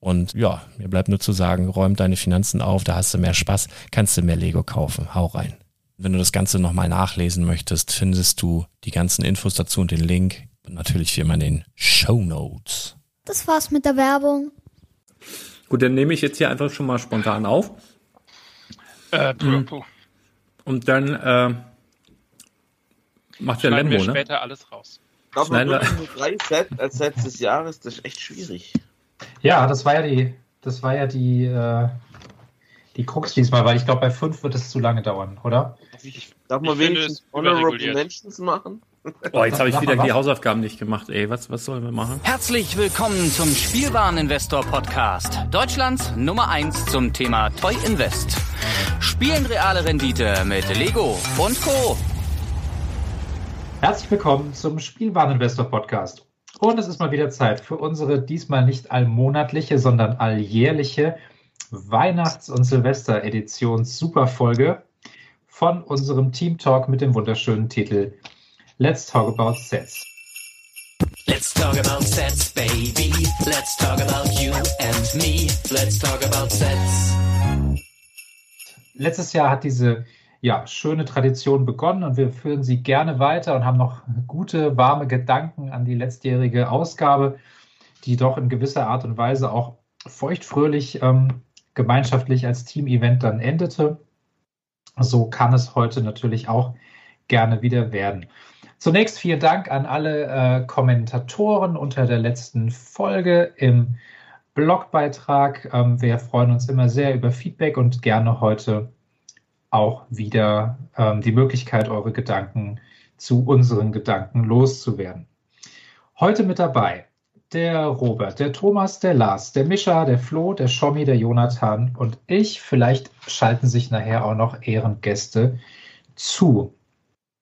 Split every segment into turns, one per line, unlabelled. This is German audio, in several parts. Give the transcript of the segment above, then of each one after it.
Und ja, mir bleibt nur zu sagen, räum deine Finanzen auf, da hast du mehr Spaß, kannst du mehr Lego kaufen. Hau rein. Wenn du das Ganze nochmal nachlesen möchtest, findest du die ganzen Infos dazu und den Link. Und natürlich wie immer in den Show Notes.
Das war's mit der Werbung.
Gut, dann nehme ich jetzt hier einfach schon mal spontan auf.
Äh, puh, puh.
Und dann äh, macht der Lembo,
wir
ne?
später alles raus.
Ich glaube, nur drei Set als Set des Jahres, das ist echt schwierig.
Ja, das war ja die, das war ja die, äh, die Krux diesmal, weil ich glaube, bei fünf wird es zu lange dauern, oder?
Ich, Darf man wenigstens Honorable Mentions machen?
Oh, jetzt habe ich wieder die Hausaufgaben nicht gemacht. Ey, was, was sollen wir machen?
Herzlich willkommen zum Spielwareninvestor Podcast. Deutschlands Nummer 1 zum Thema Toy Invest. Spielen reale Rendite mit Lego und Co.
Herzlich willkommen zum Spielwareninvestor Podcast. Und es ist mal wieder Zeit für unsere diesmal nicht allmonatliche, sondern alljährliche Weihnachts- und Silvester-Edition Superfolge von unserem Team Talk mit dem wunderschönen Titel Let's Talk About Sets.
Let's talk about sets, baby. Let's talk about you and me. Let's talk about sets.
Letztes Jahr hat diese ja, schöne Tradition begonnen und wir führen sie gerne weiter und haben noch gute, warme Gedanken an die letztjährige Ausgabe, die doch in gewisser Art und Weise auch feuchtfröhlich ähm, gemeinschaftlich als Team-Event dann endete. So kann es heute natürlich auch gerne wieder werden. Zunächst vielen Dank an alle äh, Kommentatoren unter der letzten Folge im Blogbeitrag. Ähm, wir freuen uns immer sehr über Feedback und gerne heute auch wieder ähm, die Möglichkeit, eure Gedanken zu unseren Gedanken loszuwerden. Heute mit dabei der Robert, der Thomas, der Lars, der Mischa, der Flo, der Schommi, der Jonathan und ich. Vielleicht schalten sich nachher auch noch Ehrengäste zu.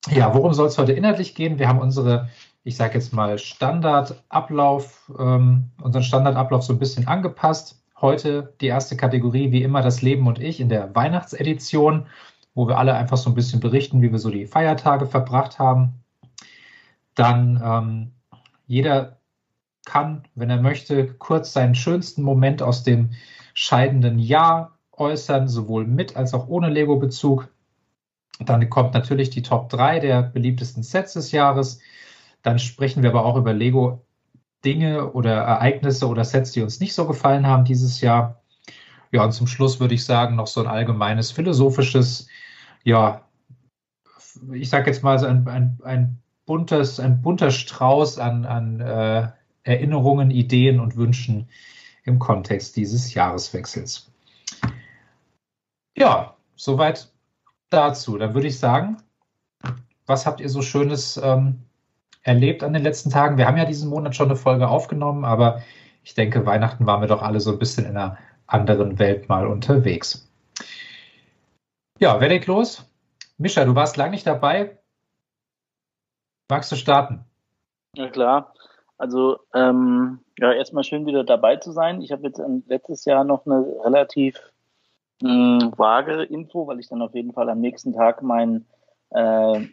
Ja, worum soll es heute inhaltlich gehen? Wir haben unsere, ich sage jetzt mal, Standardablauf, ähm, unseren Standardablauf so ein bisschen angepasst. Heute die erste Kategorie, wie immer, das Leben und ich in der Weihnachtsedition, wo wir alle einfach so ein bisschen berichten, wie wir so die Feiertage verbracht haben. Dann ähm, jeder kann, wenn er möchte, kurz seinen schönsten Moment aus dem scheidenden Jahr äußern, sowohl mit als auch ohne Lego-Bezug. Dann kommt natürlich die Top 3 der beliebtesten Sets des Jahres. Dann sprechen wir aber auch über Lego Dinge oder Ereignisse oder Sets, die uns nicht so gefallen haben dieses Jahr. Ja, und zum Schluss würde ich sagen, noch so ein allgemeines philosophisches, ja, ich sage jetzt mal so ein, ein, ein, buntes, ein bunter Strauß an, an äh, Erinnerungen, Ideen und Wünschen im Kontext dieses Jahreswechsels. Ja, soweit dazu. Dann würde ich sagen, was habt ihr so Schönes ähm, erlebt an den letzten Tagen? Wir haben ja diesen Monat schon eine Folge aufgenommen, aber ich denke, Weihnachten waren wir doch alle so ein bisschen in einer anderen Welt mal unterwegs. Ja, wer legt los? Mischa, du warst lange nicht dabei. Magst du starten?
Ja, klar. Also ähm, ja, erstmal schön wieder dabei zu sein. Ich habe jetzt letztes Jahr noch eine relativ mh, vage Info, weil ich dann auf jeden Fall am nächsten Tag mein äh,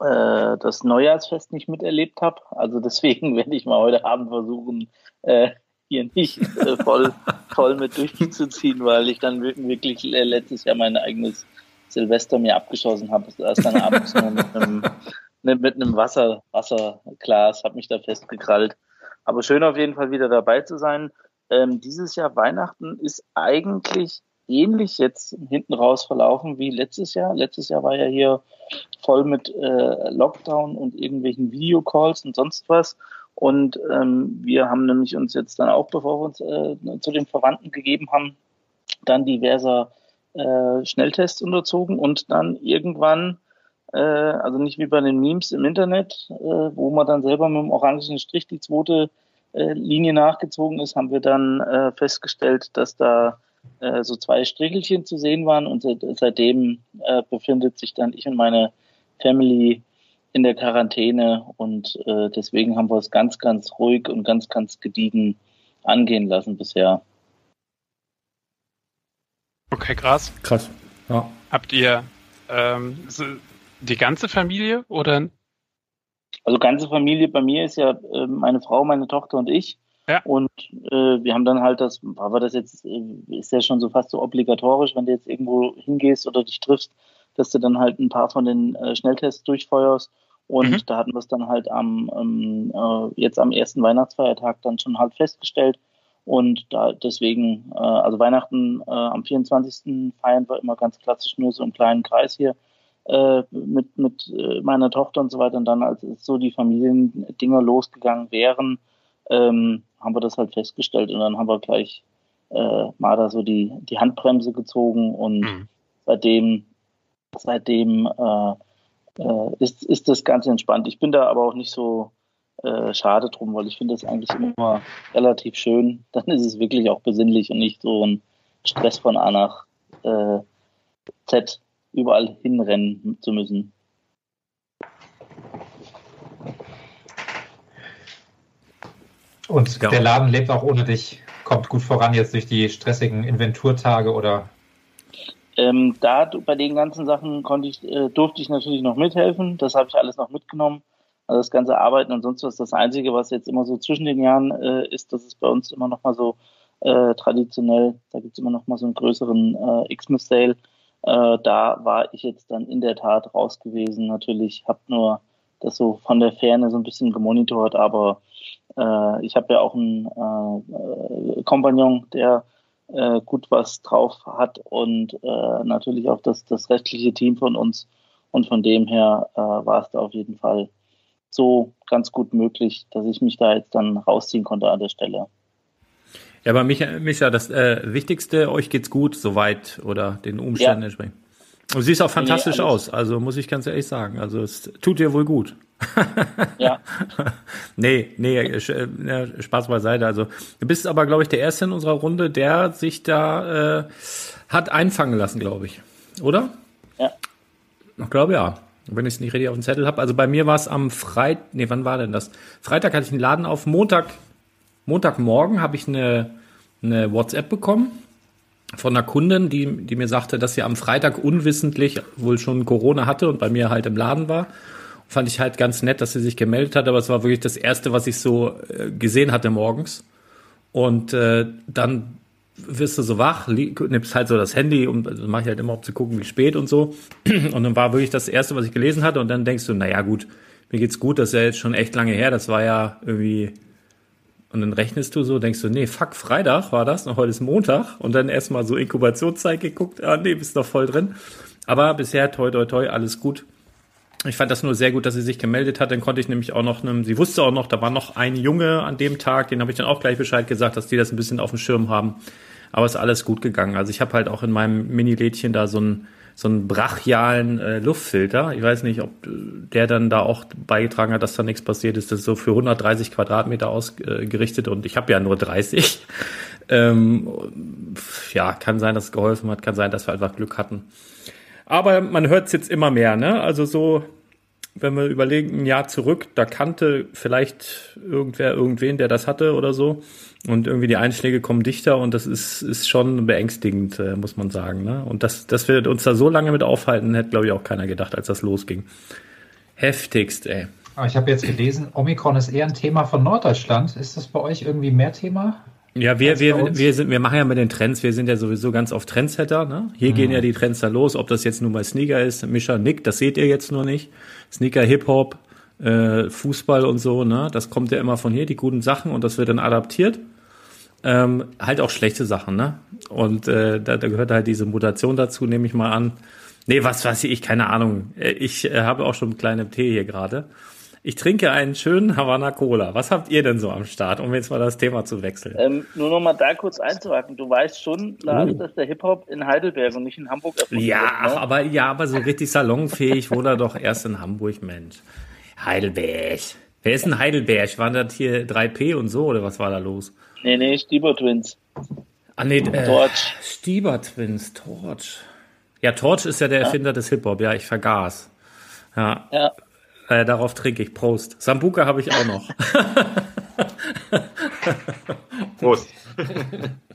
äh, das Neujahrsfest nicht miterlebt habe. Also deswegen werde ich mal heute Abend versuchen, äh, hier nicht äh, voll, voll mit durchzuziehen, weil ich dann wirklich äh, letztes Jahr mein eigenes Silvester mir abgeschossen habe. Erst dann abends nur mit einem ne, mit einem Wasser, Wasserglas, habe mich da festgekrallt. Aber schön auf jeden Fall wieder dabei zu sein. Ähm, dieses Jahr Weihnachten ist eigentlich ähnlich jetzt hinten raus verlaufen wie letztes Jahr. Letztes Jahr war ja hier voll mit äh, Lockdown und irgendwelchen Videocalls und sonst was. Und ähm, wir haben nämlich uns jetzt dann auch, bevor wir uns äh, zu den Verwandten gegeben haben, dann diverser äh, Schnelltests unterzogen und dann irgendwann äh, also nicht wie bei den Memes im Internet, äh, wo man dann selber mit dem orangen Strich die zweite äh, Linie nachgezogen ist, haben wir dann äh, festgestellt, dass da äh, so zwei Strichelchen zu sehen waren und seitdem äh, befindet sich dann ich und meine Family in der Quarantäne und äh, deswegen haben wir es ganz, ganz ruhig und ganz, ganz gediegen angehen lassen bisher.
Okay, krass.
Krass. Ja.
Habt ihr ähm, die ganze Familie oder?
Also ganze Familie bei mir ist ja äh, meine Frau, meine Tochter und ich. Ja. Und äh, wir haben dann halt das, war das jetzt, äh, ist ja schon so fast so obligatorisch, wenn du jetzt irgendwo hingehst oder dich triffst, dass du dann halt ein paar von den äh, Schnelltests durchfeuerst. Und mhm. da hatten wir es dann halt am ähm, äh, jetzt am ersten Weihnachtsfeiertag dann schon halt festgestellt. Und da deswegen, äh, also Weihnachten äh, am 24. feiern wir immer ganz klassisch nur so im kleinen Kreis hier äh, mit, mit äh, meiner Tochter und so weiter. Und dann, als so die Familiendinger losgegangen wären, ähm, haben wir das halt festgestellt und dann haben wir gleich äh, mal da so die, die Handbremse gezogen und mhm. seitdem, seitdem äh, äh, ist, ist das ganz entspannt. Ich bin da aber auch nicht so äh, schade drum, weil ich finde das eigentlich immer relativ schön. Dann ist es wirklich auch besinnlich und nicht so ein Stress von A nach äh, Z überall hinrennen zu müssen.
Und ja. der Laden lebt auch ohne dich, kommt gut voran jetzt durch die stressigen Inventurtage oder?
Ähm, da bei den ganzen Sachen konnte ich, äh, durfte ich natürlich noch mithelfen. Das habe ich alles noch mitgenommen. Also das ganze Arbeiten und sonst was. Das Einzige, was jetzt immer so zwischen den Jahren äh, ist, dass es bei uns immer noch mal so äh, traditionell, da gibt es immer noch mal so einen größeren äh, Xmas-Sale. Äh, da war ich jetzt dann in der Tat raus gewesen. Natürlich habe nur das so von der Ferne so ein bisschen gemonitort, aber äh, ich habe ja auch einen äh, Kompagnon, der äh, gut was drauf hat und äh, natürlich auch das, das restliche Team von uns. Und von dem her äh, war es da auf jeden Fall so ganz gut möglich, dass ich mich da jetzt dann rausziehen konnte an der Stelle.
Ja, aber Micha, Micha das äh, Wichtigste, euch geht's gut soweit oder den Umständen ja. entsprechend. Du siehst auch fantastisch nee, aus, also muss ich ganz ehrlich sagen. Also es tut dir wohl gut.
Ja.
nee, nee, äh, Spaß beiseite. Also du bist aber, glaube ich, der Erste in unserer Runde, der sich da äh, hat einfangen lassen, glaube ich. Oder?
Ja.
Ich glaube ja. Wenn ich es nicht richtig auf dem Zettel habe. Also bei mir war es am Freitag, nee, wann war denn das? Freitag hatte ich einen Laden auf. Montag, Montagmorgen habe ich eine, eine WhatsApp bekommen von einer Kundin, die, die mir sagte, dass sie am Freitag unwissentlich wohl schon Corona hatte und bei mir halt im Laden war. Fand ich halt ganz nett, dass sie sich gemeldet hat, aber es war wirklich das Erste, was ich so äh, gesehen hatte morgens. Und äh, dann wirst du so wach, nimmst halt so das Handy und das mache ich halt immer, um zu gucken, wie spät und so. Und dann war wirklich das Erste, was ich gelesen hatte. Und dann denkst du, naja gut, mir geht's gut, das ist ja jetzt schon echt lange her. Das war ja irgendwie und dann rechnest du so, denkst du, nee, fuck, Freitag war das, und heute ist Montag. Und dann erstmal so Inkubationszeit geguckt, ah nee, bist noch voll drin. Aber bisher, toi, toi, toi, alles gut. Ich fand das nur sehr gut, dass sie sich gemeldet hat. Dann konnte ich nämlich auch noch einem, sie wusste auch noch, da war noch ein Junge an dem Tag, den habe ich dann auch gleich Bescheid gesagt, dass die das ein bisschen auf dem Schirm haben. Aber ist alles gut gegangen. Also ich habe halt auch in meinem Mini-Lädchen da so einen so einen brachialen äh, Luftfilter. Ich weiß nicht, ob äh, der dann da auch beigetragen hat, dass da nichts passiert ist. Das ist so für 130 Quadratmeter ausgerichtet und ich habe ja nur 30. Ähm, ja, kann sein, dass es geholfen hat, kann sein, dass wir einfach Glück hatten. Aber man hört es jetzt immer mehr, ne? Also so, wenn wir überlegen, ein Jahr zurück, da kannte vielleicht irgendwer irgendwen, der das hatte oder so. Und irgendwie die Einschläge kommen dichter und das ist, ist schon beängstigend, äh, muss man sagen. Ne? Und das, dass wir uns da so lange mit aufhalten, hätte, glaube ich, auch keiner gedacht, als das losging. Heftigst, ey.
Aber ich habe jetzt gelesen, Omikron ist eher ein Thema von Norddeutschland. Ist das bei euch irgendwie mehr Thema?
Ja, wir, wir, wir sind, wir machen ja mit den Trends, wir sind ja sowieso ganz auf Trendsetter, ne? Hier gehen
Mhm.
ja die Trends da los, ob das jetzt nun mal Sneaker ist, Mischa Nick, das seht ihr jetzt nur nicht. Sneaker, Hip-Hop, äh, Fußball und so, ne? Das kommt ja immer von hier, die guten Sachen und das wird dann adaptiert. Ähm, halt auch schlechte Sachen, ne? Und äh, da, da gehört halt diese Mutation dazu, nehme ich mal an. Nee, was weiß ich, keine Ahnung. Äh, Ich äh, habe auch schon einen kleinen Tee hier gerade. Ich trinke einen schönen Havana Cola. Was habt ihr denn so am Start, um jetzt mal das Thema zu wechseln?
Ähm, nur noch mal da kurz einzuhaken. Du weißt schon, Lars,
Oh.
dass der Hip-Hop in Heidelberg und nicht in Hamburg erfunden
Ja, ach,
ne?
aber ja, aber so richtig salonfähig wurde er doch erst in Hamburg, Mensch. Heidelberg. Wer ist denn Heidelberg? Waren das hier 3P und so oder was war da los?
Nee, nee, Stieber Twins.
Ah nee, äh,
Torch.
Stieber Twins, Torch. Ja, Torch ist ja der Erfinder des Hip-Hop, ja, ich vergaß. Ja,
Ja.
Äh, darauf trinke ich. Prost. Sambuka habe ich auch noch.
Prost.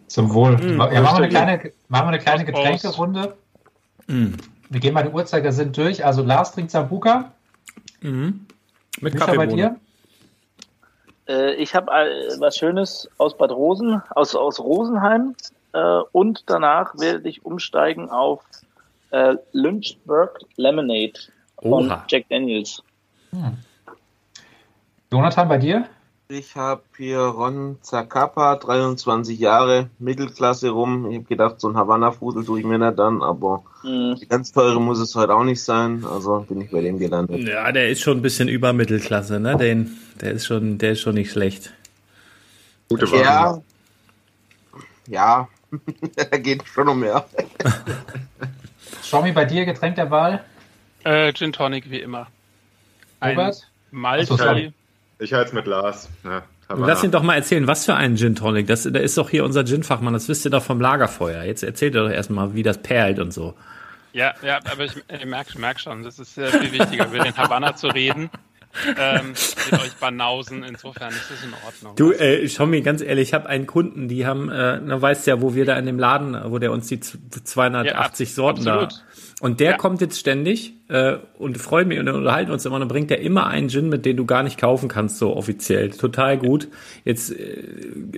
Zum Wohl.
Mm,
ja, machen, wir eine kleine, machen wir eine kleine. Getränkerunde.
Mm.
Wir gehen mal die Uhrzeigersinn durch. Also Lars trinkt Sambuka.
Mit
Mischa bei
Kaffeebohne.
Äh, ich habe äh, was Schönes aus Bad Rosen, aus, aus Rosenheim. Äh, und danach werde ich umsteigen auf Lynchburg Lemonade von
Oha.
Jack Daniels.
Jonathan, bei dir?
Ich habe hier Ron Zacapa, 23 Jahre, Mittelklasse rum. Ich habe gedacht, so ein Havanna-Fusel tue ich mir nicht dann, aber
Hm.
die ganz teure muss es heute auch nicht sein. Also bin ich bei dem gelandet.
Ja, der ist schon ein bisschen über Mittelklasse, ne? Den, der ist schon, der ist schon nicht schlecht.
Gute Wahl.
Ja, ja, da geht schon um mehr.
Schaumi, bei dir Getränk der Wahl?
Äh, Gin Tonic wie immer. Ein
Robert?
Malti.
So.
Ich halte es mit Lars. Ja.
Lass ihn doch mal erzählen, was für einen Gin Tonic. Das, der ist doch hier unser Gin-Fachmann, das wisst ihr doch vom Lagerfeuer. Jetzt erzählt ihr doch erstmal, wie das perlt und so.
Ja, ja, aber ich, ich merke merk schon, das ist sehr viel wichtiger, über den Havanna zu reden. Ähm, mit euch Banausen, insofern ist das in Ordnung.
Du, äh, schau mir ganz ehrlich, ich habe einen Kunden, die haben, äh, na weißt ja, wo wir da in dem Laden, wo der uns die z- 280
Ja,
Sorten
absolut.
da. Und der
Ja.
kommt jetzt ständig äh, und freut mich und dann unterhalten uns immer und dann bringt er immer einen Gin mit, den du gar nicht kaufen kannst, so offiziell. Total gut. Jetzt äh,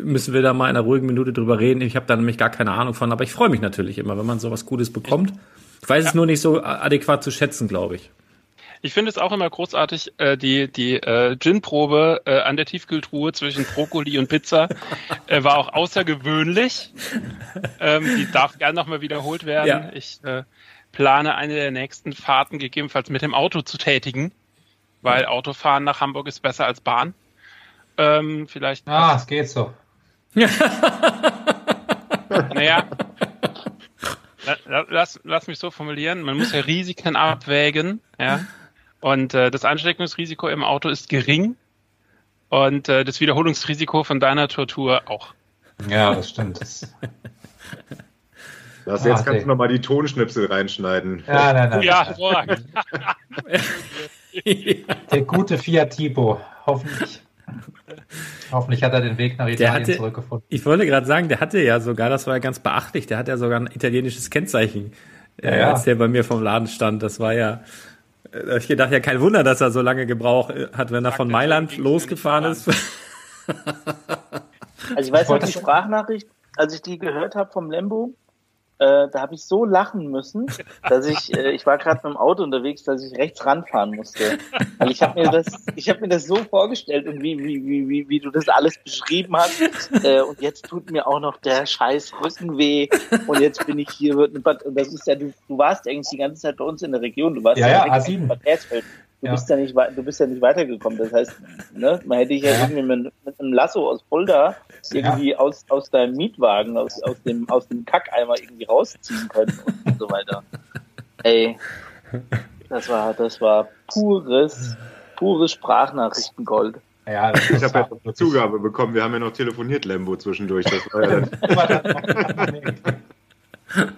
müssen wir da mal in einer ruhigen Minute drüber reden. Ich habe da nämlich gar keine Ahnung von, aber ich freue mich natürlich immer, wenn man sowas Gutes bekommt. Ich weiß es nur nicht so adäquat zu schätzen, glaube ich.
Ich finde es auch immer großartig, äh, die, die äh, Gin-Probe äh, an der Tiefkühltruhe zwischen Brokkoli und Pizza äh, war auch außergewöhnlich. Ähm, die darf gern nochmal wiederholt werden.
Ja.
Ich äh, plane eine der nächsten Fahrten gegebenenfalls mit dem Auto zu tätigen, weil Autofahren nach Hamburg ist besser als Bahn. Ähm, vielleicht,
Ah, es geht so.
naja, la- la- lass, lass mich so formulieren, man muss ja Risiken abwägen, ja. Und äh, das Ansteckungsrisiko im Auto ist gering und äh, das Wiederholungsrisiko von deiner Tortur auch.
Ja, das stimmt. Das,
jetzt kannst
okay.
du nochmal die Tonschnipsel reinschneiden.
ja, nein, nein.
Ja, hervorragend.
Der gute Fiat Tipo. Hoffentlich. Hoffentlich hat er den Weg nach Italien
hatte-
zurückgefunden.
Ich wollte gerade sagen, der hatte ja sogar, das war ja ganz beachtlich, der hat ja sogar ein italienisches Kennzeichen, äh,
Ja, ja.
als der bei mir vom Laden stand. Das war ja, äh, ich gedacht, ja, kein Wunder, dass er so lange gebraucht äh, hat, wenn er von Mailand losgefahren ist.
Also ich weiß noch, die Sprachnachricht, als ich die gehört habe vom Lembo, äh, da habe ich so lachen müssen, dass ich, äh, ich war gerade mit dem Auto unterwegs, dass ich rechts ranfahren musste. Weil ich habe mir das, ich habe mir das so vorgestellt und wie, wie, wie, wie, wie du das alles beschrieben hast. Äh, und jetzt tut mir auch noch der scheiß Rücken weh. Und jetzt bin ich hier. Und das ist ja, du, du warst eigentlich die ganze Zeit bei uns in der Region. Du warst
Ja, ja,
direkt
A7.
in Bad Hersfeld. Du
Ja.
bist ja nicht, du bist ja nicht weitergekommen. Das heißt, ne, man hätte dich ja,
Ja.
irgendwie mit, mit einem Lasso aus Fulda irgendwie aus, aus deinem Mietwagen, aus, aus dem, aus dem Kackeimer irgendwie rausziehen können und so weiter. Ey, das war, das war pures, pures Sprachnachrichtengold.
Ja,
Ich habe ja noch Zugabe bekommen. Wir haben ja noch telefoniert, Lembo, zwischendurch. Das war ja dann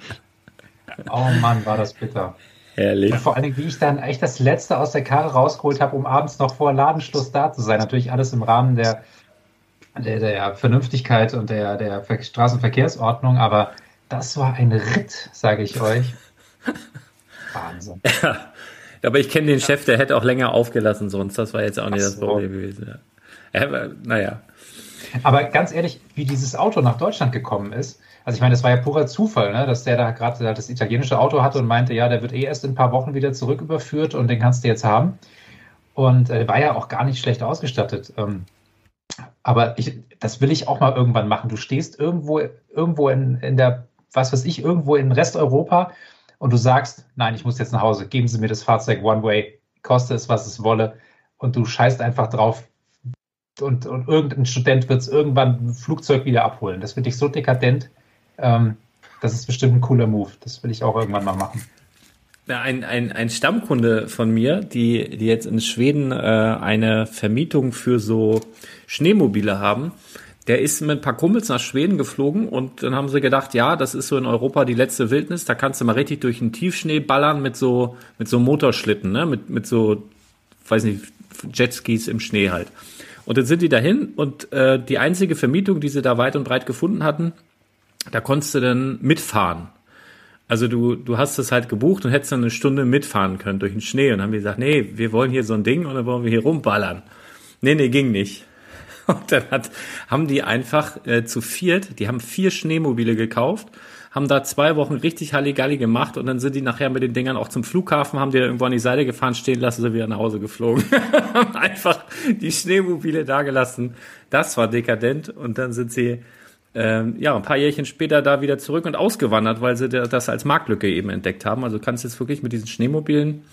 Oh Mann, war das bitter.
Herrlich.
Und vor allen Dingen, wie ich dann echt das Letzte aus der Karre rausgeholt habe, um abends noch vor Ladenschluss da zu sein. Natürlich alles im Rahmen der, der, der Vernünftigkeit und der, der Ver Straßenverkehrsordnung, aber das war ein Ritt, sage ich euch. Wahnsinn.
Aber ich kenne den Chef, der hätte auch länger aufgelassen sonst. Das war jetzt auch nicht
Ach
das
so.
Problem gewesen. Ja. Er war- naja.
Aber ganz ehrlich, wie dieses Auto nach Deutschland gekommen ist, also ich meine, das war ja purer Zufall, ne, dass der da gerade das italienische Auto hatte und meinte, ja, der wird eh erst in ein paar Wochen wieder zurück überführt und den kannst du jetzt haben. Und äh, war ja auch gar nicht schlecht ausgestattet. Ähm, aber ich, das will ich auch mal irgendwann machen. Du stehst irgendwo, irgendwo in, in der, was weiß ich, irgendwo in Resteuropa und du sagst, nein, ich muss jetzt nach Hause, geben Sie mir das Fahrzeug One Way, koste es, was es wolle. Und du scheißt einfach drauf, und, und irgendein Student wird es irgendwann ein Flugzeug wieder abholen. Das finde ich so dekadent. Ähm, das ist bestimmt ein cooler Move. Das will ich auch irgendwann mal machen.
Ein, ein, ein Stammkunde von mir, die, die jetzt in Schweden äh, eine Vermietung für so Schneemobile haben, der ist mit ein paar Kumpels nach Schweden geflogen und dann haben sie gedacht, ja, das ist so in Europa die letzte Wildnis, da kannst du mal richtig durch den Tiefschnee ballern mit so, mit so Motorschlitten, ne? mit, mit so, weiß nicht, Jetskis im Schnee halt. Und dann sind die dahin und äh, die einzige Vermietung, die sie da weit und breit gefunden hatten, da konntest du dann mitfahren. Also du, du hast es halt gebucht und hättest dann eine Stunde mitfahren können durch den Schnee und haben die gesagt, nee, wir wollen hier so ein Ding und dann wollen wir hier rumballern. Nee, nee, ging nicht. Und dann hat, haben die einfach äh, zu viert, die haben vier Schneemobile gekauft, haben da zwei Wochen richtig Halligalli gemacht und dann sind die nachher mit den Dingern auch zum Flughafen, haben die da irgendwo an die Seite gefahren, stehen lassen, sind wieder nach Hause geflogen. haben einfach die Schneemobile da gelassen. Das war dekadent und dann sind sie ähm, ja, ein paar Jährchen später da wieder zurück und ausgewandert, weil sie da- das als Marktlücke eben entdeckt haben. Also kannst jetzt wirklich mit diesen Schneemobilen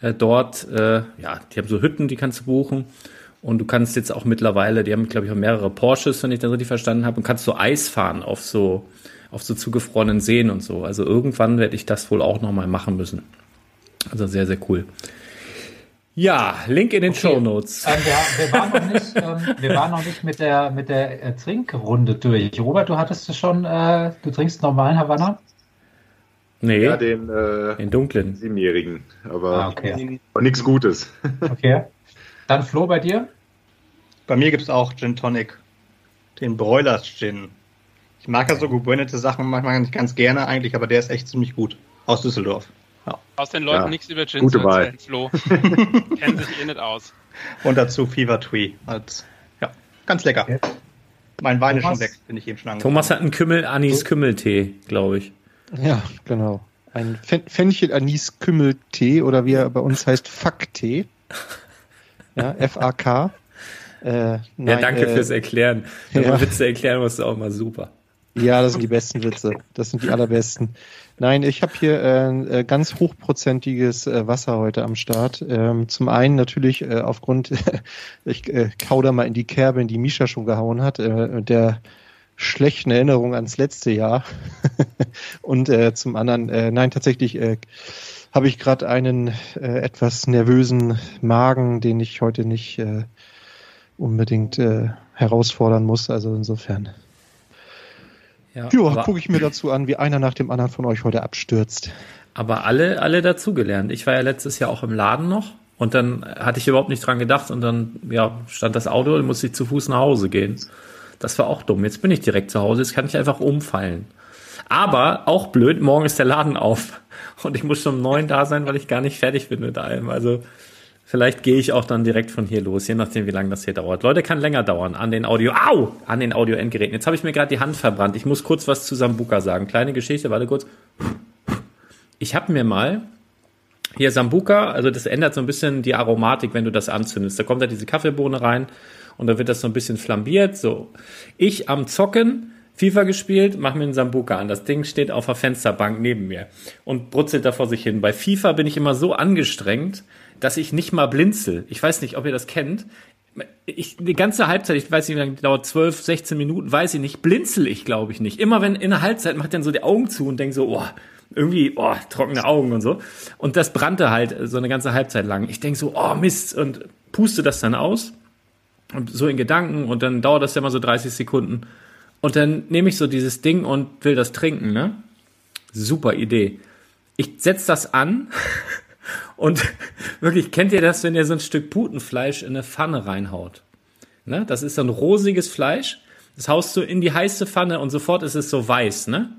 äh, dort, äh, ja, die haben so Hütten, die kannst du buchen. Und du kannst jetzt auch mittlerweile, die haben, glaube ich, auch mehrere Porsches, wenn ich das richtig verstanden habe, und kannst so Eis fahren auf so, auf so zugefrorenen Seen und so. Also irgendwann werde ich das wohl auch nochmal machen müssen. Also sehr, sehr cool. Ja, Link in den Show Notes.
Ähm, wir, wir, waren noch nicht, ähm, wir waren noch nicht mit der, mit der äh, Trinkrunde durch. Robert, du hattest es schon, äh, du trinkst normalen Havanna?
Nee,
ja den, äh,
den dunklen.
Siebenjährigen. Aber
Ah, okay.
nichts Gutes.
Okay. Dann Flo bei dir?
Bei mir gibt es auch Gin Tonic. Den Broilers Gin. Ich mag ja so gebrandete Sachen manchmal nicht ganz gerne eigentlich, aber der ist echt ziemlich gut. Aus Düsseldorf. Ja.
Aus den Leuten
Ja,
nichts über Gin
gute
zu
Wahl.
erzählen, Flo. Kennen sich eh nicht aus.
Und dazu Fever Tree. Als, ja, ganz lecker. Mein Wein ist
Thomas?
schon weg, bin ich eben schon angefangen.
Thomas hat einen Kümmel-Anis-Kümmeltee, glaube ich.
Ja, genau. Ein Fen- Fenchel-Anis-Kümmel-Tee oder wie er bei uns heißt, Fuck-Tee. Ja, F-A-K. Äh,
Ja, danke
äh,
fürs Erklären. Wenn
ja.
man Witze erklären muss, ist auch mal super.
Ja, das sind die besten Witze. Das sind die allerbesten. Nein, ich habe hier äh, äh, ganz hochprozentiges äh, Wasser heute am Start. Ähm, zum einen natürlich äh, aufgrund, ich äh, kau da mal in die Kerbe, in die Misha schon gehauen hat, äh, der schlechten Erinnerungen ans letzte Jahr. und äh, zum anderen, äh, nein, tatsächlich äh, habe ich gerade einen äh, etwas nervösen Magen, den ich heute nicht äh, unbedingt äh, herausfordern muss. Also insofern.
Ja,
Ja, gucke ich mir dazu an, wie einer nach dem anderen von euch heute abstürzt.
Aber alle, alle dazugelernt. Ich war ja letztes Jahr auch im Laden noch und dann hatte ich überhaupt nicht dran gedacht und dann, ja, stand das Auto und musste ich zu Fuß nach Hause gehen. Das war auch dumm. Jetzt bin ich direkt zu Hause, jetzt kann ich einfach umfallen. Aber auch blöd, morgen ist der Laden auf und ich muss schon um neun da sein, weil ich gar nicht fertig bin mit allem. Also vielleicht gehe ich auch dann direkt von hier los, je nachdem, wie lange das hier dauert. Leute, kann länger dauern an den Audio, au, an den Audio-Endgeräten. Jetzt habe ich mir gerade die Hand verbrannt. Ich muss kurz was zu Sambuka sagen. Kleine Geschichte, warte kurz. Ich habe mir mal hier Sambuka, also das ändert so ein bisschen die Aromatik, wenn du das anzündest. Da kommt da diese Kaffeebohne rein und dann wird das so ein bisschen flambiert. So, ich am Zocken, FIFA gespielt, mach mir einen Sambuka an. Das Ding steht auf der Fensterbank neben mir und brutzelt da vor sich hin. Bei FIFA bin ich immer so angestrengt, dass ich nicht mal blinzel. Ich weiß nicht, ob ihr das kennt. Ich, die ganze Halbzeit, ich weiß nicht, wie lange dauert, 12, 16 Minuten, weiß ich nicht, blinzel ich, glaube ich, nicht. Immer wenn in der Halbzeit macht dann so die Augen zu und denkt so, oh, irgendwie, oh, trockene Augen und so. Und das brannte halt so eine ganze Halbzeit lang. Ich denk so, oh Mist, und puste das dann aus. Und so in Gedanken und dann dauert das ja mal so 30 Sekunden. Und dann nehme ich so dieses Ding und will das trinken, ne? Super Idee. Ich setz das an und wirklich, kennt ihr das, wenn ihr so ein Stück Putenfleisch in eine Pfanne reinhaut? Ne? Das ist so ein rosiges Fleisch. Das haust du in die heiße Pfanne und sofort ist es so weiß, ne?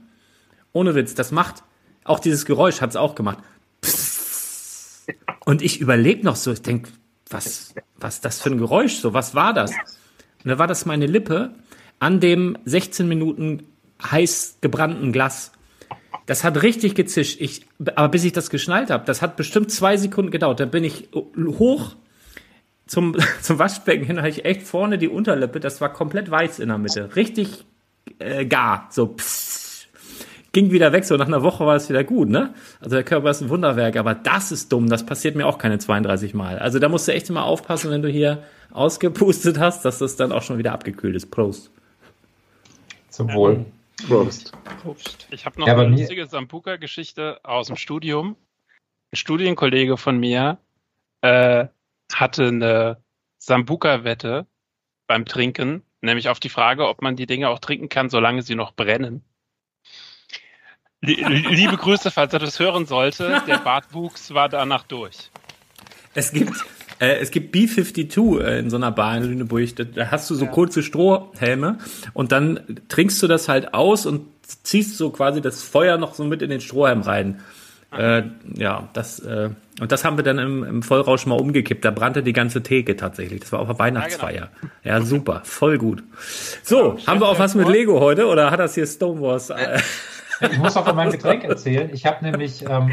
Ohne Witz, das macht, auch dieses Geräusch hat's auch gemacht. Und ich überlege noch so, ich denk, was, was ist das für ein Geräusch? So, was war das? Und da war das meine Lippe an dem 16 Minuten heiß gebrannten Glas. Das hat richtig gezischt. Ich, aber bis ich das geschnallt habe, das hat bestimmt zwei Sekunden gedauert. Dann bin ich hoch zum, zum Waschbecken hin, hatte ich echt vorne die Unterlippe, das war komplett weiß in der Mitte. Richtig äh, gar. So pss. Ging wieder weg, so nach einer Woche war es wieder gut, ne? Also der Körper ist ein Wunderwerk, aber das ist dumm, das passiert mir auch keine 32 Mal. Also da musst du echt immer aufpassen, wenn du hier ausgepustet hast, dass das dann auch schon wieder abgekühlt ist. Prost.
Zum Wohl.
Prost.
Ich habe noch
Ja,
eine lustige Sambuka-Geschichte aus dem Studium. Ein Studienkollege von mir äh, hatte eine Sambuka-Wette beim Trinken, nämlich auf die Frage, ob man die Dinge auch trinken kann, solange sie noch brennen. Lie- Liebe Grüße, falls er das hören sollte. Der Bartwuchs war danach durch.
Es gibt, äh, es gibt B-52 äh, in so einer Bar in Lüneburg. Da, da hast du so kurze Strohhelme und dann trinkst du das halt aus und ziehst so quasi das Feuer noch so mit in den Strohhalm rein. Äh, ja, das äh, und das haben wir dann im, im Vollrausch mal umgekippt. Da brannte die ganze Theke tatsächlich. Das war auf der Weihnachtsfeier. Ja, super, voll gut. So, haben wir auch was mit Lego heute oder hat das hier Stonewalls? Äh,
Ich muss auch von meinem Getränk erzählen. Ich habe nämlich, ähm,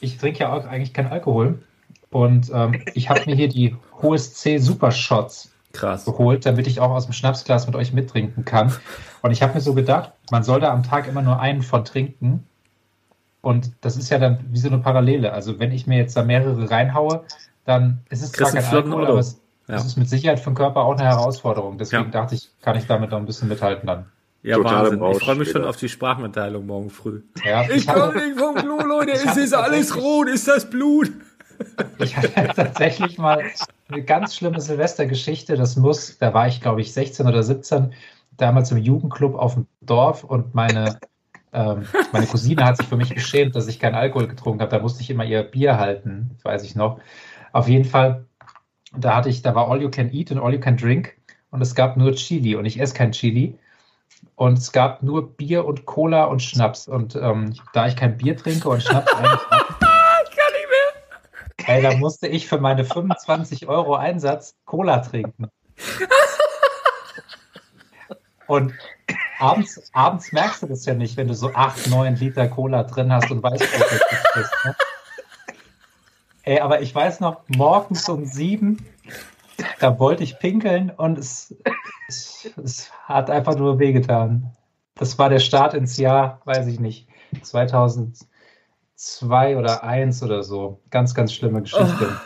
ich trinke ja auch eigentlich keinen Alkohol. Und ähm, ich habe mir hier die HSC Super Shots
Krass.
geholt, damit ich auch aus dem Schnapsglas mit euch mittrinken kann. Und ich habe mir so gedacht, man soll da am Tag immer nur einen von trinken. Und das ist ja dann wie so eine Parallele. Also wenn ich mir jetzt da mehrere reinhaue, dann ist es zwar
Kriegst du
kein Alkohol,
Euro.
aber es,
Ja.
es ist mit Sicherheit für den Körper auch eine Herausforderung. Deswegen
Ja.
dachte ich, kann ich damit noch ein bisschen mithalten dann.
Ja,
Total
Wahnsinn. Ich freue mich schon
wieder.
auf die Sprachmitteilung morgen früh.
Ja,
Ich
hatte-
komme nicht vom Klo, Leute.
Ich
Es ist alles rot. Ist das Blut?
Ich hatte tatsächlich mal eine ganz schlimme Silvestergeschichte. Das muss, da war ich, glaube ich, 16 oder 17, damals im Jugendclub auf dem Dorf und meine, ähm, meine Cousine hat sich für mich geschämt, dass ich keinen Alkohol getrunken habe. Da musste ich immer ihr Bier halten, weiß ich noch. Auf jeden Fall, da hatte ich, da war All You Can Eat und All You Can Drink und es gab nur Chili und ich esse kein Chili. Und es gab nur Bier und Cola und Schnaps. Und ähm, da ich kein Bier trinke und Schnaps eigentlich Ey, da musste ich für meine 25 Euro Einsatz Cola trinken. Und abends, abends merkst du das ja nicht, wenn du so 8, 9 Liter Cola drin hast und weißt, wo du bist. Ne? Ey, aber ich weiß noch, morgens um sieben, da wollte ich pinkeln und es, es, es hat einfach nur wehgetan. Das war der Start ins Jahr, weiß ich nicht, 2002 oder 1 oder so. Ganz, ganz schlimme Geschichte.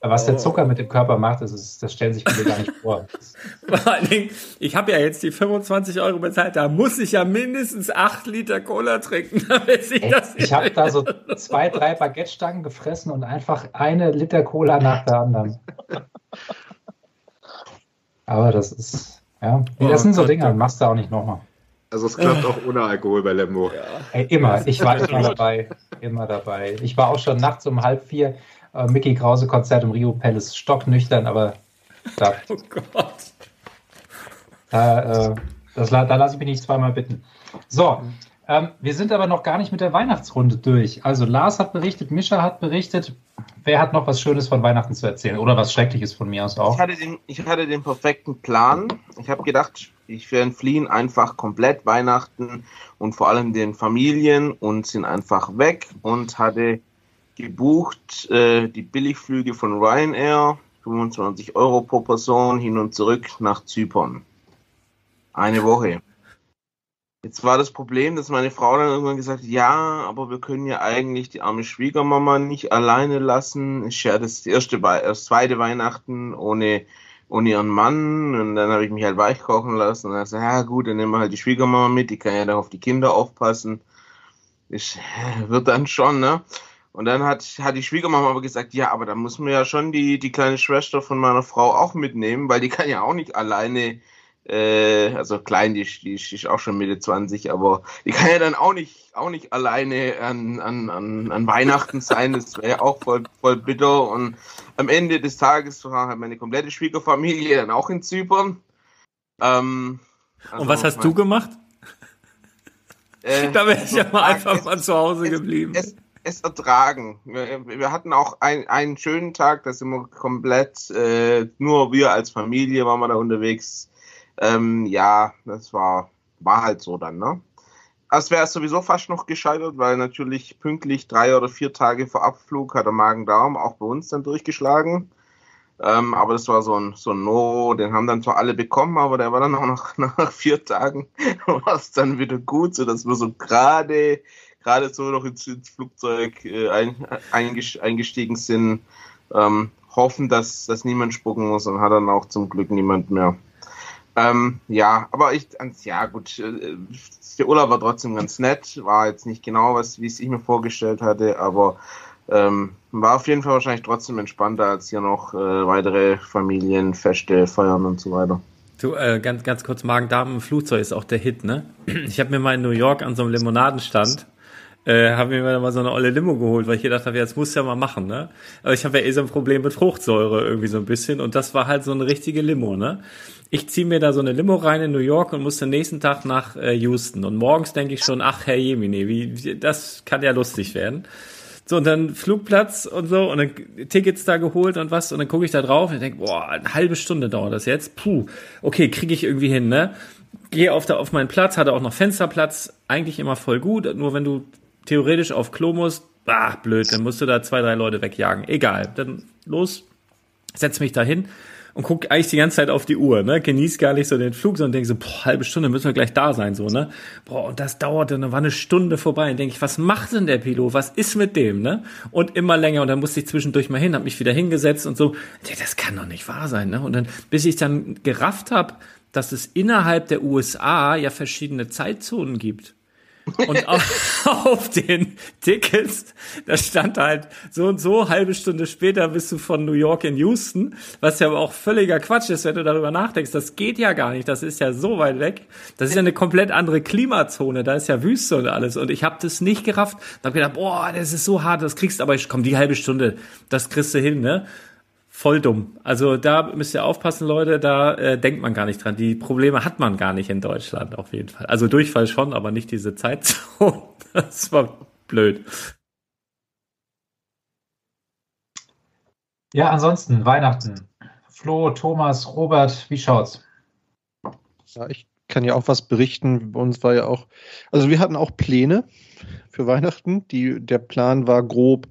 Was der
Oh.
Zucker mit dem Körper macht, das, ist, das stellen sich viele gar nicht vor.
Vor allen Dingen, ich habe ja jetzt die 25 Euro bezahlt, da muss ich ja mindestens 8 Liter Cola trinken, damit ich das
Ich habe da so zwei, drei Baguette-Stangen gefressen und einfach eine Liter Cola nach der anderen. Aber das ist, ja, nee, das
Oh
sind so Dinge, machst du auch nicht nochmal.
Also es klappt auch ohne Alkohol bei Lembo.
Ey, immer, ich war immer dabei, immer dabei. Ich war auch schon nachts um halb vier äh, Mickey Krause Konzert im Rio Palace, stocknüchtern, aber da,
Oh Gott.
da, äh, das, da lasse ich mich nicht zweimal bitten. So, ähm, wir sind aber noch gar nicht mit der Weihnachtsrunde durch. Also Lars hat berichtet, Mischa hat berichtet. Wer hat noch was Schönes von Weihnachten zu erzählen? Oder was Schreckliches von mir aus auch?
Ich hatte den, ich hatte den perfekten Plan. Ich habe gedacht, ich werde fliehen einfach komplett Weihnachten und vor allem den Familien und sind einfach weg und hatte gebucht äh, die Billigflüge von Ryanair, 25 Euro pro Person hin und zurück nach Zypern. Eine Woche. Jetzt war das Problem, dass meine Frau dann irgendwann gesagt hat, ja, aber wir können ja eigentlich die arme Schwiegermama nicht alleine lassen. Ist ja das erste, das zweite Weihnachten ohne, ohne ihren Mann. Und dann habe ich mich halt weichkochen lassen. Und dann gesagt, ja gut, dann nehmen wir halt die Schwiegermama mit, die kann ja dann auf die Kinder aufpassen. Ich, wird dann schon, ne? Und dann hat, hat die Schwiegermama aber gesagt, ja, aber da muss man ja schon die, die kleine Schwester von meiner Frau auch mitnehmen, weil die kann ja auch nicht alleine äh, also klein, die, ist- die, ist- die ist auch schon Mitte 20, aber die kann ja dann auch nicht, auch nicht alleine an, an, an, an Weihnachten sein. Das wäre ja auch voll, voll bitter. Und am Ende des Tages war halt meine komplette Schwiegerfamilie dann auch in Zypern. Ähm, also
Und was hast du gemacht?
Äh,
Da wäre ich ja mal
es-
einfach mal zu Hause geblieben.
es, es ertragen. Wir, wir hatten auch ein, einen schönen Tag, da sind wir komplett, äh, nur wir als Familie waren wir da unterwegs. Ähm, ja, das war, war halt so dann, ne? Es wäre sowieso fast noch gescheitert, weil natürlich pünktlich drei oder vier Tage vor Abflug hat der Magen-Darm auch bei uns dann durchgeschlagen. Ähm, aber das war so ein, so ein No, den haben dann zwar alle bekommen, aber der war dann auch noch nach vier Tagen war es dann wieder gut, so dass wir so gerade gerade so noch ins, ins Flugzeug äh, ein, einges- eingestiegen sind, ähm, hoffen, dass, dass niemand spucken muss und hat dann auch zum Glück niemand mehr. Ähm, ja, aber ich, ja gut, äh, der Urlaub war trotzdem ganz nett, war jetzt nicht genau was, wie es ich mir vorgestellt hatte, aber ähm, war auf jeden Fall wahrscheinlich trotzdem entspannter als hier noch äh, weitere Familienfeste feiern und so weiter.
Du, äh, ganz, ganz kurz, Magen-Darm im Flugzeug ist auch der Hit, ne? Ich habe mir mal in New York an so einem Limonadenstand, äh, habe mir mal so eine olle Limo geholt, weil ich gedacht habe, ja, das musst du ja mal machen, ne? Aber ich habe ja eh so ein Problem mit Fruchtsäure irgendwie so ein bisschen und das war halt so eine richtige Limo, ne? Ich ziehe mir da so eine Limo rein in New York und muss den nächsten Tag nach äh, Houston und morgens denke ich schon, ach Herr Jemine, wie, wie das kann ja lustig werden. So, und dann Flugplatz und so und dann Tickets da geholt und was und dann gucke ich da drauf und denke, boah, eine halbe Stunde dauert das jetzt. Puh, okay, kriege ich irgendwie hin, ne? Gehe auf, der, auf meinen Platz, hatte auch noch Fensterplatz, eigentlich immer voll gut, nur wenn du theoretisch auf Klo musst, ah, blöd, dann musst du da zwei, drei Leute wegjagen. Egal, dann los, setz mich da hin und guck eigentlich die ganze Zeit auf die Uhr, ne? Genieß gar nicht so den Flug, sondern denk so, boah, halbe Stunde müssen wir gleich da sein, so, ne? Boah, und das dauerte, dann war eine Stunde vorbei. Und denke ich, was macht denn der Pilot? Was ist mit dem, ne? Und immer länger. Und dann musste ich zwischendurch mal hin, hab mich wieder hingesetzt und so. Ich, Das kann doch nicht wahr sein, ne? Und dann, bis ich dann gerafft habe, dass es innerhalb der USA ja verschiedene Zeitzonen gibt. Und auf, auf den Tickets, da stand halt so und so, halbe Stunde später bist du von New York in Houston, was ja auch völliger Quatsch ist, wenn du darüber nachdenkst. Das geht ja gar nicht, das ist ja so weit weg. Das ist ja eine komplett andere Klimazone, da ist ja Wüste und alles. Und ich habe das nicht gerafft. Da hab gedacht, boah, das ist so hart, das kriegst aber, ich komm, die halbe Stunde, das kriegst du hin, ne? Voll dumm. Also da müsst ihr aufpassen, Leute, da äh, denkt man gar nicht dran. Die Probleme hat man gar nicht in Deutschland, auf jeden Fall. Also Durchfall schon, aber nicht diese Zeitzone. Das war blöd.
Ja, ansonsten Weihnachten. Flo, Thomas, Robert, wie schaut's?
Ja, ich kann ja auch was berichten. Bei uns war ja auch, also wir hatten auch Pläne für Weihnachten. Die, der Plan war grob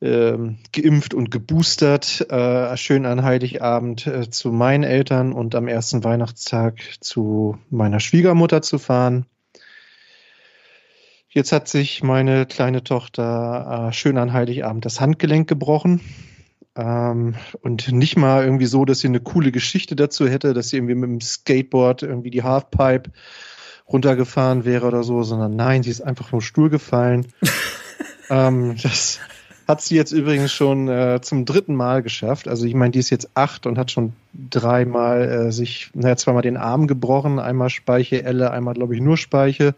ähm, geimpft und geboostert, äh, schön an Heiligabend äh, zu meinen Eltern und am ersten Weihnachtstag zu meiner Schwiegermutter zu fahren. Jetzt hat sich meine kleine Tochter äh, schön an Heiligabend das Handgelenk gebrochen. Ähm, und nicht mal irgendwie so, dass sie eine coole Geschichte dazu hätte, dass sie irgendwie mit dem Skateboard irgendwie die Halfpipe runtergefahren wäre oder so, sondern nein, sie ist einfach vom Stuhl gefallen. ähm, das hat sie jetzt übrigens schon äh, zum dritten Mal geschafft. Also ich meine, die ist jetzt acht und hat schon dreimal äh, sich, naja, zweimal den Arm gebrochen, einmal Speiche, Elle, einmal glaube ich nur Speiche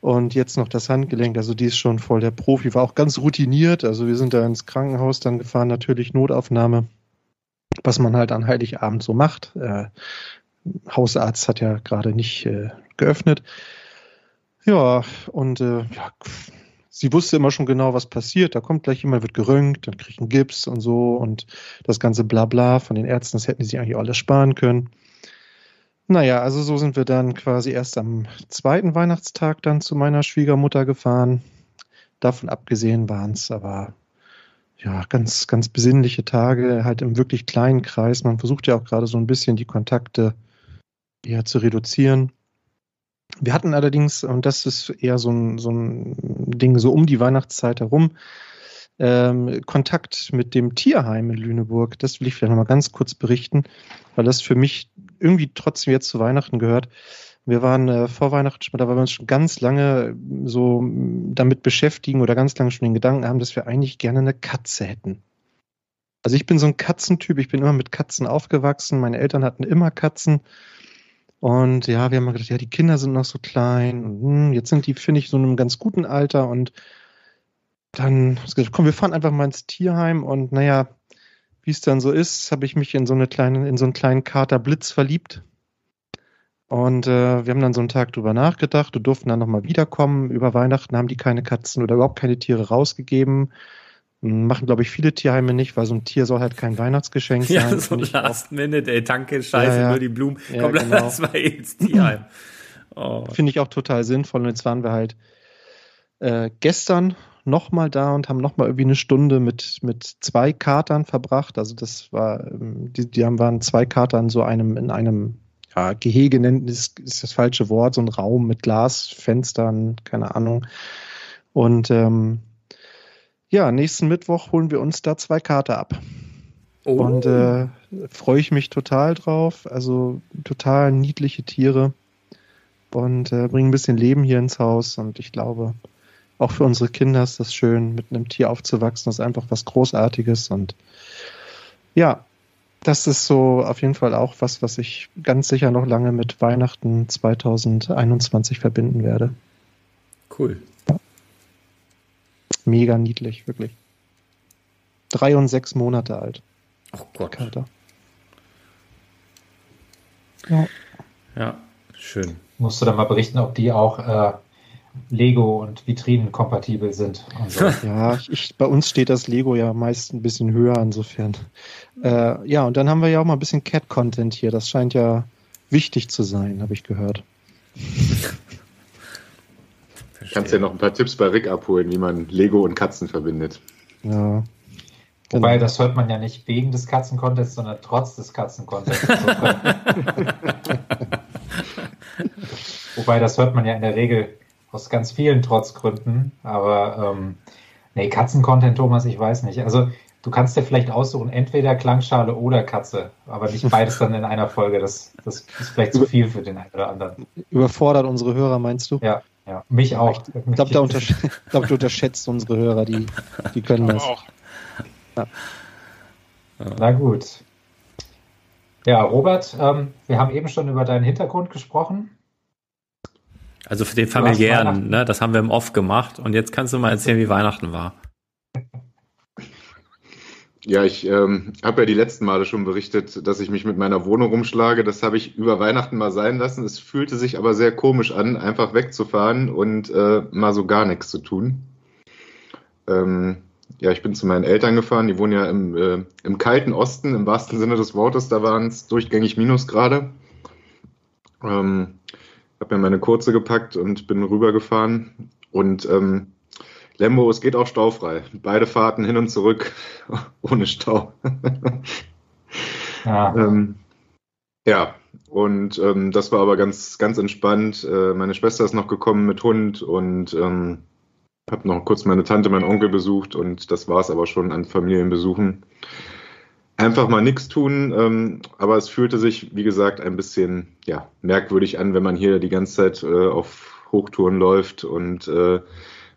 und jetzt noch das Handgelenk. Also die ist schon voll der Profi, war auch ganz routiniert. Also wir sind da ins Krankenhaus dann gefahren, natürlich Notaufnahme, was man halt an Heiligabend so macht. Äh, Hausarzt hat ja gerade nicht äh, geöffnet. Ja, und äh, ja, sie wusste immer schon genau, was passiert. Da kommt gleich jemand, wird geröntgt, dann kriegt einen Gips und so und das ganze Blabla von den Ärzten, das hätten sie eigentlich alles sparen können. Naja, also so sind wir dann quasi erst am zweiten Weihnachtstag dann zu meiner Schwiegermutter gefahren. Davon abgesehen waren es aber ja ganz, ganz besinnliche Tage, halt im wirklich kleinen Kreis. Man versucht ja auch gerade so ein bisschen die Kontakte ja, zu reduzieren. Wir hatten allerdings, und das ist eher so ein, so ein Ding so um die Weihnachtszeit herum, ähm, Kontakt mit dem Tierheim in Lüneburg. Das will ich vielleicht nochmal ganz kurz berichten, weil das für mich irgendwie trotzdem jetzt zu Weihnachten gehört. Wir waren äh, vor Weihnachten, da waren wir uns schon ganz lange so damit beschäftigen oder ganz lange schon den Gedanken haben, dass wir eigentlich gerne eine Katze hätten. Also ich bin so ein Katzentyp, ich bin immer mit Katzen aufgewachsen, meine Eltern hatten immer Katzen. Und ja, wir haben gedacht, ja, die Kinder sind noch so klein und hm, jetzt sind die, finde ich, so in einem ganz guten Alter und dann, komm, wir fahren einfach mal ins Tierheim und naja, wie es dann so ist, habe ich mich in so eine kleine, in so einen kleinen Kater Blitz verliebt. Und äh, wir haben dann so einen Tag drüber nachgedacht und durften dann nochmal wiederkommen. Über Weihnachten haben die keine Katzen oder überhaupt keine Tiere rausgegeben. Machen, glaube ich, viele Tierheime nicht, weil so ein Tier soll halt kein Weihnachtsgeschenk sein.
Ja, so last minute, ey, danke, scheiße, ja, ja. nur die Blumen.
Ja,
Komm,
genau.
lass mal ins Tierheim.
Oh. Finde ich auch total sinnvoll. Und jetzt waren wir halt äh, gestern nochmal da und haben nochmal irgendwie eine Stunde mit, mit zwei Katern verbracht. Also das war, ähm, die, die haben, waren zwei Kater in so einem, in einem ja, Gehege nennt ist, ist das falsche Wort, so ein Raum mit Glasfenstern, keine Ahnung. Und ähm, ja, nächsten Mittwoch holen wir uns da zwei Kater ab. Oh. Und äh, freue ich mich total drauf. Also total niedliche Tiere und äh, bringen ein bisschen Leben hier ins Haus. Und ich glaube, auch für unsere Kinder ist das schön, mit einem Tier aufzuwachsen. Das ist einfach was Großartiges. Und ja, das ist so auf jeden Fall auch was, was ich ganz sicher noch lange mit Weihnachten 2021 verbinden werde.
Cool.
Ja. Mega niedlich, wirklich. Drei und sechs Monate alt.
Oh Gott.
Kater.
Ja. Ja, schön.
Musst du dann mal berichten, ob die auch äh, Lego und Vitrinen kompatibel sind.
So. ja, ich, bei uns steht das Lego ja meist ein bisschen höher, insofern. Äh, ja, und dann haben wir ja auch mal ein bisschen Cat-Content hier. Das scheint ja wichtig zu sein, habe ich gehört.
Kannst ja noch ein paar Tipps bei Rick abholen, wie man Lego und Katzen verbindet.
Ja.
Wobei, das hört man ja nicht wegen des Katzencontents, sondern trotz des Katzencontents. Wobei, das hört man ja in der Regel aus ganz vielen Trotzgründen. Aber ähm, nee, Katzen-Content, Thomas, ich weiß nicht. Also du kannst dir vielleicht aussuchen, entweder Klangschale oder Katze, aber nicht beides dann in einer Folge. Das, das ist vielleicht zu viel für den einen oder anderen.
Überfordert unsere Hörer, meinst du?
Ja, ja. Mich auch.
Ich glaube, untersch glaub, du unterschätzt unsere Hörer, die, die können das.
Auch.
Ja.
Na gut. Ja, Robert, ähm, wir haben eben schon über deinen Hintergrund gesprochen.
Also für den familiären, ne, das haben wir im Off gemacht. Und jetzt kannst du mal erzählen, wie Weihnachten war.
Ja, ich ähm, habe ja die letzten Male schon berichtet, dass ich mich mit meiner Wohnung rumschlage. Das habe ich über Weihnachten mal sein lassen. Es fühlte sich aber sehr komisch an, einfach wegzufahren und äh, mal so gar nichts zu tun. Ähm, ja, ich bin zu meinen Eltern gefahren. Die wohnen ja im, äh, im kalten Osten, im wahrsten Sinne des Wortes. Da waren es durchgängig Minusgrade. Ähm, habe mir meine kurze gepackt und bin rübergefahren. Und ähm, Lembo, es geht auch staufrei. Beide Fahrten hin und zurück ohne Stau.
ja.
ähm, ja, und ähm, das war aber ganz, ganz entspannt. Äh, meine Schwester ist noch gekommen mit Hund und ähm, habe noch kurz meine Tante, meinen Onkel besucht und das war es aber schon an Familienbesuchen. Einfach mal nichts tun, ähm, aber es fühlte sich, wie gesagt, ein bisschen ja, merkwürdig an, wenn man hier die ganze Zeit äh, auf Hochtouren läuft und äh,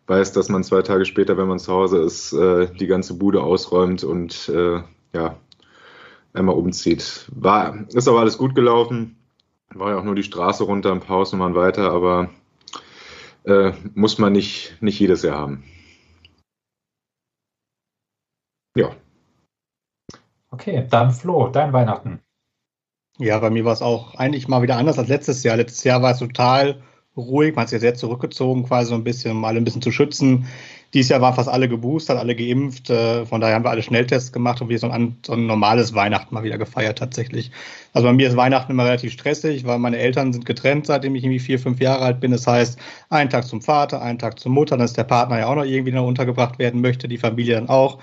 weiß, dass man zwei Tage später, wenn man zu Hause ist, äh, die ganze Bude ausräumt und äh, ja, einmal umzieht. War, ist aber alles gut gelaufen. War ja auch nur die Straße runter, ein paar Hausnummern weiter, aber äh, muss man nicht, nicht jedes Jahr haben. Ja.
Okay, dann Flo, dein Weihnachten.
Ja, bei mir war es auch eigentlich mal wieder anders als letztes Jahr. Letztes Jahr war es total ruhig, man hat sich sehr zurückgezogen, quasi so ein bisschen, um alle ein bisschen zu schützen. Dieses Jahr waren fast alle geboostert, alle geimpft. Äh, von daher haben wir alle Schnelltests gemacht und wir so ein, so ein normales Weihnachten mal wieder gefeiert tatsächlich. Also bei mir ist Weihnachten immer relativ stressig, weil meine Eltern sind getrennt, seitdem ich irgendwie vier, fünf Jahre alt bin. Das heißt, einen Tag zum Vater, einen Tag zur Mutter, dann ist der Partner ja auch noch irgendwie noch untergebracht werden möchte, die Familie dann auch.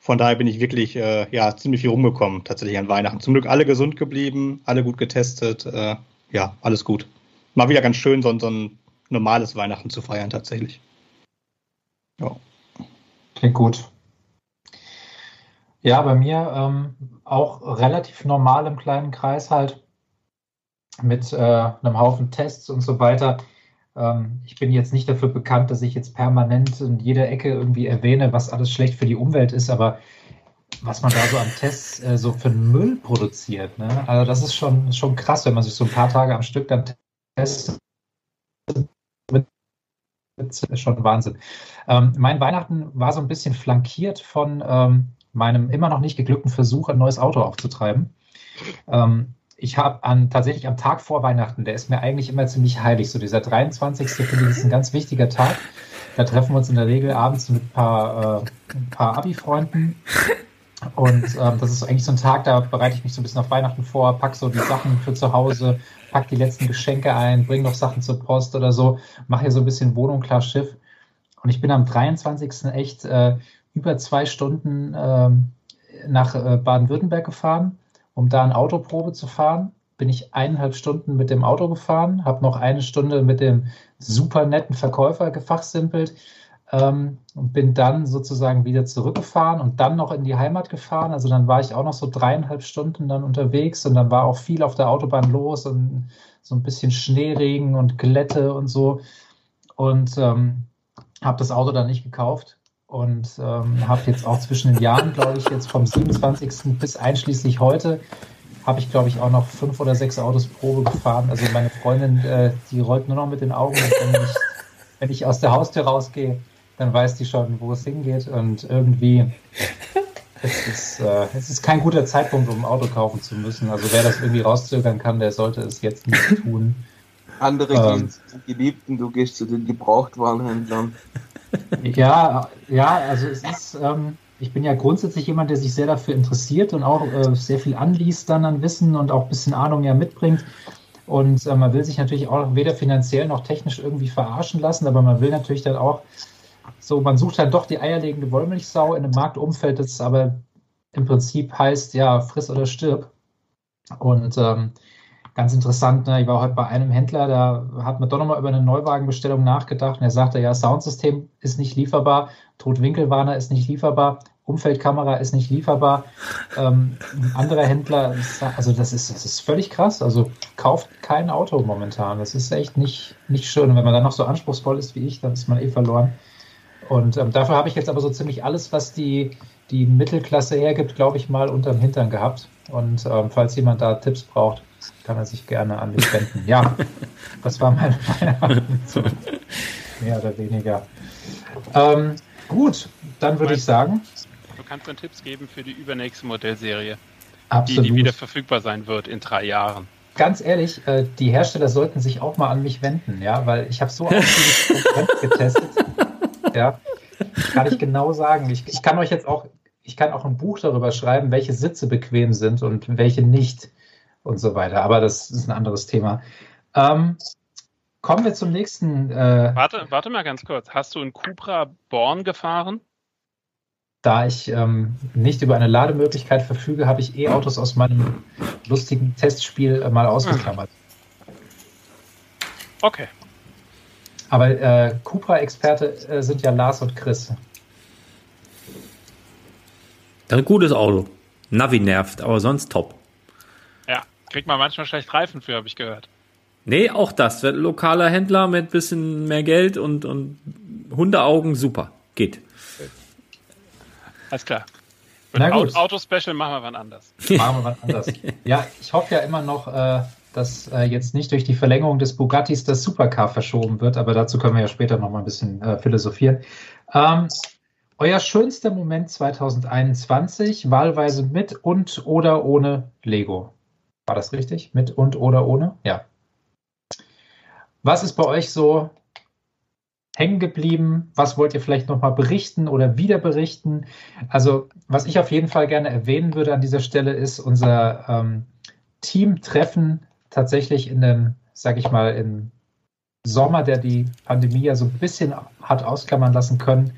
Von daher bin ich wirklich äh, ja ziemlich viel rumgekommen tatsächlich an Weihnachten. Zum Glück alle gesund geblieben, alle gut getestet. Äh, ja, alles gut. Mal wieder ganz schön, so, so ein normales Weihnachten zu feiern tatsächlich.
Ja. Klingt gut. Ja, bei mir ähm, auch relativ normal im kleinen Kreis halt mit äh, einem Haufen Tests und so weiter. Ähm, ich bin jetzt nicht dafür bekannt, dass ich jetzt permanent in jeder Ecke irgendwie erwähne, was alles schlecht für die Umwelt ist, aber was man da so an Tests äh, so für Müll produziert, ne? also das ist schon, schon krass, wenn man sich so ein paar Tage am Stück dann testet ist schon Wahnsinn. Ähm, mein Weihnachten war so ein bisschen flankiert von ähm, meinem immer noch nicht geglückten Versuch, ein neues Auto aufzutreiben. Ähm, ich habe tatsächlich am Tag vor Weihnachten, der ist mir eigentlich immer ziemlich heilig. So dieser 23. finde ich ist ein ganz wichtiger Tag. Da treffen wir uns in der Regel abends mit ein paar, äh, paar Abi-Freunden. Und ähm, das ist eigentlich so ein Tag, da bereite ich mich so ein bisschen auf Weihnachten vor, pack so die Sachen für zu Hause, pack die letzten Geschenke ein, bring noch Sachen zur Post oder so, mache hier so ein bisschen Wohnung klar Schiff. Und ich bin am 23. echt äh, über zwei Stunden äh, nach äh, Baden-Württemberg gefahren, um da eine Autoprobe zu fahren. Bin ich eineinhalb Stunden mit dem Auto gefahren, habe noch eine Stunde mit dem super netten Verkäufer gefachsimpelt ähm, und bin dann sozusagen wieder zurückgefahren und dann noch in die Heimat gefahren. Also dann war ich auch noch so dreieinhalb Stunden dann unterwegs und dann war auch viel auf der Autobahn los und so ein bisschen Schneeregen und Glätte und so. Und ähm, habe das Auto dann nicht gekauft und ähm, habe jetzt auch zwischen den Jahren, glaube ich, jetzt vom 27. bis einschließlich heute, habe ich, glaube ich, auch noch fünf oder sechs Autos Probe gefahren. Also meine Freundin, äh, die rollt nur noch mit den Augen, wenn ich, wenn ich aus der Haustür rausgehe dann weiß die schon, wo es hingeht und irgendwie es ist, äh, es ist kein guter Zeitpunkt, um ein Auto kaufen zu müssen. Also wer das irgendwie rauszögern kann, der sollte es jetzt nicht tun.
Andere
Ähm.
gehen zu den Geliebten, du gehst zu den Gebrauchtwarenhändlern.
Ja, ja, also es ist, ähm, ich bin ja grundsätzlich jemand, der sich sehr dafür interessiert und auch äh, sehr viel anliest dann an Wissen und auch ein bisschen Ahnung ja mitbringt. Und äh, man will sich natürlich auch weder finanziell noch technisch irgendwie verarschen lassen, aber man will natürlich dann auch so, man sucht dann doch die eierlegende Wollmilchsau in einem Marktumfeld, das aber im Prinzip heißt, ja, friss oder stirb. Und ähm, ganz interessant, ne, ich war heute bei einem Händler, da hat man doch nochmal über eine Neuwagenbestellung nachgedacht und er sagte, ja, Soundsystem ist nicht lieferbar, Totwinkelwarner ist nicht lieferbar, Umfeldkamera ist nicht lieferbar. Ähm, ein anderer Händler, also das ist, das ist völlig krass. Also kauft kein Auto momentan. Das ist echt nicht, nicht schön. Und wenn man dann noch so anspruchsvoll ist wie ich, dann ist man eh verloren. Und ähm, dafür habe ich jetzt aber so ziemlich alles, was die, die Mittelklasse hergibt, glaube ich, mal unterm Hintern gehabt. Und ähm, falls jemand da Tipps braucht, kann er sich gerne an mich wenden. Ja, das war mein Weihnachten. So, mehr oder weniger. Ähm, gut, dann würde ich sagen.
Du kannst dann Tipps geben für die übernächste Modellserie,
Absolut.
die, die wieder verfügbar sein wird in drei Jahren.
Ganz ehrlich, äh, die Hersteller sollten sich auch mal an mich wenden, ja, weil ich habe so ausgiebig getestet. Ja, kann ich genau sagen. Ich, ich kann euch jetzt auch, ich kann auch ein Buch darüber schreiben, welche Sitze bequem sind und welche nicht und so weiter. Aber das ist ein anderes Thema. Ähm, kommen wir zum nächsten. Äh,
Warte, warte mal ganz kurz. Hast du einen Cupra Born gefahren?
da ich ähm, nicht über eine Lademöglichkeit verfüge, habe ich E-Autos aus meinem lustigen Testspiel äh, mal ausgeklammert.
Okay.
Aber äh, Cupra-Experte äh, sind ja Lars und Chris.
Das ist ein gutes Auto. Navi nervt, aber sonst top.
Ja, kriegt man manchmal schlecht Reifen für, habe ich gehört.
Nee, auch das. Wird lokaler Händler mit bisschen mehr Geld und, und Hundeaugen, super. Geht.
Alles klar.
Na
Au-
gut.
Auto-Special machen wir wann anders.
Machen wir was anderes. Ja, ich hoffe ja immer noch, äh, dass äh, jetzt nicht durch die Verlängerung des Bugattis das Supercar verschoben wird, aber dazu können wir ja später noch mal ein bisschen äh, philosophieren. Ähm, euer schönster Moment 2021, wahlweise mit und oder ohne Lego. War das richtig? Mit und oder ohne? Ja. Was ist bei euch so hängen geblieben? Was wollt ihr vielleicht noch mal berichten oder wieder berichten? Also, was ich auf jeden Fall gerne erwähnen würde an dieser Stelle, ist unser ähm, Teamtreffen tatsächlich in dem, sag ich mal, im Sommer, der die Pandemie ja so ein bisschen hat ausklammern lassen können.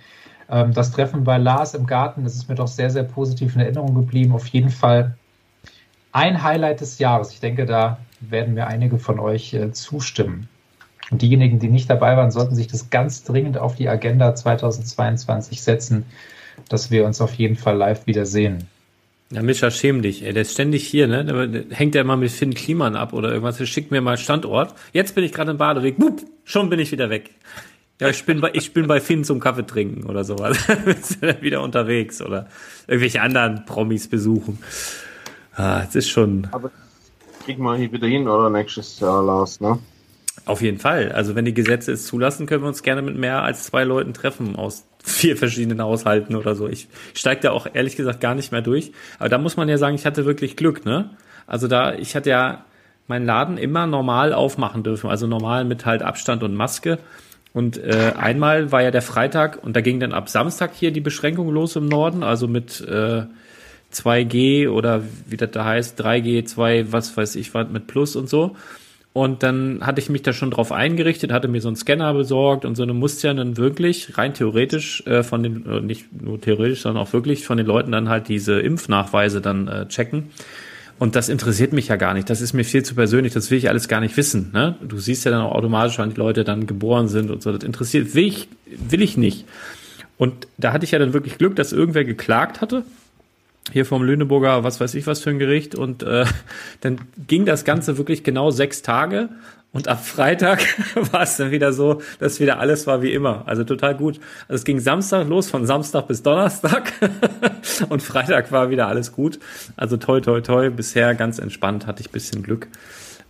Ähm, das Treffen bei Lars im Garten, das ist mir doch sehr, sehr positiv in Erinnerung geblieben. Auf jeden Fall ein Highlight des Jahres. Ich denke, da werden mir einige von euch äh, zustimmen. Und diejenigen, die nicht dabei waren, sollten sich das ganz dringend auf die Agenda 2022 setzen, dass wir uns auf jeden Fall live wiedersehen.
Ja, Mischa, schäm dich, ey. Der ist ständig hier, ne? Der hängt ja immer mit Finn Kliman ab oder irgendwas. Der schickt mir mal Standort. Jetzt bin ich gerade im Badeweg. Bup, schon bin ich wieder weg. Ja, ich bin bei, ich bin bei Finn zum Kaffee trinken oder sowas. Bist du dann wieder unterwegs oder irgendwelche anderen Promis besuchen. Ah, es ist schon
Aber kriegen wir hier wieder hin oder nächstes Jahr, Lars, ne?
auf jeden Fall. Also wenn die Gesetze es zulassen, können wir uns gerne mit mehr als zwei Leuten treffen aus vier verschiedenen Haushalten oder so. Ich steige da auch ehrlich gesagt gar nicht mehr durch. Aber da muss man ja sagen, ich hatte wirklich Glück, ne? Also da, ich hatte ja meinen Laden immer normal aufmachen dürfen, also normal mit halt Abstand und Maske. Und äh, einmal war ja der Freitag und da ging dann ab Samstag hier die Beschränkung los im Norden, also mit äh, 2G oder wie das da heißt, 3G, 2, was weiß ich, was mit Plus und so. Und dann hatte ich mich da schon drauf eingerichtet, hatte mir so einen Scanner besorgt und so eine musste ja dann wirklich rein theoretisch äh, von den, äh, nicht nur theoretisch, sondern auch wirklich von den Leuten dann halt diese Impfnachweise dann äh, checken. Und das interessiert mich ja gar nicht. Das ist mir viel zu persönlich. Das will ich alles gar nicht wissen. Ne? Du siehst ja dann auch automatisch, wann die Leute dann geboren sind und so. Das interessiert will ich, will ich nicht. Und da hatte ich ja dann wirklich Glück, dass irgendwer geklagt hatte. Hier vom Lüneburger, was weiß ich was für ein Gericht. Und äh, dann ging das Ganze wirklich genau sechs Tage. Und ab Freitag war es dann wieder so, dass wieder alles war wie immer. Also total gut. Also es ging Samstag los, von Samstag bis Donnerstag. und Freitag war wieder alles gut. Also toi, toi, toi. Bisher ganz entspannt, hatte ich bisschen Glück.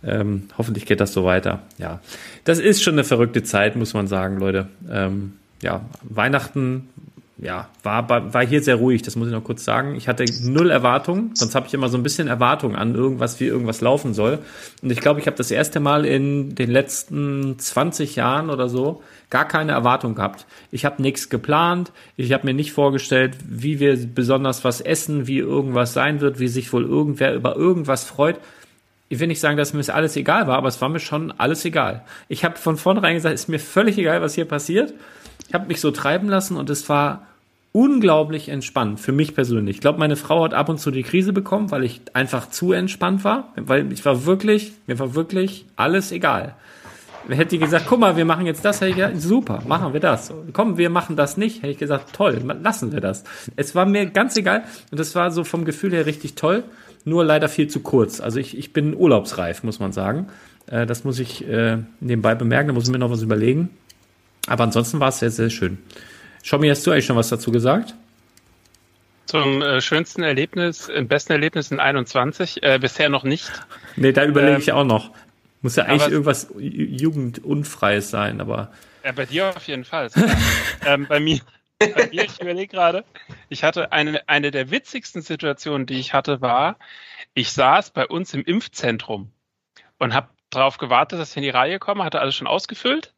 Ähm, hoffentlich geht das so weiter. Ja, das ist schon eine verrückte Zeit, muss man sagen, Leute. Ähm, ja, Weihnachten ja, war, war hier sehr ruhig, das muss ich noch kurz sagen. Ich hatte null Erwartungen, sonst habe ich immer so ein bisschen Erwartungen an irgendwas, wie irgendwas laufen soll. Und ich glaube, ich habe das erste Mal in den letzten 20 Jahren oder so gar keine Erwartung gehabt. Ich habe nichts geplant, ich habe mir nicht vorgestellt, wie wir besonders was essen, wie irgendwas sein wird, wie sich wohl irgendwer über irgendwas freut. Ich will nicht sagen, dass mir das alles egal war, aber es war mir schon alles egal. Ich habe von vornherein gesagt, ist mir völlig egal, was hier passiert. Ich habe mich so treiben lassen und es war unglaublich entspannt für mich persönlich. Ich glaube, meine Frau hat ab und zu die Krise bekommen, weil ich einfach zu entspannt war, weil ich war wirklich, mir war wirklich alles egal. Hätte die gesagt, guck mal, wir machen jetzt das, hätte ich gesagt, super, machen wir das. Komm, wir machen das nicht, hätte ich gesagt, toll, lassen wir das. Es war mir ganz egal und es war so vom Gefühl her richtig toll, nur leider viel zu kurz. Also ich, ich bin urlaubsreif, muss man sagen. Äh, das muss ich äh, nebenbei bemerken, da muss ich mir noch was überlegen. Aber ansonsten war es sehr, sehr schön. Schommi, hast du eigentlich schon was dazu gesagt?
Zum äh, schönsten Erlebnis, im besten Erlebnis in 21, äh, bisher noch nicht.
Nee, da überlege
Ähm,
ich auch noch. Muss ja eigentlich irgendwas Ju- Jugendunfreies sein, aber
Ja, bei dir auf jeden Fall. ähm, bei mir, bei mir ich überlege gerade, ich hatte eine, eine der witzigsten Situationen, die ich hatte, war, ich saß bei uns im Impfzentrum und habe darauf gewartet, dass ich in die Reihe komme, hatte alles schon ausgefüllt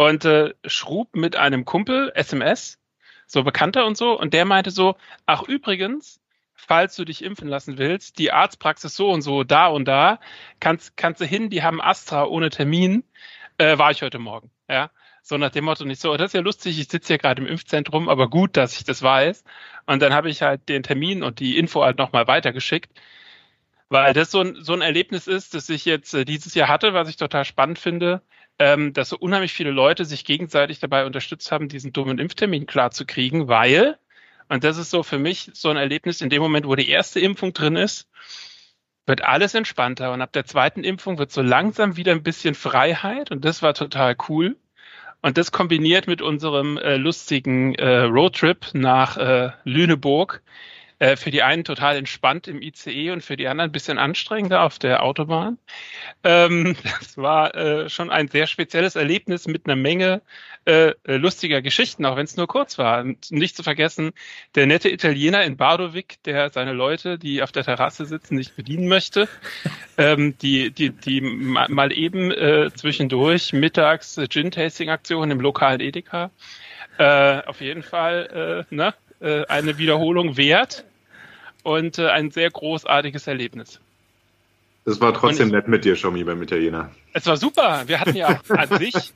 und äh, schrub mit einem Kumpel SMS, so Bekannter und so, und der meinte so, ach übrigens, falls du dich impfen lassen willst, die Arztpraxis so und so, da und da, kannst, kannst du hin, die haben Astra ohne Termin, äh, war ich heute Morgen, ja. So nach dem Motto nicht so, das ist ja lustig, ich sitze hier gerade im Impfzentrum, aber gut, dass ich das weiß. Und dann habe ich halt den Termin und die Info halt nochmal weitergeschickt, weil das so ein, so ein Erlebnis ist, das ich jetzt äh, dieses Jahr hatte, was ich total spannend finde. Ähm, dass so unheimlich viele Leute sich gegenseitig dabei unterstützt haben, diesen dummen Impftermin klarzukriegen, weil, und das ist so für mich so ein Erlebnis, in dem Moment, wo die erste Impfung drin ist, wird alles entspannter und ab der zweiten Impfung wird so langsam wieder ein bisschen Freiheit und das war total cool. Und das kombiniert mit unserem äh, lustigen äh, Roadtrip nach äh, Lüneburg, äh, für die einen total entspannt im ICE und für die anderen ein bisschen anstrengender auf der Autobahn. Ähm, das war äh, schon ein sehr spezielles Erlebnis mit einer Menge äh, lustiger Geschichten, auch wenn es nur kurz war. Und nicht zu vergessen, der nette Italiener in Bardovik, der seine Leute, die auf der Terrasse sitzen, nicht bedienen möchte, ähm, die, die, die mal eben äh, zwischendurch mittags Gin-Tasting-Aktion im lokalen Edeka. Äh, auf jeden Fall ne, eine Wiederholung wert und äh, ein sehr großartiges Erlebnis.
Es war trotzdem ich, nett mit dir, Schommi, beim Italiener.
Es war super. Wir hatten ja an sich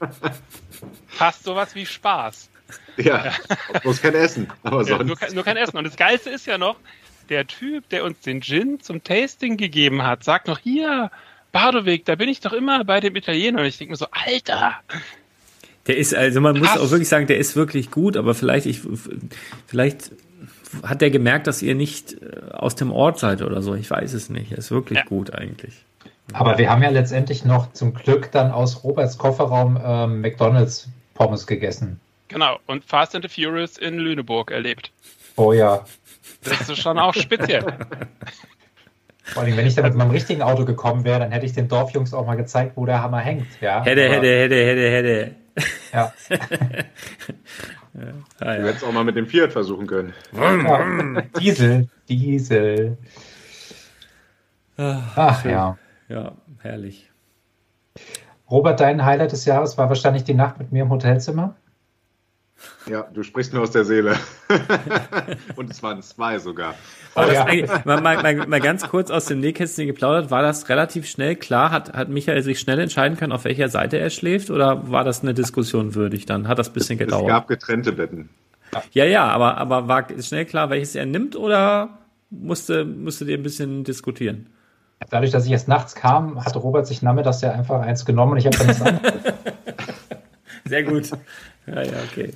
fast sowas wie Spaß.
Ja, bloß kein Essen. Aber sonst.
nur, nur kein Essen. Und das Geilste ist ja noch, der Typ, der uns den Gin zum Tasting gegeben hat, sagt noch, hier, Bardoweg, da bin ich doch immer bei dem Italiener. Und ich denke mir so, Alter,
der ist, also man muss auch wirklich sagen, der ist wirklich gut, aber vielleicht, ich, vielleicht hat der gemerkt, dass ihr nicht äh, aus dem Ort seid oder so. Ich weiß es nicht. Er ist wirklich ja. gut eigentlich.
Aber wir haben ja letztendlich noch zum Glück dann aus Roberts Kofferraum ähm, McDonalds Pommes gegessen.
Genau. Und Fast and the Furious in Lüneburg erlebt.
Oh ja.
Das ist schon auch speziell.
Vor allem, wenn ich da mit meinem richtigen Auto gekommen wäre, dann hätte ich den Dorfjungs auch mal gezeigt, wo der Hammer hängt. Ja,
hätte, hätte, hätte, hätte, hätte.
Ja.
Ja, ah, ja. Du hättest auch mal mit dem Fiat versuchen können.
Ja. Diesel, Diesel.
Ach, Ach ja. Ja, herrlich.
Robert, dein Highlight des Jahres war wahrscheinlich die Nacht mit mir im Hotelzimmer.
Ja, du sprichst mir aus der Seele. Und es waren zwei sogar.
Aber ja. mal, mal, mal, mal, ganz kurz aus dem Nähkästchen geplaudert, war das relativ schnell klar? Hat, hat Michael sich schnell entscheiden können, auf welcher Seite er schläft? Oder war das eine Diskussion würdig dann? Hat das ein bisschen gedauert? Es
gab getrennte Betten.
Ja, ja, aber, aber war schnell klar, welches er nimmt oder musste, musste ihr ein bisschen diskutieren?
Dadurch, dass ich erst nachts kam, hatte Robert sich nachmittags ja einfach eins genommen und ich habe dann das
Sehr gut. Ja, ja, okay.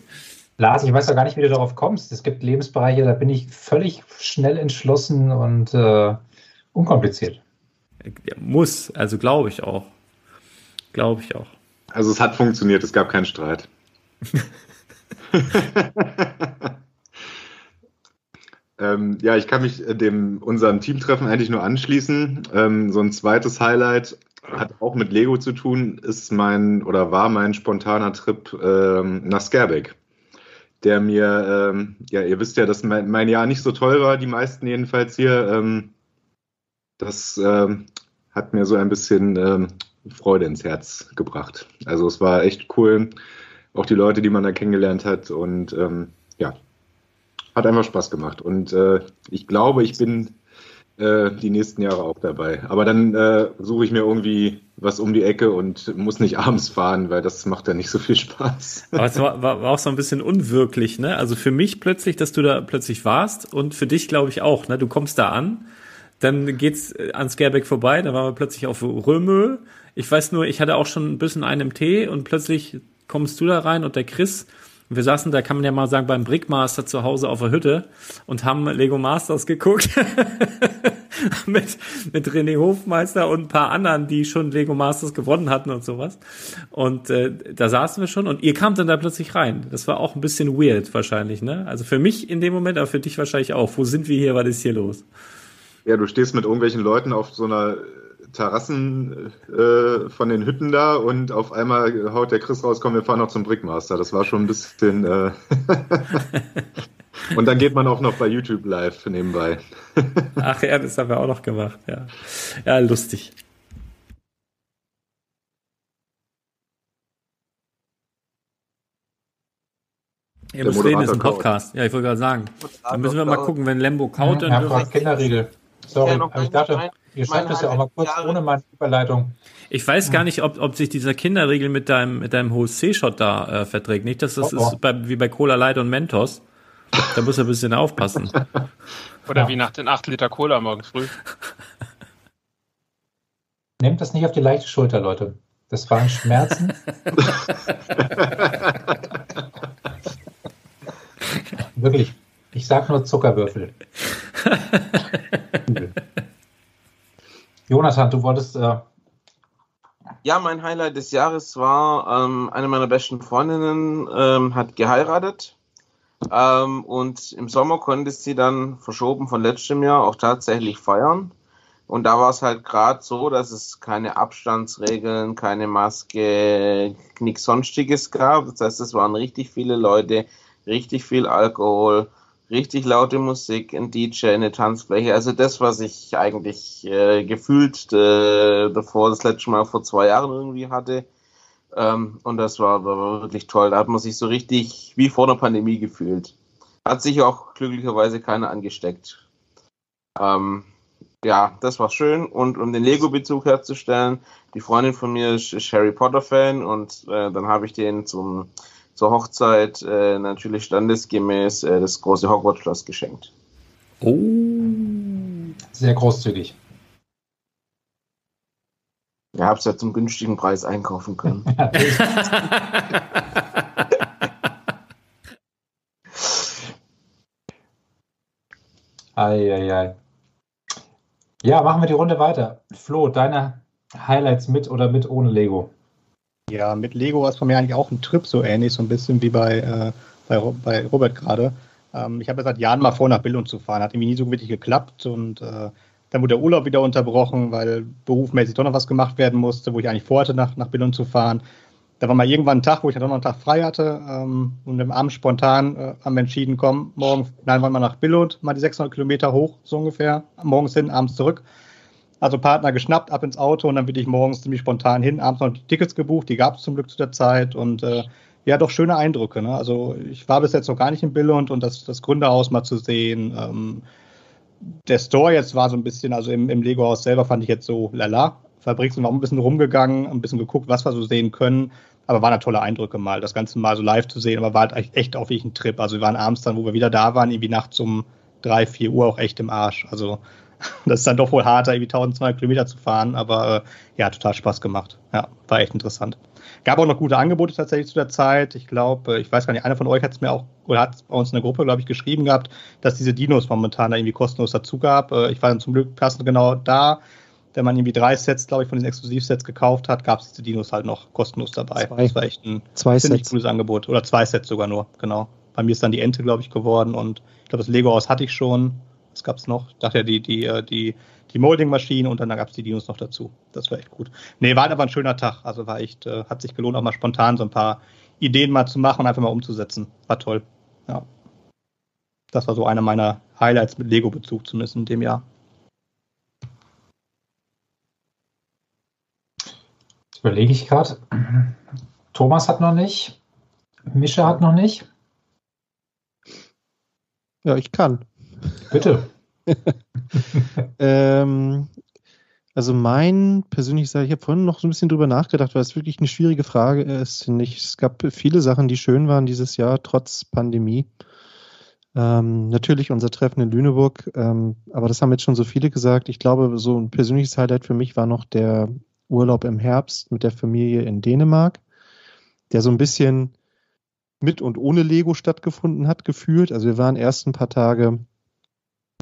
Lars, ich weiß doch gar nicht, wie du darauf kommst. Es gibt Lebensbereiche, da bin ich völlig schnell entschlossen und äh, unkompliziert.
Ja, muss, also glaube ich auch. Glaube ich auch.
Also es hat funktioniert, es gab keinen Streit. ähm, ja, ich kann mich dem unserem Teamtreffen eigentlich nur anschließen. Ähm, so ein zweites Highlight hat auch mit Lego zu tun, ist mein oder war mein spontaner Trip ähm, nach Scareback der mir, ähm, ja, ihr wisst ja, dass mein, mein, Jahr nicht so toll war, die meisten jedenfalls hier. Ähm, das ähm, hat mir so ein bisschen ähm, Freude ins Herz gebracht. Also es war echt cool, auch die Leute, die man da kennengelernt hat und ähm, ja, hat einfach Spaß gemacht. Und äh, ich glaube, ich bin äh, die nächsten Jahre auch dabei. Aber dann äh, suche ich mir irgendwie was um die Ecke und muss nicht abends fahren, weil das macht ja nicht so viel Spaß.
Aber es war, war, war auch so ein bisschen unwirklich, ne? Also für mich plötzlich, dass du da plötzlich warst und für dich glaube ich auch, ne? Du kommst da an, dann geht's an Scareback vorbei, dann waren wir plötzlich auf Römö. Ich weiß nur, ich hatte auch schon ein bisschen einen im Tee und plötzlich kommst du da rein und der Chris wir saßen, da kann man ja mal sagen, beim Brickmaster zu Hause auf der Hütte und haben Lego Masters geguckt. mit, mit René Hofmeister und ein paar anderen, die schon Lego Masters gewonnen hatten und sowas. Und äh, da saßen wir schon und ihr kamt dann da plötzlich rein. Das war auch ein bisschen weird wahrscheinlich, ne? Also für mich in dem Moment, aber für dich wahrscheinlich auch. Wo sind wir hier? Was ist hier los?
Ja, du stehst mit irgendwelchen Leuten auf so einer Terrassen äh, von den Hütten da und auf einmal haut der Chris raus, komm, wir fahren noch zum Brickmaster. Das war schon ein bisschen. Äh und dann geht man auch noch bei YouTube live nebenbei.
Ach ja, das haben wir auch noch gemacht, ja. Ja, lustig. Ihr müsst reden, ist ein Podcast. Ja, ich wollte gerade sagen. Dann müssen wir mal gucken, wenn Lembo kaut, dann.
Ja, Kinderriegel. Sorry, aber ich dachte, ihr schreibt das ja auch mal kurz ohne meine Überleitung.
Ich weiß gar nicht, ob, ob sich dieser Kinderriegel mit deinem, mit deinem HC-Shot da äh, verträgt. Nicht, dass das oh, oh. ist bei, wie bei Cola Light und Mentos. Da muss er ein bisschen aufpassen.
Oder ja. wie nach den 8 Liter Cola morgens früh.
Nehmt das nicht auf die leichte Schulter, Leute. Das waren Schmerzen. Wirklich. Ich sag nur Zuckerwürfel. Jonathan, du wolltest. Äh,
Ja, mein Highlight des Jahres war, ähm, eine meiner besten Freundinnen ähm, hat geheiratet. Ähm, und im Sommer konnte sie dann verschoben von letztem Jahr auch tatsächlich feiern. Und da war es halt gerade so, dass es keine Abstandsregeln, keine Maske, nichts Sonstiges gab. Das heißt, es waren richtig viele Leute, richtig viel Alkohol, richtig laute Musik, ein DJ, eine Tanzfläche. Also das, was ich eigentlich äh, gefühlt äh, davor das letzte Mal vor zwei Jahren irgendwie hatte. Ähm, und das war, war wirklich toll. Da hat man sich so richtig wie vor der Pandemie gefühlt. Hat sich auch glücklicherweise keiner angesteckt. Ähm, ja, das war schön. Und um den Lego-Bezug herzustellen, die Freundin von mir ist, ist Harry Potter-Fan und äh, dann habe ich den zum, zur Hochzeit äh, natürlich standesgemäß äh, das große Hogwarts-Schloss geschenkt.
Oh.
sehr großzügig.
Ihr habt es ja zum günstigen Preis einkaufen können.
Eieiei. Ja, machen wir die Runde weiter. Flo, deine Highlights mit oder mit ohne Lego?
Ja, mit Lego war es bei mir eigentlich auch ein Trip so ähnlich, so ein bisschen wie bei, äh, bei, bei Robert gerade. Ähm, ich habe ja seit Jahren mal vor, nach Billund zu fahren. Hat irgendwie nie so wirklich geklappt und äh, dann wurde der Urlaub wieder unterbrochen, weil berufmäßig doch noch was gemacht werden musste, wo ich eigentlich vorhatte, nach, nach Billund zu fahren. Da war mal irgendwann ein Tag, wo ich dann doch noch einen Tag frei hatte ähm, und am Abend spontan äh, haben wir entschieden, komm, morgen, nein, wollen wir nach Billund, mal die 600 Kilometer hoch, so ungefähr, morgens hin, abends zurück. Also Partner geschnappt, ab ins Auto und dann bin ich morgens ziemlich spontan hin, abends noch die Tickets gebucht, die gab es zum Glück zu der Zeit und äh, ja, doch schöne Eindrücke. Ne? Also ich war bis jetzt noch gar nicht in Billund und das, das Gründerhaus mal zu sehen. Ähm, der Store jetzt war so ein bisschen, also im, im Lego-Haus selber fand ich jetzt so lala. Fabrik sind wir auch ein bisschen rumgegangen, ein bisschen geguckt, was wir so sehen können. Aber waren da tolle Eindrücke mal, das Ganze mal so live zu sehen. Aber war halt echt, auch wirklich ein Trip. Also wir waren abends dann, wo wir wieder da waren, irgendwie nachts um drei, vier Uhr auch echt im Arsch. Also das ist dann doch wohl harter, irgendwie 1200 Kilometer zu fahren. Aber äh, ja, total Spaß gemacht. Ja, war echt interessant. Gab auch noch gute Angebote tatsächlich zu der Zeit. Ich glaube, ich weiß gar nicht, einer von euch hat es mir auch, oder hat es bei uns in der Gruppe, glaube ich, geschrieben gehabt, dass diese Dinos momentan da irgendwie kostenlos dazu gab. Äh, Ich war dann zum Glück passend genau da. Wenn man irgendwie drei Sets, glaube ich, von den Exklusivsets gekauft hat, gab es diese Dinos halt noch kostenlos dabei.
Zwei.
Das war echt ein
Zwei
ziemlich
Sets.
cooles Angebot. Oder zwei Sets sogar nur, genau. Bei mir ist dann die Ente, glaube ich, geworden und ich glaube, das Lego-Haus hatte ich schon. Was gab es noch? Ich dachte ja, die, die, äh, die, die Molding-Maschine und dann gab es die Dinos noch dazu. Das war echt gut. Nee, war aber ein schöner Tag. Also war echt, äh, hat sich gelohnt, auch mal spontan so ein paar Ideen mal zu machen und einfach mal umzusetzen. War toll. Ja. Das war so einer meiner Highlights mit Lego-Bezug, zumindest in dem Jahr.
Jetzt überlege ich gerade. Thomas hat noch nicht. Mischa hat noch nicht.
Ja, ich kann.
Bitte.
ähm, also mein persönlich ich habe vorhin noch so ein bisschen drüber nachgedacht, weil es wirklich eine schwierige Frage ist, finde. Es gab viele Sachen, die schön waren dieses Jahr, trotz Pandemie. Ähm, natürlich unser Treffen in Lüneburg, ähm, aber das haben jetzt schon so viele gesagt. Ich glaube, so ein persönliches Highlight für mich war noch der Urlaub im Herbst mit der Familie in Dänemark, der so ein bisschen mit und ohne Lego stattgefunden hat, gefühlt. Also wir waren erst ein paar Tage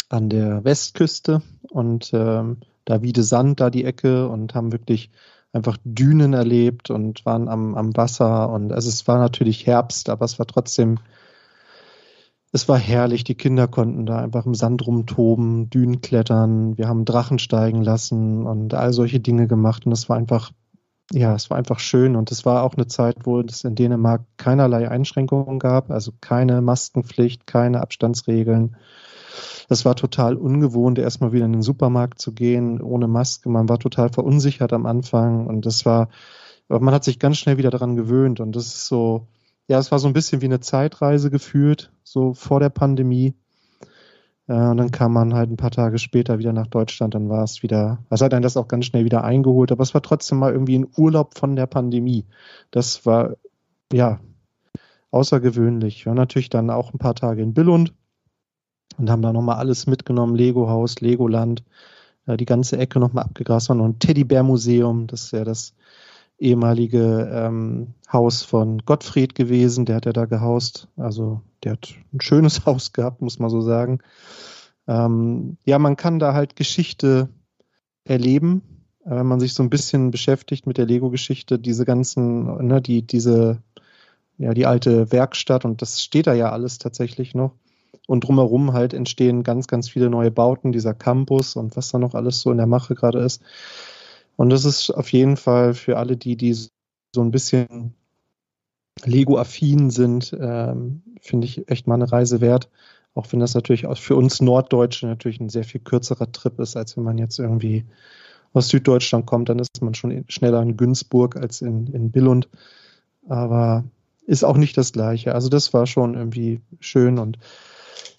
an der Westküste und ähm, da Wiede Sand, da die Ecke und haben wirklich einfach Dünen erlebt und waren am, am Wasser und also es war natürlich Herbst, aber es war trotzdem, es war herrlich. Die Kinder konnten da einfach im Sand rumtoben, Dünen klettern, wir haben Drachen steigen lassen und all solche Dinge gemacht und es war einfach, ja, es war einfach schön und es war auch eine Zeit, wo es in Dänemark keinerlei Einschränkungen gab, also keine Maskenpflicht, keine Abstandsregeln. Das war total ungewohnt, erstmal wieder in den Supermarkt zu gehen, ohne Maske. Man war total verunsichert am Anfang und das war, aber man hat sich ganz schnell wieder daran gewöhnt und das ist so, ja, es war so ein bisschen wie eine Zeitreise gefühlt, so vor der Pandemie. Äh, und dann kam man halt ein paar Tage später wieder nach Deutschland, dann war es wieder, also hat dann das auch ganz schnell wieder eingeholt, aber es war trotzdem mal irgendwie ein Urlaub von der Pandemie. Das war, ja, außergewöhnlich. Waren natürlich dann auch ein paar Tage in Billund und haben da nochmal alles mitgenommen, Lego-Haus, Legoland, äh, die ganze Ecke nochmal abgegrast, war noch ein Teddybär-Museum, das ist ja das ehemalige ähm, Haus von Gottfried gewesen, der hat ja da gehaust. Also der hat ein schönes Haus gehabt, muss man so sagen. Ähm, ja, man kann da halt Geschichte erleben, äh, wenn man sich so ein bisschen beschäftigt mit der Lego-Geschichte, diese ganzen, ne, die, diese, ja, die alte Werkstatt und das steht da ja alles tatsächlich noch. Und drumherum halt entstehen ganz, ganz viele neue Bauten, dieser Campus und was da noch alles so in der Mache gerade ist. Und das ist auf jeden Fall für alle, die, die so ein bisschen Lego-affin sind, ähm, finde ich echt mal eine Reise wert. Auch wenn das natürlich auch für uns Norddeutsche natürlich ein sehr viel kürzerer Trip ist, als wenn man jetzt irgendwie aus Süddeutschland kommt, dann ist man schon schneller in Günzburg als in, in Billund. Aber ist auch nicht das Gleiche. Also das war schon irgendwie schön und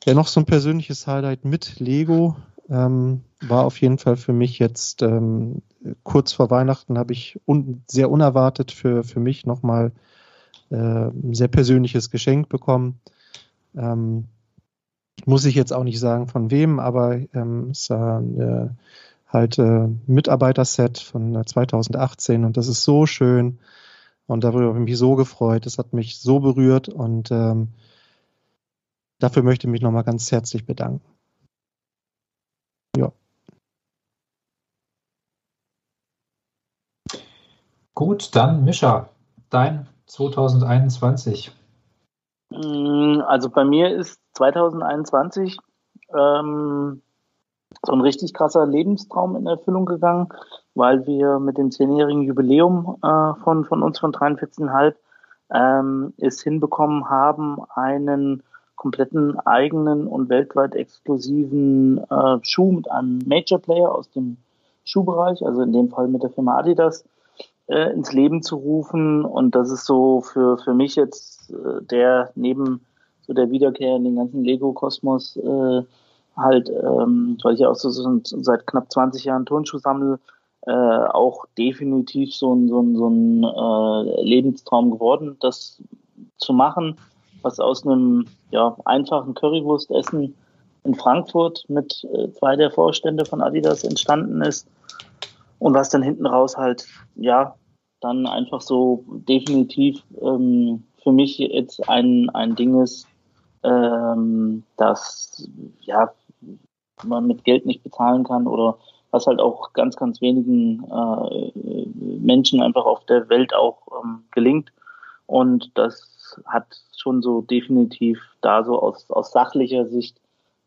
ja, noch so ein persönliches Highlight mit Lego ähm, war auf jeden Fall für mich jetzt ähm, kurz vor Weihnachten habe ich un sehr unerwartet für, für mich nochmal äh, ein sehr persönliches Geschenk bekommen. Ähm, muss ich jetzt auch nicht sagen von wem, aber ähm, es war äh, halt äh, Mitarbeiterset von 2018 und das ist so schön und darüber habe ich mich so gefreut. Das hat mich so berührt und ähm, dafür möchte ich mich nochmal ganz herzlich bedanken. Ja.
Gut, dann Mischa, dein 2021.
Mm, Also bei mir ist 2021 ähm, so ein richtig krasser Lebenstraum in Erfüllung gegangen, weil wir mit dem zehnjährigen Jubiläum äh, von, von uns von 43,5 ähm, es hinbekommen haben, einen kompletten eigenen und weltweit exklusiven äh, Schuh mit einem Major Player aus dem Schuhbereich, also in dem Fall mit der Firma Adidas, äh, ins Leben zu rufen. Und das ist so für, für mich jetzt äh, der neben so der Wiederkehr in den ganzen Lego-Kosmos äh, halt, ähm, weil ich ja auch so, so seit knapp 20 Jahren Turnschuh sammle, äh, auch definitiv so ein, so ein, so ein äh, Lebenstraum geworden, das zu machen, was aus einem ja, einfachen Currywurstessen in Frankfurt mit äh, zwei der Vorstände von Adidas entstanden ist und was dann hinten raus halt, ja, dann einfach so definitiv ähm, für mich jetzt ein, ein Ding ist, ähm, das ja man mit Geld nicht bezahlen kann oder was halt auch ganz, ganz wenigen äh, Menschen einfach auf der Welt auch ähm, gelingt. Und das hat schon so definitiv da so aus, aus sachlicher Sicht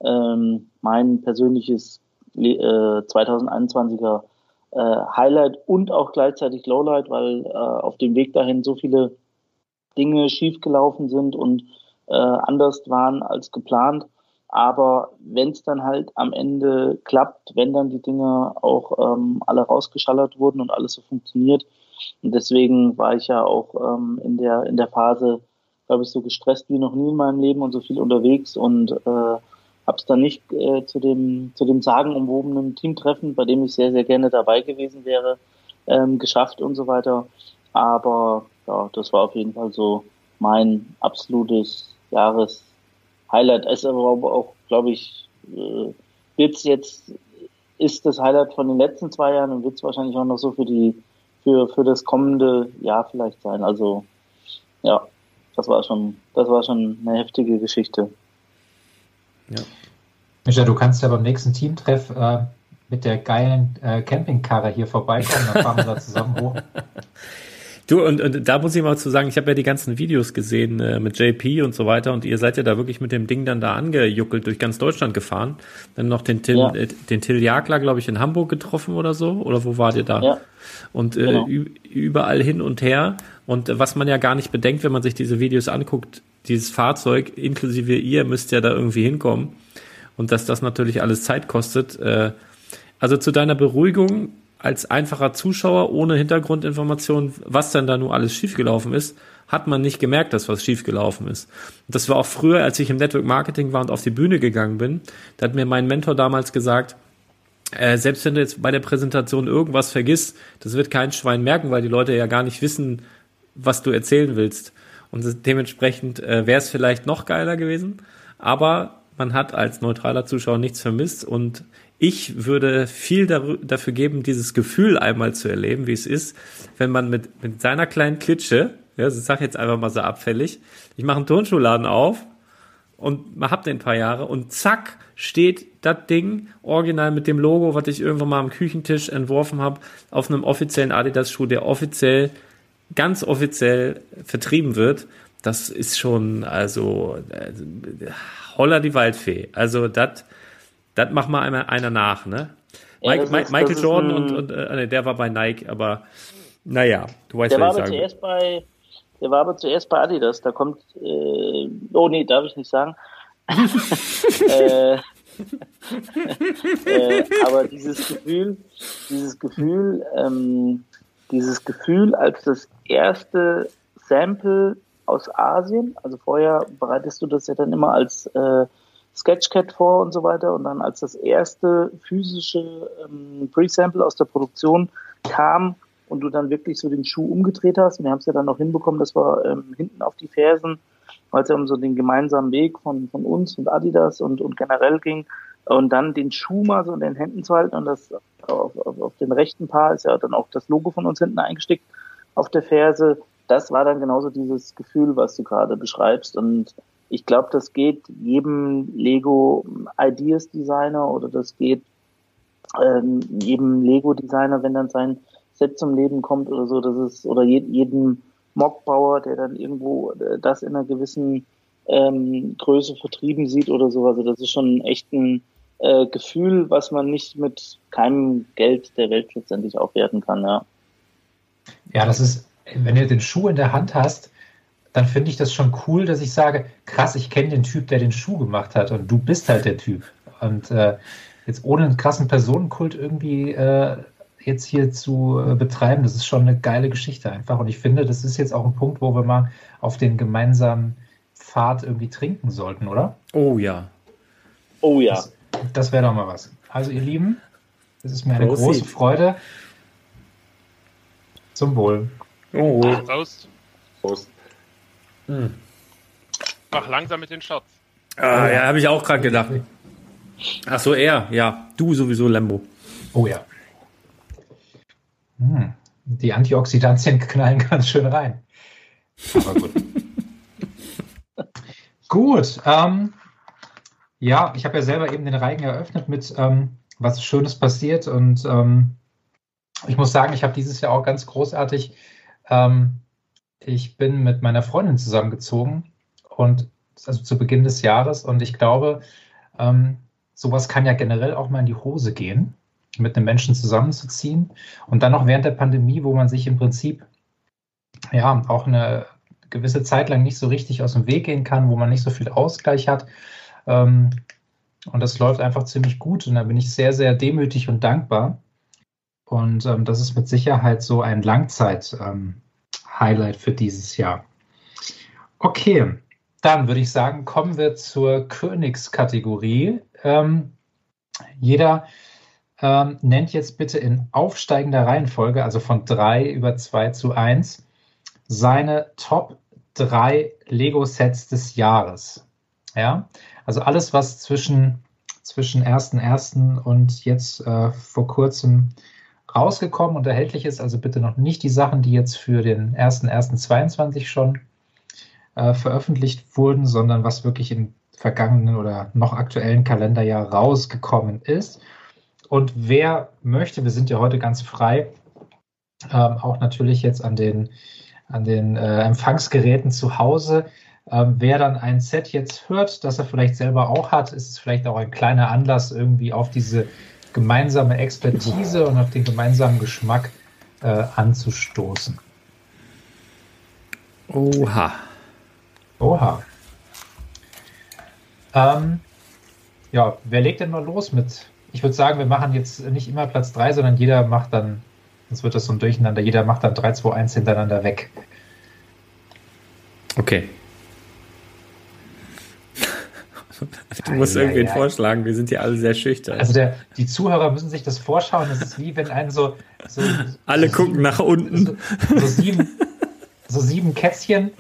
ähm, mein persönliches äh, 2021er äh, Highlight und auch gleichzeitig Lowlight, weil äh, auf dem Weg dahin so viele Dinge schiefgelaufen sind und äh, anders waren als geplant. Aber wenn es dann halt am Ende klappt, wenn dann die Dinge auch ähm, alle rausgeschallert wurden und alles so funktioniert, und deswegen war ich ja auch ähm, in der in der Phase, glaube ich, so gestresst wie noch nie in meinem Leben und so viel unterwegs und äh, habe es dann nicht äh, zu dem zu dem sagenumwobenen Teamtreffen, bei dem ich sehr sehr gerne dabei gewesen wäre, ähm, geschafft und so weiter. Aber ja, das war auf jeden Fall so mein absolutes Jahreshighlight. Es ist aber auch, glaube ich, äh, wird's jetzt ist das Highlight von den letzten zwei Jahren und wird es wahrscheinlich auch noch so für die für für das kommende Jahr vielleicht sein. Also ja, das war schon das war schon eine heftige Geschichte.
Ja.
Micha, du kannst ja beim nächsten Teamtreff äh, mit der geilen äh, Campingkarre hier vorbeikommen, dann fahren wir da zusammen hoch.
Du, und, und da muss ich mal zu sagen, ich habe ja die ganzen Videos gesehen äh, mit JP und so weiter und ihr seid ja da wirklich mit dem Ding dann da angejuckelt durch ganz Deutschland gefahren. Dann noch den Till,
Ja.
äh, den Till Jagler, glaube ich, in Hamburg getroffen oder so. Oder wo wart ihr da?
Ja.
Und äh,
Genau.
überall hin und her. Und was man ja gar nicht bedenkt, wenn man sich diese Videos anguckt, dieses Fahrzeug, inklusive ihr, müsst ja da irgendwie hinkommen. Und dass das natürlich alles Zeit kostet. Äh, also zu deiner Beruhigung als einfacher Zuschauer ohne Hintergrundinformation, was denn da nur alles schiefgelaufen ist, hat man nicht gemerkt, dass was schiefgelaufen ist. Das war auch früher, als ich im Network Marketing war und auf die Bühne gegangen bin, da hat mir mein Mentor damals gesagt, äh, selbst wenn du jetzt bei der Präsentation irgendwas vergisst, das wird kein Schwein merken, weil die Leute ja gar nicht wissen, was du erzählen willst. Und das- dementsprechend äh, wäre es vielleicht noch geiler gewesen, aber man hat als neutraler Zuschauer nichts vermisst und ich würde viel dafür geben, dieses Gefühl einmal zu erleben, wie es ist, wenn man mit, mit seiner kleinen Klitsche, ja, ich sag jetzt einfach mal so abfällig, ich mache einen Turnschuhladen auf und man habt den ein paar Jahre und zack steht das Ding original mit dem Logo, was ich irgendwann mal am Küchentisch entworfen habe, auf einem offiziellen Adidas-Schuh, der offiziell, ganz offiziell vertrieben wird. Das ist schon, also, äh, holla die Waldfee. Also, das, macht mal einer, einer nach, ne?
Ja,
Mike,
ist-
Michael Jordan und, und äh, der war bei Nike, aber naja, du weißt,
Der
was ich
zuerst bei, der war aber zuerst bei Adidas. Da kommt, äh, oh nee, darf ich nicht sagen. äh, äh, aber dieses Gefühl, dieses Gefühl, ähm, dieses Gefühl als das erste Sample aus Asien, also vorher bereitest du das ja dann immer als äh, Sketchcat vor und so weiter. Und dann als das erste physische ähm, Pre-Sample aus der Produktion kam und du dann wirklich so den Schuh umgedreht hast. Wir haben es ja dann noch hinbekommen, dass wir ähm, hinten auf die Fersen, weil es ja um so den gemeinsamen Weg von, von uns und Adidas und, und generell ging. Und dann den Schuh mal so in den Händen zu halten und das auf, auf, auf den rechten Paar ist ja dann auch das Logo von uns hinten eingestickt auf der Ferse. Das war dann genauso dieses Gefühl, was du gerade beschreibst und ich glaube, das geht jedem Lego Ideas Designer oder das geht ähm, jedem Lego Designer, wenn dann sein Set zum Leben kommt oder so, das ist oder je, jedem Mockbauer, der dann irgendwo äh, das in einer gewissen ähm, Größe vertrieben sieht oder so. Also das ist schon echt ein äh, Gefühl, was man nicht mit keinem Geld der Welt letztendlich aufwerten kann, ja.
Ja, das ist, wenn du den Schuh in der Hand hast, dann finde ich das schon cool, dass ich sage, krass, ich kenne den Typ, der den Schuh gemacht hat und du bist halt der Typ. Und äh, jetzt ohne einen krassen Personenkult irgendwie äh, jetzt hier zu äh, betreiben, das ist schon eine geile Geschichte einfach. Und ich finde, das ist jetzt auch ein Punkt, wo wir mal auf den gemeinsamen Pfad irgendwie trinken sollten, oder?
Oh ja.
Oh ja.
Das, das wäre doch mal was. Also ihr Lieben, es ist mir eine
Prosit.
große Freude. Zum Wohl.
Oh.
Prost.
Prost.
Hm.
Mach langsam mit den Shots.
Ah, ja, habe ich auch gerade gedacht. Ach so, er, ja. Du sowieso, Lambo.
Oh ja. Hm. Die Antioxidantien knallen ganz schön rein. Aber gut. gut. Ähm, ja, ich habe ja selber eben den Reigen eröffnet mit ähm, was Schönes passiert und ähm, ich muss sagen, ich habe dieses Jahr auch ganz großartig. Ähm, ich bin mit meiner Freundin zusammengezogen und also zu Beginn des Jahres und ich glaube, ähm, sowas kann ja generell auch mal in die Hose gehen, mit einem Menschen zusammenzuziehen und dann noch während der Pandemie, wo man sich im Prinzip ja auch eine gewisse Zeit lang nicht so richtig aus dem Weg gehen kann, wo man nicht so viel Ausgleich hat. Ähm, und das läuft einfach ziemlich gut und da bin ich sehr, sehr demütig und dankbar. Und ähm, das ist mit Sicherheit so ein Langzeit-Highlight für dieses Jahr. Okay, dann würde ich sagen, kommen wir zur Königskategorie. Ähm, jeder ähm, nennt jetzt bitte in aufsteigender Reihenfolge, also von 3 über 2 zu 1, seine Top 3 Lego-Sets des Jahres. Ja, also alles, was zwischen, zwischen 1.1. und jetzt äh, vor kurzem rausgekommen und erhältlich ist, also bitte noch nicht die Sachen, die jetzt für den 1.1.22 schon äh, veröffentlicht wurden, sondern was wirklich im vergangenen oder noch aktuellen Kalenderjahr rausgekommen ist. Und wer möchte, wir sind ja heute ganz frei, ähm, auch natürlich jetzt an den, an den äh, Empfangsgeräten zu Hause. Ähm, wer dann ein Set jetzt hört, das er vielleicht selber auch hat, ist es vielleicht auch ein kleiner Anlass, irgendwie auf diese gemeinsame Expertise und auf den gemeinsamen Geschmack äh, anzustoßen.
Oha.
Oha. Ähm, ja, wer legt denn mal los mit? Ich würde sagen, wir machen jetzt nicht immer Platz 3, sondern jeder macht dann, sonst wird das so ein Durcheinander, jeder macht dann 3, 2, 1 hintereinander weg.
Okay. Du musst
ei,
einen
ei.
vorschlagen, wir sind hier alle sehr schüchtern.
Also der, die Zuhörer müssen sich das vorschauen. Das ist wie wenn einen so, so
alle
so
gucken
sieben,
nach unten.
so sieben, so sieben Kätzchen,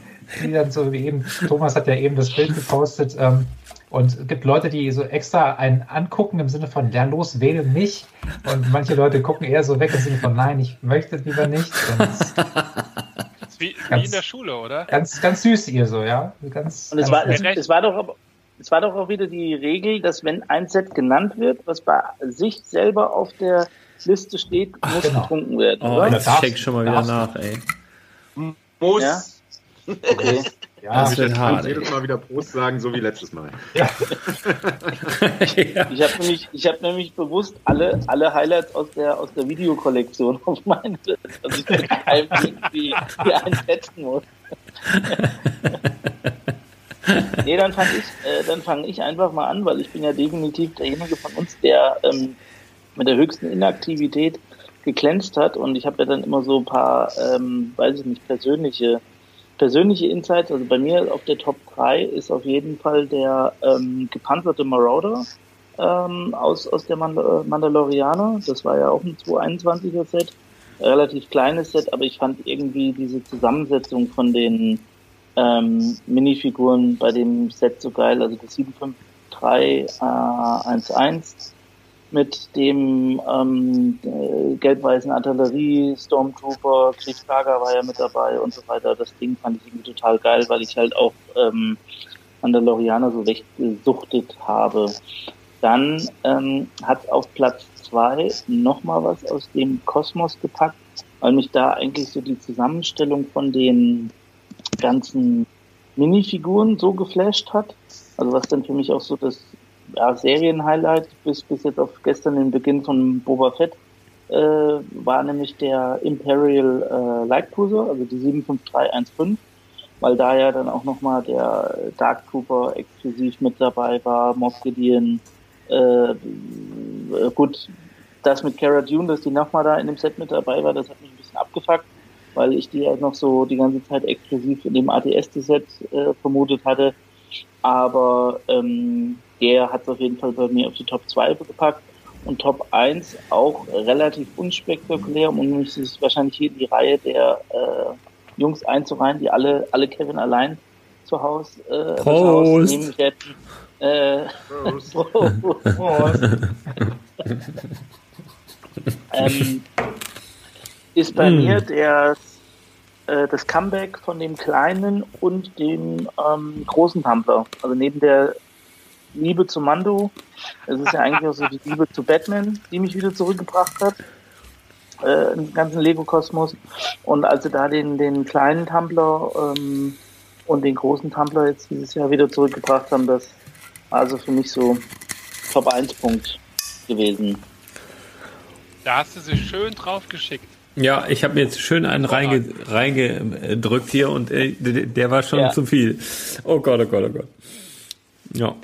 die dann so wie eben, Thomas hat ja eben das Bild gepostet, ähm, Und es gibt Leute, die so extra einen angucken im Sinne von, ja los, wähle mich. Und manche Leute gucken eher so weg im Sinne von, nein, ich möchte es lieber nicht. Ganz,
Wie, wie
Ganz-
in der Schule, oder?
ganz, ganz süß ihr so, ja. Ganz,
Und es
ganz
war, es, es war doch aber, es war doch auch wieder die Regel, dass wenn ein Set genannt wird, was bei sich selber auf der Liste steht, muss
genau.
getrunken werden,
Oh,
oder?
darfst-
check schon mal wieder nach, ey.
Muss.
Ja? Okay.
ja,
Das wird
Ich
hart,
jedes Mal wieder Prost sagen, so wie letztes Mal.
ja.
Ich habe nämlich, ich habe nämlich bewusst alle, alle Highlights aus der, aus der Videokollektion auf meine Liste, dass ich mit keinem irgendwie hier einsetzen muss. nee, dann fange ich, äh, fange ich einfach mal an, weil ich bin ja definitiv derjenige von uns, der ähm, mit der höchsten Inaktivität geglänzt hat und ich habe ja dann immer so ein paar, ähm, weiß ich nicht, persönliche persönliche Insights, also bei mir auf der Top 3 ist auf jeden Fall der ähm, gepanzerte Marauder ähm, aus, aus der Mand äh, Mandalorianer. Das war ja auch ein 221er Set. Relativ kleines Set, aber ich fand irgendwie diese Zusammensetzung von den ähm, Minifiguren bei dem Set so geil. Also das 75311 mit dem ähm, äh, gelb-weißen Artillerie, Stormtrooper, Kriegslager war ja mit dabei und so weiter. Das Ding fand ich irgendwie total geil, weil ich halt auch ähm, Mandalorianer so weggesuchtet habe. Dann ähm, hat auf Platz zwei nochmal was aus dem Kosmos gepackt, weil mich da eigentlich so die Zusammenstellung von den ganzen Minifiguren so geflasht hat. Also was dann für mich auch so das ja, Serienhighlight bis, bis jetzt auf gestern den Beginn von Boba Fett äh, war nämlich der Imperial äh, Light Cruiser, also die 75315, weil da ja dann auch nochmal der Dark Trooper exklusiv mit dabei war, Moff äh, gut, das mit Cara Dune, dass die nochmal da in dem Set mit dabei war, das hat mich ein bisschen abgefuckt, weil ich die ja noch so die ganze Zeit exklusiv in dem ATS-Set äh, vermutet hatte. Aber ähm, der hat es auf jeden Fall bei mir auf die Top 2 gepackt. Und Top 1 auch relativ unspektakulär, um mich ist wahrscheinlich hier in die Reihe der äh, Jungs einzureihen, die alle, alle Kevin allein zu Hause äh,
Prost.
nehmen hätten. Äh,
Prost.
Prost. ähm, ist bei
Mm.
mir der, äh, das Comeback von dem kleinen und dem ähm, großen Tumblr. Also neben der Liebe zu Mando, es ist ja eigentlich auch so die Liebe zu Batman, die mich wieder zurückgebracht hat äh, im ganzen Lego-Kosmos. Und als sie da den, den kleinen Tumblr ähm, und den großen Tumblr jetzt dieses Jahr wieder zurückgebracht haben, das war also für mich so Top 1 Punkt gewesen.
Da hast du sie schön drauf geschickt.
Ja, ich habe mir jetzt schön einen reinge, reingedrückt hier und äh, der, der war schon
Ja.
zu viel. Oh Gott, oh Gott, oh Gott. Ja.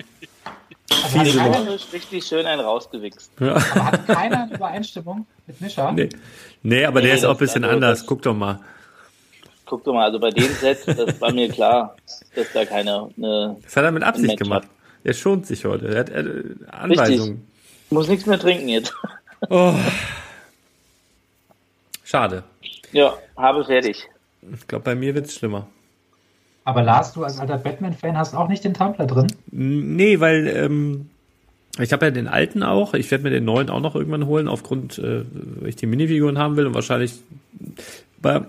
Hat
Fiese Nummer.
keiner richtig schön einen rausgewichst.
Ja.
Aber hat keiner eine Übereinstimmung mit Mischa?
Nee. nee, aber der
Nee,
ist auch ein bisschen
also
anders. Guck doch mal.
Guck doch mal, also bei dem Set, das war mir klar, dass da keiner eine,
Das hat er mit Absicht gemacht.
hat.
Der schont sich heute. Er hat äh, Anweisungen.
muss nichts mehr trinken jetzt.
Oh. Schade.
ja, habe fertig.
Ich glaube, bei mir wird's schlimmer.
Aber Lars, du als alter Batman-Fan hast auch nicht den Tumblr drin?
Nee, weil ähm, ich habe ja den alten auch. Ich werde mir den neuen auch noch irgendwann holen, aufgrund, äh, weil ich die Minifiguren haben will und wahrscheinlich. Aber,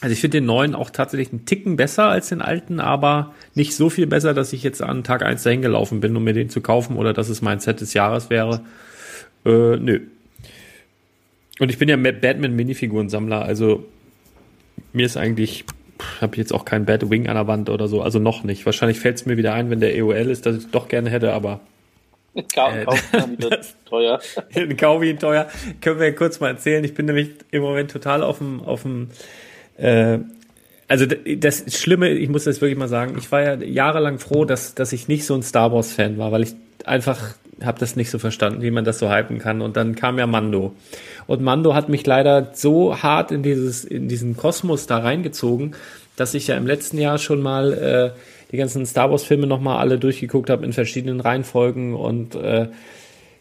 also ich finde den neuen auch tatsächlich einen Ticken besser als den alten, aber nicht so viel besser, dass ich jetzt an Tag 1 dahin gelaufen bin, um mir den zu kaufen oder dass es mein Set des Jahres wäre. Äh, nö. Und ich bin ja Batman-Minifiguren-Sammler, also mir ist eigentlich, habe ich jetzt auch kein Batwing an der Wand oder so, also noch nicht. Wahrscheinlich fällt es mir wieder ein, wenn der EOL ist, dass ich doch gerne hätte, aber
Kau
Äh,
wieder teuer.
in Kaubi teuer. Können wir kurz mal erzählen. Ich bin nämlich im Moment total auf dem, auf dem, äh, also das Schlimme, ich muss das wirklich mal sagen, ich war ja jahrelang froh, dass, dass ich nicht so ein Star Wars Fan war, weil ich einfach habe das nicht so verstanden, wie man das so hypen kann. Und dann kam ja Mando. Und Mando hat mich leider so hart in dieses, in diesen Kosmos da reingezogen, dass ich ja im letzten Jahr schon mal äh, die ganzen Star Wars Filme nochmal alle durchgeguckt habe in verschiedenen Reihenfolgen und äh,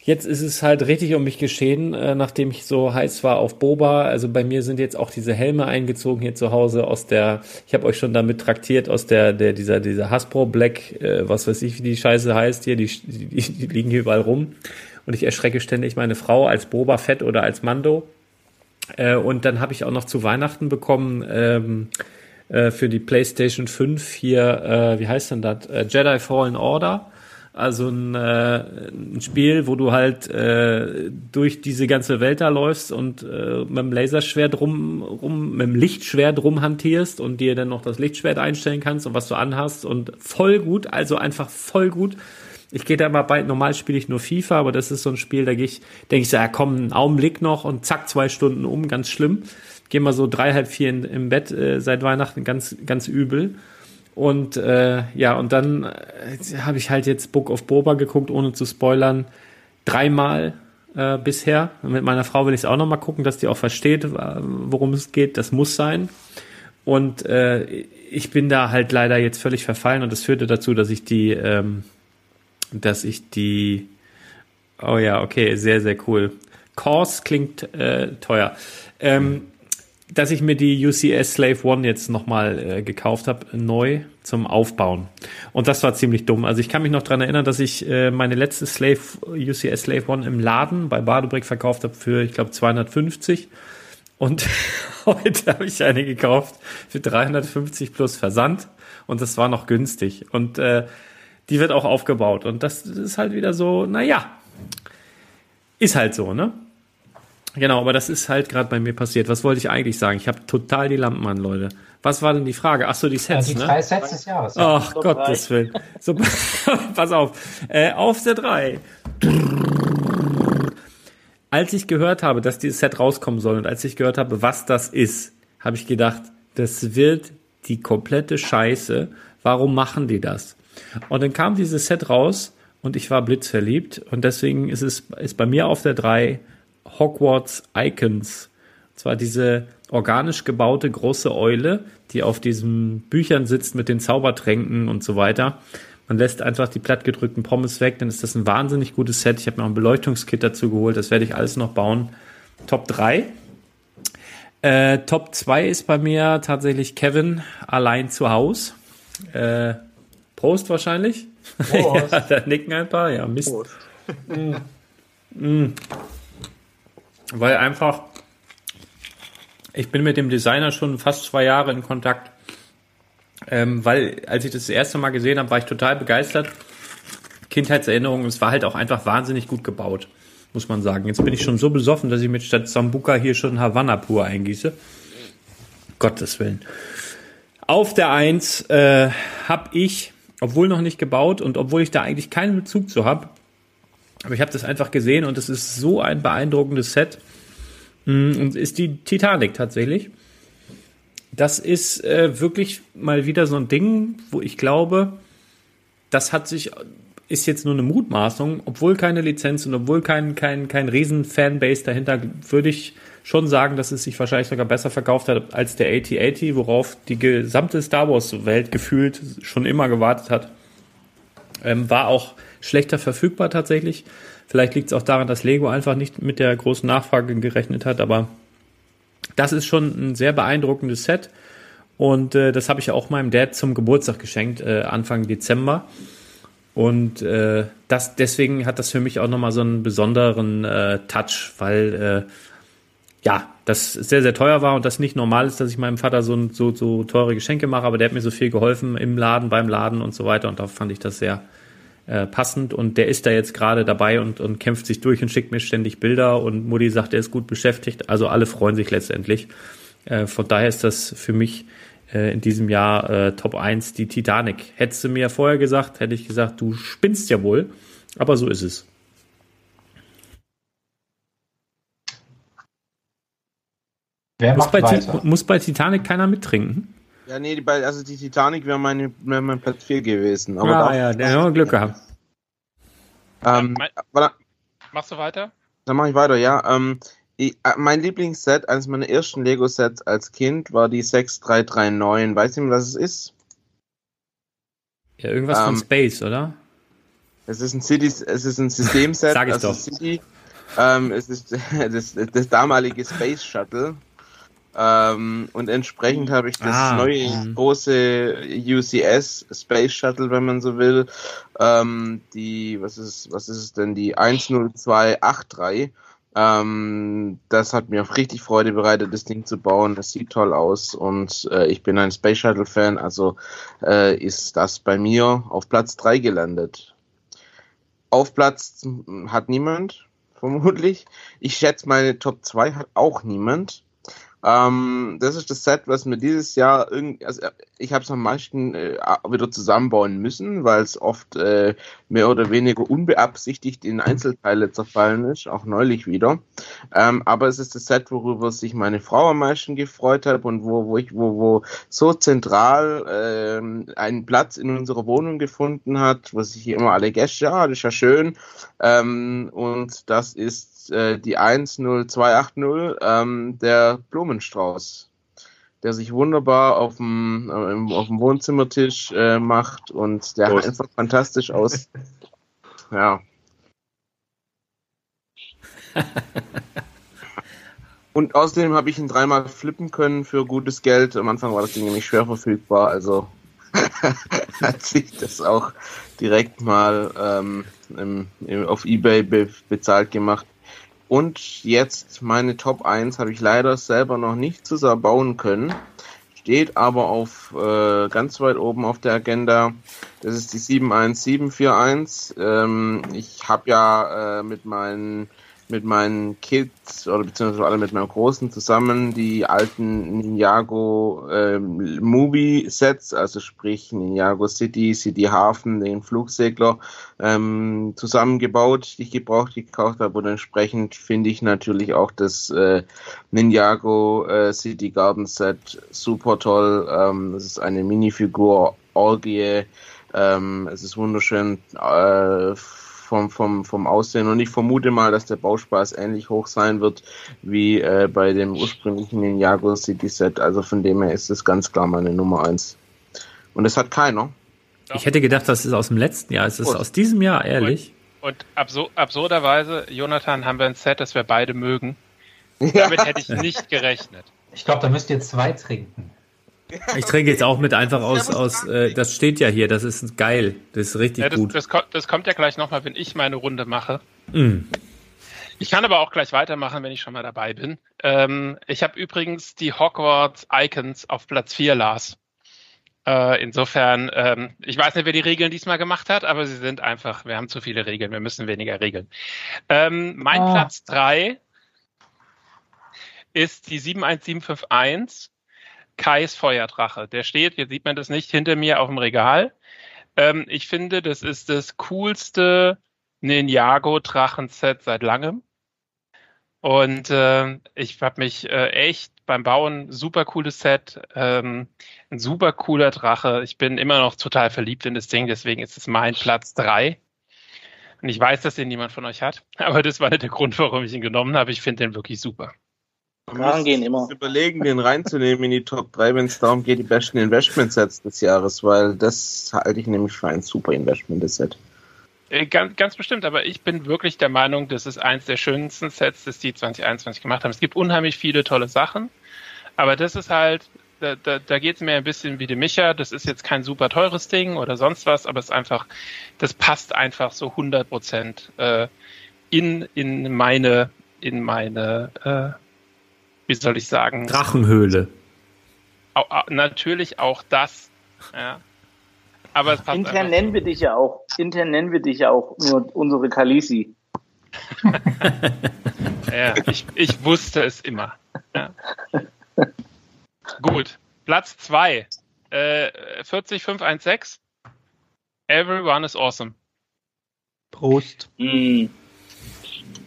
Jetzt ist es halt richtig um mich geschehen, äh, nachdem ich so heiß war auf Boba. Also bei mir sind jetzt auch diese Helme eingezogen hier zu Hause aus der, ich habe euch schon damit traktiert, aus der, der dieser, dieser Hasbro Black, äh, was weiß ich, wie die Scheiße heißt hier, die, die, die liegen hier überall rum. Und ich erschrecke ständig meine Frau als Boba Fett oder als Mando. Äh, und dann habe ich auch noch zu Weihnachten bekommen, ähm, äh, für die PlayStation 5 hier, äh, wie heißt denn das? Äh, Jedi Fallen Order. Also ein, äh, ein Spiel, wo du halt äh, durch diese ganze Welt da läufst und äh, mit dem Laserschwert rum, rum, mit dem Lichtschwert rumhantierst und dir dann noch das Lichtschwert einstellen kannst und was du anhast und voll gut, also einfach voll gut. Ich gehe da mal bei, normal spiele ich nur FIFA, aber das ist so ein Spiel, da gehe ich, denke ich so, ja komm, einen Augenblick noch und zack, zwei Stunden um, ganz schlimm. Gehe mal so drei, halb vier in, im Bett äh, seit Weihnachten, ganz, ganz übel. Und äh, ja, und dann äh, habe ich halt jetzt Book of Boba geguckt, ohne zu spoilern. Dreimal äh, bisher. Mit meiner Frau will ich es auch nochmal gucken, dass die auch versteht, worum es geht. Das muss sein. Und äh, ich bin da halt leider jetzt völlig verfallen und das führte dazu, dass ich die, ähm, dass ich die, oh ja, okay, sehr, sehr cool. Course klingt äh, teuer. Ähm, dass ich mir die UCS Slave One jetzt nochmal äh, gekauft habe, neu zum Aufbauen. Und das war ziemlich dumm. Also ich kann mich noch dran erinnern, dass ich äh, meine letzte Slave, UCS Slave One im Laden bei Badebrick verkauft habe für, ich glaube, 250. Und heute habe ich eine gekauft für 350 plus Versand. Und das war noch günstig. Und äh, die wird auch aufgebaut. Und das ist halt wieder so, naja, ist halt so, ne? Genau, aber das ist halt gerade bei mir passiert. Was wollte ich eigentlich sagen? Ich habe total die Lampen an, Leute. Was war denn die Frage? Ach so, die Sets,
ja, die
ne?
drei Sets des Jahres.
Ja. Ach, Gottes Willen. So, pass auf. Äh, auf der 3. Als ich gehört habe, dass dieses Set rauskommen soll und als ich gehört habe, was das ist, habe ich gedacht, das wird die komplette Scheiße. Warum machen die das? Und dann kam dieses Set raus und ich war blitzverliebt und deswegen ist es ist bei mir auf der 3 Hogwarts Icons. Und zwar diese organisch gebaute große Eule, die auf diesen Büchern sitzt mit den Zaubertränken und so weiter. Man lässt einfach die plattgedrückten Pommes weg, dann ist das ein wahnsinnig gutes Set. Ich habe mir auch ein Beleuchtungskit dazu geholt, das werde ich alles noch bauen. Top 3. Äh, Top 2 ist bei mir tatsächlich Kevin allein zu Haus. Äh, Prost wahrscheinlich.
Prost.
ja, da nicken ein paar. Ja, Mist. mm. Mm. Weil einfach, ich bin mit dem Designer schon fast zwei Jahre in Kontakt. Ähm, weil, als ich das, das erste Mal gesehen habe, war ich total begeistert. Kindheitserinnerungen, es war halt auch einfach wahnsinnig gut gebaut, muss man sagen. Jetzt bin ich schon so besoffen, dass ich mit statt Sambuca hier schon Havanna pur eingieße. Gottes Willen. Auf der Eins äh, habe ich, obwohl noch nicht gebaut und obwohl ich da eigentlich keinen Bezug zu habe, aber ich habe das einfach gesehen und es ist so ein beeindruckendes Set. Und ist die Titanic tatsächlich. Das ist äh, wirklich mal wieder so ein Ding, wo ich glaube, das hat sich, ist jetzt nur eine Mutmaßung, obwohl keine Lizenz und obwohl kein, kein, kein riesen Fanbase dahinter, würde ich schon sagen, dass es sich wahrscheinlich sogar besser verkauft hat als der AT-80, worauf die gesamte Star Wars-Welt gefühlt schon immer gewartet hat. Ähm, war auch schlechter verfügbar tatsächlich. Vielleicht liegt es auch daran, dass Lego einfach nicht mit der großen Nachfrage gerechnet hat, aber das ist schon ein sehr beeindruckendes Set. Und äh, das habe ich auch meinem Dad zum Geburtstag geschenkt, äh, Anfang Dezember. Und äh, das, deswegen hat das für mich auch nochmal so einen besonderen äh, Touch, weil äh, ja, das sehr, sehr teuer war und das nicht normal ist, dass ich meinem Vater so, so, so teure Geschenke mache, aber der hat mir so viel geholfen im Laden, beim Laden und so weiter. Und da fand ich das sehr, äh, passend und der ist da jetzt gerade dabei und, und kämpft sich durch und schickt mir ständig Bilder und Mutti sagt, er ist gut beschäftigt. Also alle freuen sich letztendlich. Äh, von daher ist das für mich äh, in diesem Jahr äh, Top 1 die Titanic. Hättest du mir vorher gesagt, hätte ich gesagt, du spinnst ja wohl. Aber so ist es.
Wer
muss, bei
weiter?
muss bei Titanic keiner mittrinken?
Ja, nee, die, bei- also die Titanic wäre meine, wär mein Platz 4 gewesen. Aber
ah
da-
ja, der hat Glück gehabt.
Ähm,
Mein- Machst du weiter?
dann mache ich weiter, ja. Ähm, ich, äh, mein Lieblingsset, eines meiner ersten Lego-Sets als Kind, war die 6339. Weiß jemand, was es ist?
Ja, irgendwas von
Ähm,
Space, oder?
Es ist ein City, es ist ein Systemset.
Sag ich
also
doch.
City. Ähm, es ist das, das damalige Space Shuttle. Ähm, und entsprechend habe ich das
Ah,
neue
mhm.
große UCS Space Shuttle, wenn man so will. Ähm, die, was ist, was ist es denn? Die 10283. Ähm, das hat mir richtig Freude bereitet, das Ding zu bauen. Das sieht toll aus und äh, ich bin ein Space Shuttle Fan, also äh, ist das bei mir auf Platz 3 gelandet. Auf Platz hat niemand, vermutlich. Ich schätze, meine Top 2 hat auch niemand. Ähm, das ist das Set, was mir dieses Jahr irgendwie, also ich habe es am meisten äh, wieder zusammenbauen müssen, weil es oft äh, mehr oder weniger unbeabsichtigt in Einzelteile zerfallen ist, auch neulich wieder. Ähm, aber es ist das Set, worüber sich meine Frau am meisten gefreut hat und wo, wo ich, wo, wo so zentral ähm, einen Platz in unserer Wohnung gefunden hat, wo sich immer alle Gäste, ja, das ist ja schön. Ähm, und das ist äh, die 10280, ähm, der Blumenstrauß, der sich wunderbar auf dem, äh, auf dem Wohnzimmertisch äh, macht und der
Prost.
einfach fantastisch aus. Ja. Und außerdem habe ich ihn dreimal flippen können für gutes Geld. Am Anfang war das Ding nämlich schwer verfügbar, also hat sich das auch direkt mal ähm, im, im, auf Ebay be bezahlt gemacht. Und jetzt meine Top 1 habe ich leider selber noch nicht zusammen bauen können. Steht aber auf äh, ganz weit oben auf der Agenda. Das ist die 71741. Ähm, ich habe ja äh, mit meinen mit meinen Kids oder beziehungsweise alle mit meinem Großen zusammen die alten Ninjago ähm, Movie Sets, also sprich Ninjago City, City Hafen, den Flugsegler ähm, zusammengebaut, die ich gebraucht gekauft habe und entsprechend finde ich natürlich auch das äh, Ninjago äh, City Garden Set super toll. Ähm, das ist eine Minifigur Orgie. Ähm, es ist wunderschön äh, vom, vom, vom Aussehen und ich vermute mal, dass der Bauspaß ähnlich hoch sein wird wie äh, bei dem ursprünglichen Ninjago City Set. Also von dem her ist es ganz klar meine Nummer eins. Und es hat keiner.
Ich hätte gedacht, das ist aus dem letzten Jahr. Es ist
Prost.
aus diesem Jahr, ehrlich.
Und absur absurderweise, Jonathan, haben wir ein Set, das wir beide mögen. Damit hätte ich nicht gerechnet.
Ich glaube, da müsst ihr zwei trinken.
Ich trinke jetzt auch mit einfach aus, aus äh, das steht ja hier, das ist geil. Das ist richtig
Ja, das,
gut.
das, kommt, das kommt ja gleich nochmal, wenn ich meine Runde mache.
Mm.
Ich kann aber auch gleich weitermachen, wenn ich schon mal dabei bin. Ähm, ich habe übrigens die Hogwarts Icons auf Platz 4 las. Äh, insofern, ähm, ich weiß nicht, wer die Regeln diesmal gemacht hat, aber sie sind einfach, wir haben zu viele Regeln, wir müssen weniger regeln. Ähm, mein
Ah.
Platz 3 ist die 71751 Kais Feuerdrache. Der steht, jetzt sieht man das nicht, hinter mir auf dem Regal. Ähm, ich finde, das ist das coolste Ninjago-Drachenset seit langem. Und äh, ich habe mich äh, echt beim Bauen super cooles Set, ähm, ein super cooler Drache. Ich bin immer noch total verliebt in das Ding, deswegen ist es mein Platz drei. Und ich weiß, dass den niemand von euch hat, aber das war nicht der Grund, warum ich ihn genommen habe. Ich finde den wirklich super.
Drachen gehen immer.
überlegen, den reinzunehmen in die Top 3, wenn es darum geht, die besten Investment-Sets des Jahres, weil das halte ich nämlich für ein super Investment-Set.
Äh, Ganz, ganz bestimmt, aber ich bin wirklich der Meinung, das ist eins der schönsten Sets, das die 2021 gemacht haben. Es gibt unheimlich viele tolle Sachen, aber das ist halt, da, da, da geht es mir ein bisschen wie die Micha. Das ist jetzt kein super teures Ding oder sonst was, aber es ist einfach, das passt einfach so 100 Prozent äh, in, in meine, in meine, äh, wie soll ich sagen?
Drachenhöhle.
Au, au, natürlich auch das. Ja. Aber es passt
Intern nennen wir dich ja auch, intern nennen wir dich ja auch nur unsere Kalisi.
Ja, ich, ich wusste es immer. Ja. Gut, Platz 2. Äh, 40516. Everyone is awesome.
Prost.
Mm.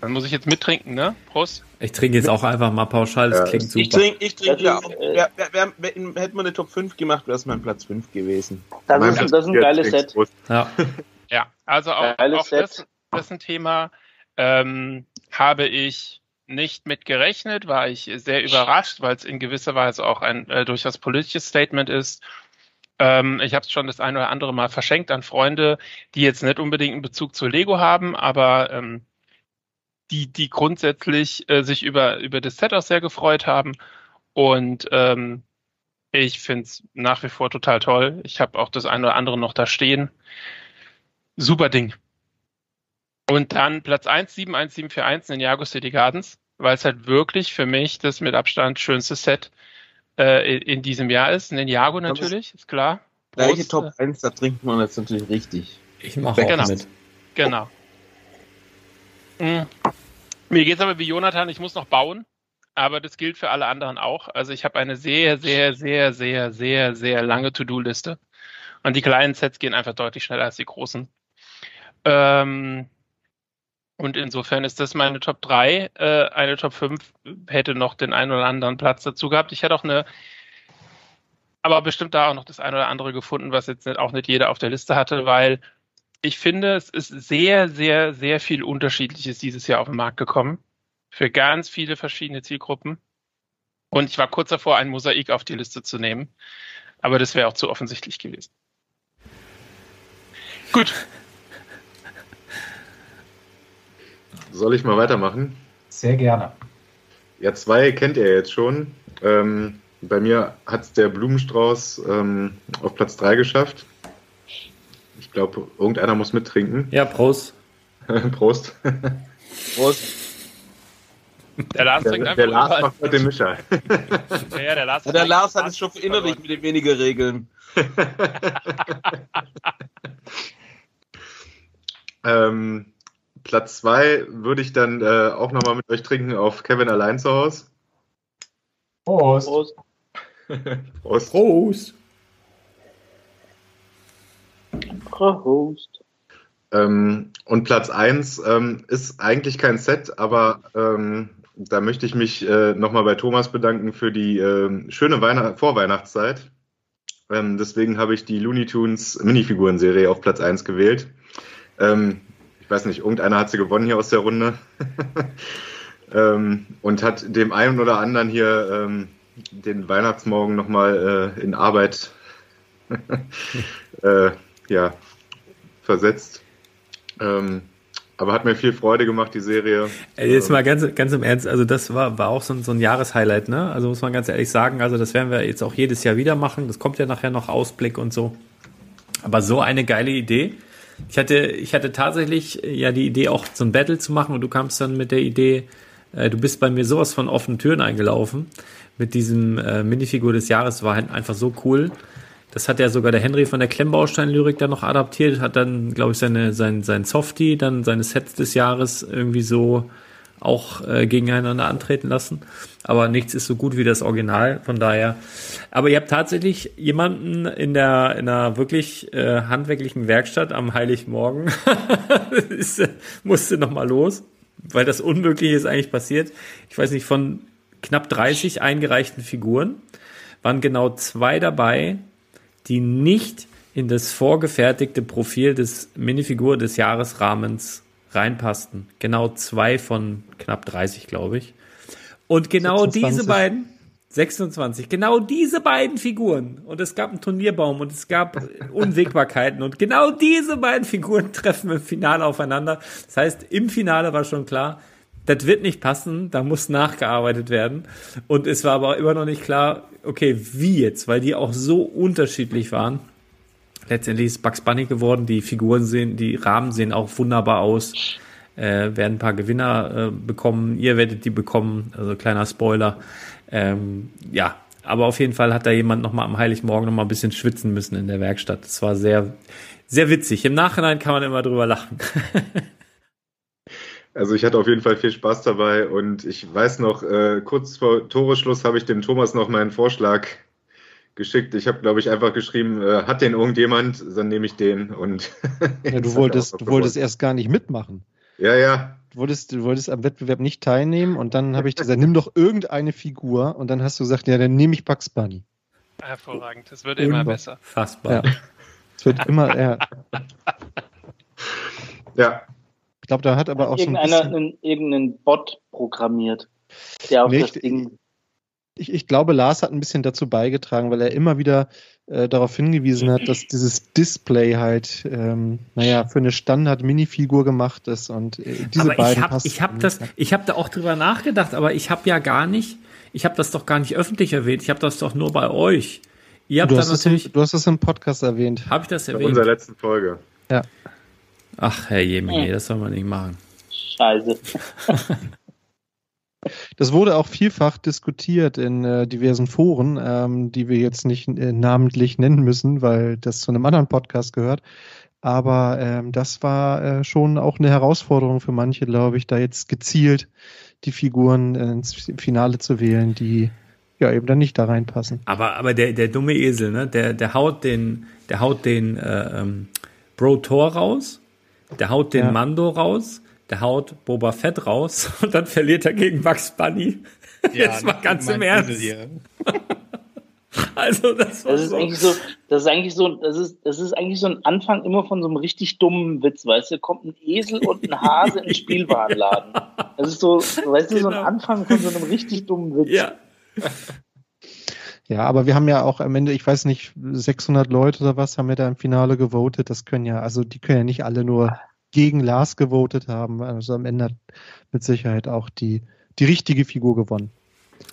Dann muss ich jetzt mittrinken, ne? Prost.
Ich trinke jetzt auch einfach mal pauschal, das
Ja.
klingt super.
Ich trinke ich trink
Das
ja auch. hätten wir eine Top 5 gemacht, wäre es mein Platz 5 gewesen.
Das,
Mein
ist,
Platz
das ist ein geiles Set.
Ja.
Ja, also auch,
Geiles
auch das,
Set.
das ist ein Thema, ähm, habe ich nicht mit gerechnet, war ich sehr überrascht, weil es in gewisser Weise auch ein äh, durchaus politisches Statement ist. Ähm, ich habe es schon das eine oder andere Mal verschenkt an Freunde, die jetzt nicht unbedingt einen Bezug zu Lego haben, aber ähm, die, die grundsätzlich äh, sich über, über das Set auch sehr gefreut haben. Und ähm, ich finde es nach wie vor total toll. Ich habe auch das eine oder andere noch da stehen. Super Ding. Und dann Platz 1, 71741 Ninjago City Gardens, weil es halt wirklich für mich das mit Abstand schönste Set äh, in, in diesem Jahr ist. Ninjago natürlich, ist klar.
Gleiche
Prost,
Top 1, da trinkt man jetzt natürlich richtig.
Ich mache auch
Genau.
mit.
Genau. Mhm. Mir geht's aber wie Jonathan, ich muss noch bauen, aber das gilt für alle anderen auch. Also ich habe eine sehr, sehr, sehr, sehr, sehr, sehr lange To-Do-Liste. Und die kleinen Sets gehen einfach deutlich schneller als die großen. Ähm, und insofern ist das meine Top 3. Äh, eine Top 5 hätte noch den einen oder anderen Platz dazu gehabt. Ich hätte auch eine, aber bestimmt da auch noch das eine oder andere gefunden, was jetzt nicht, auch nicht jeder auf der Liste hatte, weil ich finde, es ist sehr, sehr, sehr viel Unterschiedliches dieses Jahr auf den Markt gekommen. Für ganz viele verschiedene Zielgruppen. Und ich war kurz davor, ein Mosaik auf die Liste zu nehmen. Aber das wäre auch zu offensichtlich gewesen. Gut.
Soll ich mal weitermachen?
Sehr gerne.
Ja, zwei kennt ihr jetzt schon. Ähm, bei mir hat es der Blumenstrauß ähm, auf Platz 3 geschafft. Ich glaube, irgendeiner muss mittrinken.
Ja, Prost.
Prost.
Prost.
Der Lars
Der,
trinkt einfach
der Lars macht heute den Mischer.
Ja, ja, der Lars,
Ja, der Lars hat es schon verinnerlicht mit den wenigen Regeln.
ähm, Platz 2 würde ich dann äh, auch nochmal mit euch trinken auf Kevin allein zu Hause.
Prost.
Prost.
Prost.
Prost.
Prost.
Ähm, und Platz 1 ähm, ist eigentlich kein Set, aber ähm, da möchte ich mich äh, nochmal bei Thomas bedanken für die ähm, schöne Weihnacht Vorweihnachtszeit. Ähm, deswegen habe ich die Looney Tunes Minifiguren-Serie auf Platz 1 gewählt. Ähm, ich weiß nicht, irgendeiner hat sie gewonnen hier aus der Runde. ähm, und hat dem einen oder anderen hier den Weihnachtsmorgen nochmal äh, in Arbeit äh, ja, versetzt. Ähm, aber hat mir viel Freude gemacht, die Serie.
Jetzt mal ganz, ganz im Ernst, also das war, war auch so ein, so ein Jahreshighlight, ne? Also muss man ganz ehrlich sagen, also das werden wir jetzt auch jedes Jahr wieder machen. Das kommt ja nachher noch Ausblick und so. Aber so eine geile Idee. Ich hatte, ich hatte tatsächlich äh, ja die Idee, auch so ein Battle zu machen und du kamst dann mit der Idee, äh, du bist bei mir sowas von offenen Türen eingelaufen. Mit diesem äh, Minifigur des Jahres war halt einfach so cool. Das hat ja sogar der Henry von der Klemmbaustein-Lyrik dann noch adaptiert, hat dann, glaube ich, seine, sein, sein Softie, dann seine Sets des Jahres irgendwie so auch äh, gegeneinander antreten lassen. Aber nichts ist so gut wie das Original, von daher. Aber ihr habt tatsächlich jemanden in der, in einer wirklich äh, handwerklichen Werkstatt am Heiligmorgen, ist, musste nochmal los, weil das Unmögliche ist eigentlich passiert. Ich weiß nicht, von knapp 30 eingereichten Figuren waren genau zwei dabei, die nicht in das vorgefertigte Profil des Minifigur des Jahresrahmens reinpassten. Genau zwei von knapp 30, glaube ich. Und genau
26.
diese beiden, 26, genau diese beiden Figuren. Und es gab einen Turnierbaum und es gab Unwägbarkeiten. Und genau diese beiden Figuren treffen im Finale aufeinander. Das heißt, im Finale war schon klar, das wird nicht passen, da muss nachgearbeitet werden. Und es war aber immer noch nicht klar, okay, wie jetzt, weil die auch so unterschiedlich waren. Letztendlich ist Bugs Bunny geworden, die Figuren sehen, die Rahmen sehen auch wunderbar aus. Äh, werden ein paar Gewinner äh, bekommen, ihr werdet die bekommen, also kleiner Spoiler. Ähm, ja, aber auf jeden Fall hat da jemand nochmal am Heiligmorgen nochmal ein bisschen schwitzen müssen in der Werkstatt. Das war sehr, sehr witzig. Im Nachhinein kann man immer drüber lachen.
Also ich hatte auf jeden Fall viel Spaß dabei und ich weiß noch, äh, kurz vor Toreschluss habe ich dem Thomas noch meinen Vorschlag geschickt. Ich habe, glaube ich, einfach geschrieben, äh, hat den irgendjemand, dann nehme ich den und
Ja, du wolltest, du wolltest erst gar nicht mitmachen.
Ja, ja.
Du wolltest, du wolltest am Wettbewerb nicht teilnehmen und dann habe ich gesagt, nimm doch irgendeine Figur und dann hast du gesagt, ja, dann nehme ich Bugs Bunny.
Hervorragend. Das wird immer
Unfassbar.
besser.
Fassbar.
Ja. Es wird immer, ja.
Ja.
Ich glaube, da hat aber auch so ein
Irgendeiner
bisschen,
einen, irgendeinen Bot programmiert, der auf
Nee,
das
ich-
Ding.
ich, ich glaube, Lars hat ein bisschen dazu beigetragen, weil er immer wieder äh, darauf hingewiesen hat, dass dieses Display halt, ähm, naja, für eine Standard-Minifigur gemacht ist und äh, diese
aber ich
beiden
habe
passen
ich hab
nicht.
das, ich habe da auch drüber nachgedacht, aber ich habe ja gar nicht, ich habe das doch gar nicht öffentlich erwähnt. Ich habe das doch nur bei euch. Ihr habt
du,
dann
hast es im,
natürlich,
du hast es im Podcast erwähnt.
habe ich das erwähnt?
unserer letzten Folge.
Ja.
Ach, Herr Jemine, das soll man nicht machen.
Scheiße.
Das wurde auch vielfach diskutiert in äh, diversen Foren, ähm, die wir jetzt nicht äh, namentlich nennen müssen, weil das zu einem anderen Podcast gehört. Aber ähm, das war äh, schon auch eine Herausforderung für manche, glaube ich, da jetzt gezielt die Figuren äh, ins Finale zu wählen, die ja eben dann nicht da reinpassen.
Aber, aber der, der dumme Esel, ne, der, der haut den, der haut den äh, ähm, Bro Thor raus, der haut den
Ja.
Mando raus, der haut Boba Fett raus und dann verliert er gegen Bugs Bunny. Jetzt mal ganz im Ernst. Also das war
Das ist
so.
eigentlich so, das ist eigentlich so, das ist, das ist eigentlich so ein Anfang immer von so einem richtig dummen Witz, weißt du, kommt ein Esel und ein Hase in den Spielwarenladen. Das ist so, weißt du, so ein
Genau.
Anfang von so einem richtig dummen Witz.
Ja,
Ja, aber wir haben ja auch am Ende, ich weiß nicht, 600 Leute oder was haben wir da im Finale gewotet. Das können ja, also die können ja nicht alle nur gegen Lars gewotet haben. Also am Ende hat mit Sicherheit auch die, die richtige Figur gewonnen.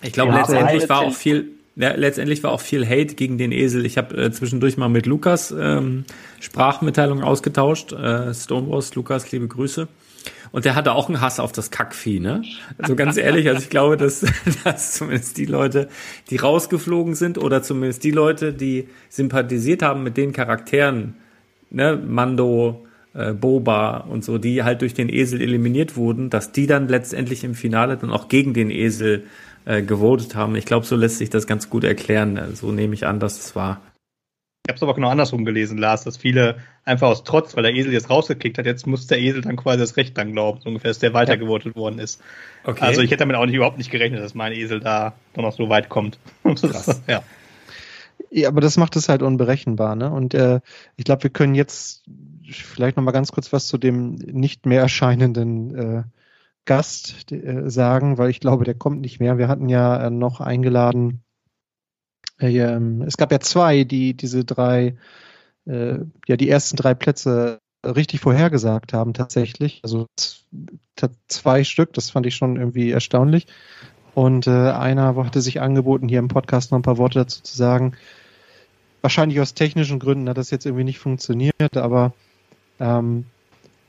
ich glaube
Ja,
letztendlich war auch viel, ja, letztendlich war auch viel Hate gegen den Esel. Ich habe äh, zwischendurch mal mit Lukas ähm, Sprachmitteilungen ausgetauscht. Äh, Stonewalls, Lukas, liebe Grüße. Und der hatte auch einen Hass auf das Kackvieh, ne? Also ganz ehrlich, also ich glaube, dass, dass zumindest die Leute, die rausgeflogen sind, oder zumindest die Leute, die sympathisiert haben mit den Charakteren, ne, Mando, äh, Boba und so, die halt durch den Esel eliminiert wurden, dass die dann letztendlich im Finale dann auch gegen den Esel äh, gewotet haben. Ich glaube, so lässt sich das ganz gut erklären. So nehme ich an, dass es war.
Ich habe es aber genau andersrum gelesen, Lars, dass viele einfach aus Trotz, weil der Esel jetzt rausgekickt hat, jetzt muss der Esel dann quasi das Recht dann glauben, so ungefähr, dass der weitergewotet worden ist.
Okay.
Also ich hätte damit auch nicht, überhaupt nicht gerechnet, dass mein Esel da noch so weit kommt.
Krass.
ja.
Ja, aber das macht es halt unberechenbar, ne? Und äh, ich glaube, wir können jetzt vielleicht noch mal ganz kurz was zu dem nicht mehr erscheinenden äh, Gast äh, sagen, weil ich glaube, der kommt nicht mehr. Wir hatten ja äh, noch eingeladen. Äh, ähm, es gab ja zwei, die diese drei, äh, ja die ersten drei Plätze richtig vorhergesagt haben tatsächlich. Also zwei Stück, das fand ich schon irgendwie erstaunlich. Und äh, einer hatte sich angeboten, hier im Podcast noch ein paar Worte dazu zu sagen. Wahrscheinlich aus technischen Gründen hat das jetzt irgendwie nicht funktioniert, aber ähm,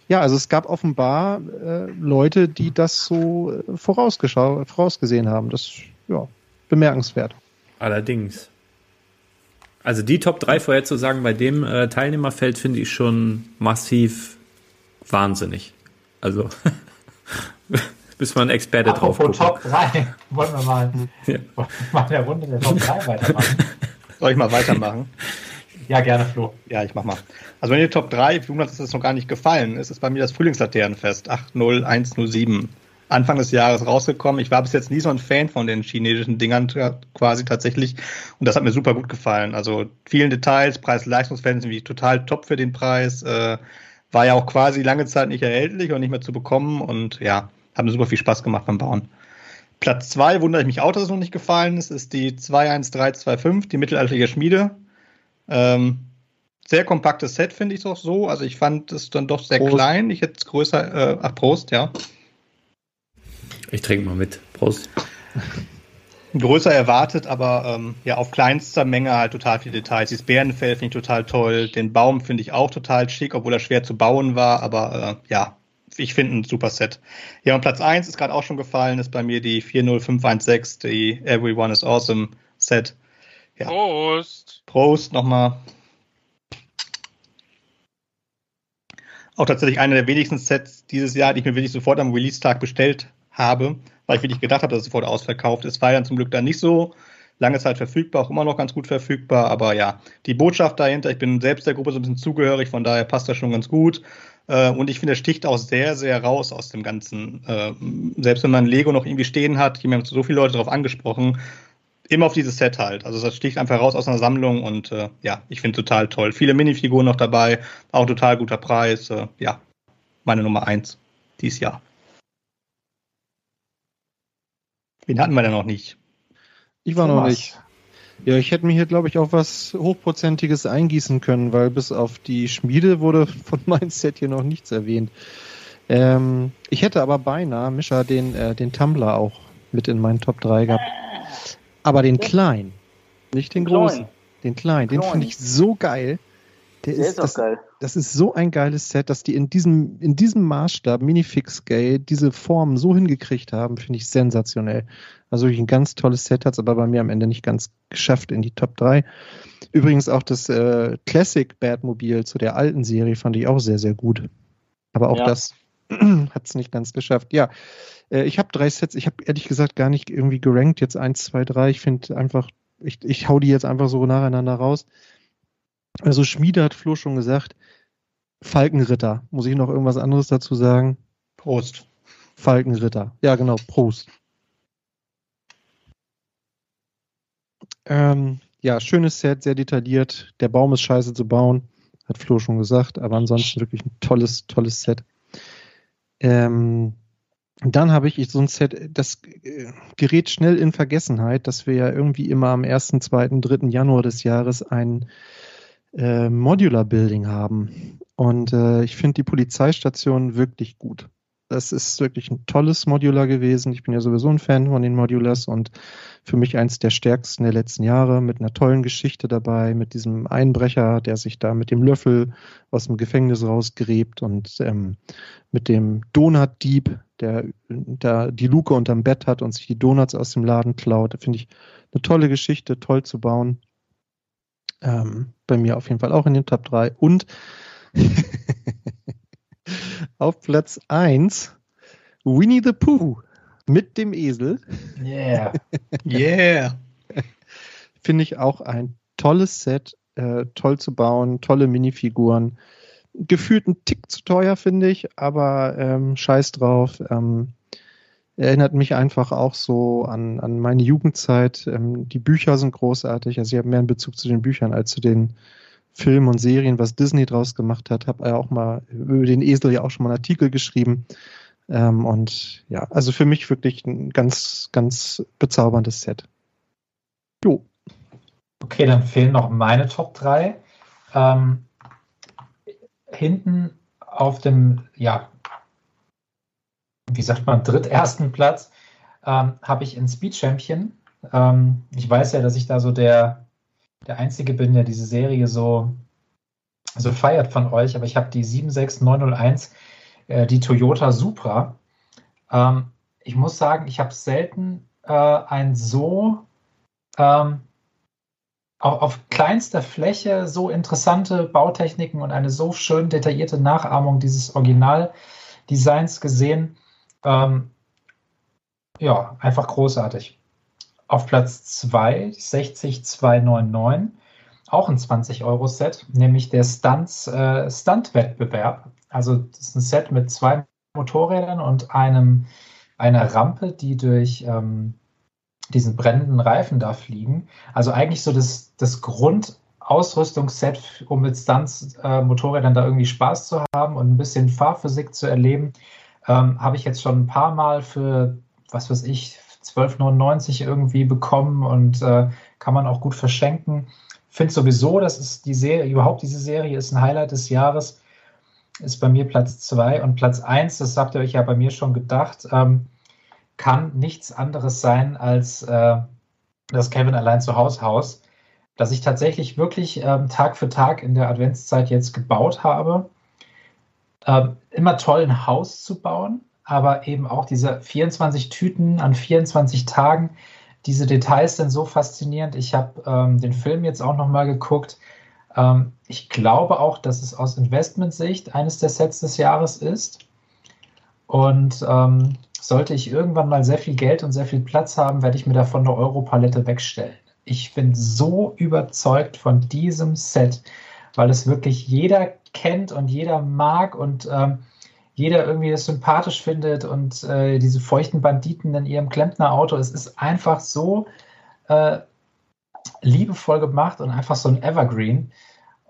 ja, also es gab offenbar äh, Leute, die das so äh, vorausgesehen haben. Das ja bemerkenswert.
Allerdings. Also die Top 3 vorherzusagen bei dem äh, Teilnehmerfeld finde ich schon massiv wahnsinnig. Also bis man Experte drauf
Apropos
gucken.
Top 3, wollen wir mal,
Ja.
wollen wir mal in der Runde der Top 3 weitermachen.
Soll ich mal weitermachen?
Ja, gerne, Flo.
Ja, ich mach mal. Also wenn die Top 3, ich wundert, dass das noch gar nicht gefallen ist, ist bei mir das Frühlingslaternenfest 80107. Anfang des Jahres rausgekommen. Ich war bis jetzt nie so ein Fan von den chinesischen Dingern quasi tatsächlich. Und das hat mir super gut gefallen. Also vielen Details, Preis-Leistungsverhältnis irgendwie total top für den Preis. Äh, war ja auch quasi lange Zeit nicht erhältlich und nicht mehr zu bekommen. Und ja, hat mir super viel Spaß gemacht beim Bauen. Platz zwei wundere ich mich auch, dass es noch nicht gefallen ist, ist die 21325, die mittelalterliche Schmiede. Ähm, sehr kompaktes Set, finde ich doch so. Also ich fand es dann doch sehr
Prost.
klein. Ich hätte es größer, äh, ach Prost, ja.
Ich trinke mal mit. Prost.
Größer erwartet, aber ähm, ja, auf kleinster Menge halt total viele Details. Dieses Bärenfell finde ich total toll. Den Baum finde ich auch total schick, obwohl er schwer zu bauen war. Aber äh, ja, ich finde ein super Set. Ja, und Platz 1 ist gerade auch schon gefallen, ist bei mir die 40516, die Everyone is Awesome Set. Ja.
Prost.
Prost nochmal. Auch tatsächlich einer der wenigsten Sets dieses Jahr, die ich mir wirklich sofort am Release-Tag bestellt habe, weil ich wirklich gedacht habe, dass es sofort ausverkauft ist. War dann zum Glück dann nicht so. Lange Zeit verfügbar, auch immer noch ganz gut verfügbar. Aber ja, die Botschaft dahinter, ich bin selbst der Gruppe so ein bisschen zugehörig, von daher passt das schon ganz gut. Äh, Und ich finde, es sticht auch sehr, sehr raus aus dem Ganzen. Äh, Selbst wenn man Lego noch irgendwie stehen hat, hier haben so viele Leute darauf angesprochen, immer auf dieses Set halt. Also das sticht einfach raus aus einer Sammlung und äh, ja, ich finde total toll. Viele Minifiguren noch dabei, auch total guter Preis. Ja, meine Nummer eins dieses Jahr. Wen hatten wir denn noch nicht?
Ich war Thomas. noch nicht. Ja, ich hätte mir hier, glaube ich, auch was Hochprozentiges eingießen können, weil bis auf die Schmiede wurde von meinem Set hier noch nichts erwähnt. Ähm, ich hätte aber beinahe, Mischa, den, äh, den Tumblr auch mit in meinen Top 3 gehabt. Aber den kleinen, nicht den großen. Den kleinen, den finde ich so geil. Der, der ist, ist das, geil. Das ist so ein geiles Set, dass die in diesem, in diesem Maßstab, Minifix Scale, diese Formen so hingekriegt haben, finde ich sensationell. Also wirklich ein ganz tolles Set, hat es aber bei mir am Ende nicht ganz geschafft in die Top 3. Übrigens auch das äh, Classic Batmobil zu der alten Serie fand ich auch sehr, sehr gut. Aber auch ja. das hat es nicht ganz geschafft. Ja, äh, ich habe drei Sets. Ich habe ehrlich gesagt gar nicht irgendwie gerankt, jetzt eins, zwei, drei. Ich finde einfach, ich, ich hau die jetzt einfach so nacheinander raus. Also Schmiede hat Flo schon gesagt, Falkenritter. Muss ich noch irgendwas anderes dazu sagen?
Prost.
Falkenritter. Ja, genau, Prost. Ähm, ja, schönes Set, sehr detailliert. Der Baum ist scheiße zu bauen, hat Flo schon gesagt, aber ansonsten wirklich ein tolles, tolles Set. Ähm, dann habe ich so ein Set, das äh, gerät schnell in Vergessenheit, dass wir ja irgendwie immer am 1., 2., 3. Januar des Jahres ein äh, Modular Building haben. Und äh, ich finde die Polizeistation wirklich gut. Das ist wirklich ein tolles Modular gewesen. Ich bin ja sowieso ein Fan von den Modulars und für mich eins der stärksten der letzten Jahre mit einer tollen Geschichte dabei, mit diesem Einbrecher, der sich da mit dem Löffel aus dem Gefängnis rausgräbt und ähm, mit dem Donutdieb, der da die Luke unterm Bett hat und sich die Donuts aus dem Laden klaut. Da finde ich eine tolle Geschichte, toll zu bauen. Ähm, bei mir auf jeden Fall auch in den Top 3. Und auf Platz 1 Winnie the Pooh mit dem Esel.
Yeah. Yeah.
Finde ich auch ein tolles Set, äh, toll zu bauen, tolle Minifiguren. Gefühlt ein Tick zu teuer, finde ich, aber ähm, scheiß drauf. Ähm, erinnert mich einfach auch so an, an meine Jugendzeit. Ähm, die Bücher sind großartig. Also ich habe mehr einen Bezug zu den Büchern als zu den Filmen und Serien, was Disney draus gemacht hat. Habe ja auch mal über den Esel ja auch schon mal einen Artikel geschrieben. Ähm, und ja, also für mich wirklich ein ganz, ganz bezauberndes Set.
Jo. Okay, dann fehlen noch meine Top 3. Ähm, hinten auf dem, ja, wie sagt man, drittersten Platz ähm, habe ich in Speed Champion. Ähm, ich weiß ja, dass ich da so der, der Einzige bin, der diese Serie so, so feiert von euch, aber ich habe die 76901, äh, die Toyota Supra. Ähm, ich muss sagen, ich habe selten äh, ein so ähm, auf, auf kleinster Fläche so interessante Bautechniken und eine so schön detaillierte Nachahmung dieses Originaldesigns gesehen. Ähm, ja, einfach großartig. Auf Platz 2, 60299, auch ein 20-Euro-Set, nämlich der Stunts, äh, Stunt-Wettbewerb. Also das ist ein Set mit zwei Motorrädern und einem, einer Rampe, die durch ähm, diesen brennenden Reifen da fliegen. Also eigentlich so das, das Grundausrüstungsset, um mit Stunts äh, da irgendwie Spaß zu haben und ein bisschen Fahrphysik zu erleben. Ähm, Habe ich jetzt schon ein paar Mal für, was weiß ich, 12,99 irgendwie bekommen und äh, kann man auch gut verschenken. Finde sowieso, dass es die Serie, überhaupt diese Serie ist ein Highlight des Jahres. Ist bei mir Platz 2 und Platz 1, das habt ihr euch ja bei mir schon gedacht, ähm, kann nichts anderes sein als äh, das Kevin allein zu Haus Haus, das ich tatsächlich wirklich ähm, Tag für Tag in der Adventszeit jetzt gebaut habe ähm, immer toll ein Haus zu bauen, aber eben auch diese 24 Tüten an 24 Tagen. Diese Details sind so faszinierend. Ich habe ähm, den Film jetzt auch nochmal geguckt. Ähm, ich glaube auch, dass es aus Investmentsicht eines der Sets des Jahres ist. Und ähm, sollte ich irgendwann mal sehr viel Geld und sehr viel Platz haben, werde ich mir davon eine Europalette wegstellen. Ich bin so überzeugt von diesem Set, weil es wirklich jeder kennt und jeder mag und ähm, jeder irgendwie das sympathisch findet und äh, diese feuchten Banditen in ihrem Klempnerauto. Es ist einfach so äh, liebevoll gemacht und einfach so ein Evergreen.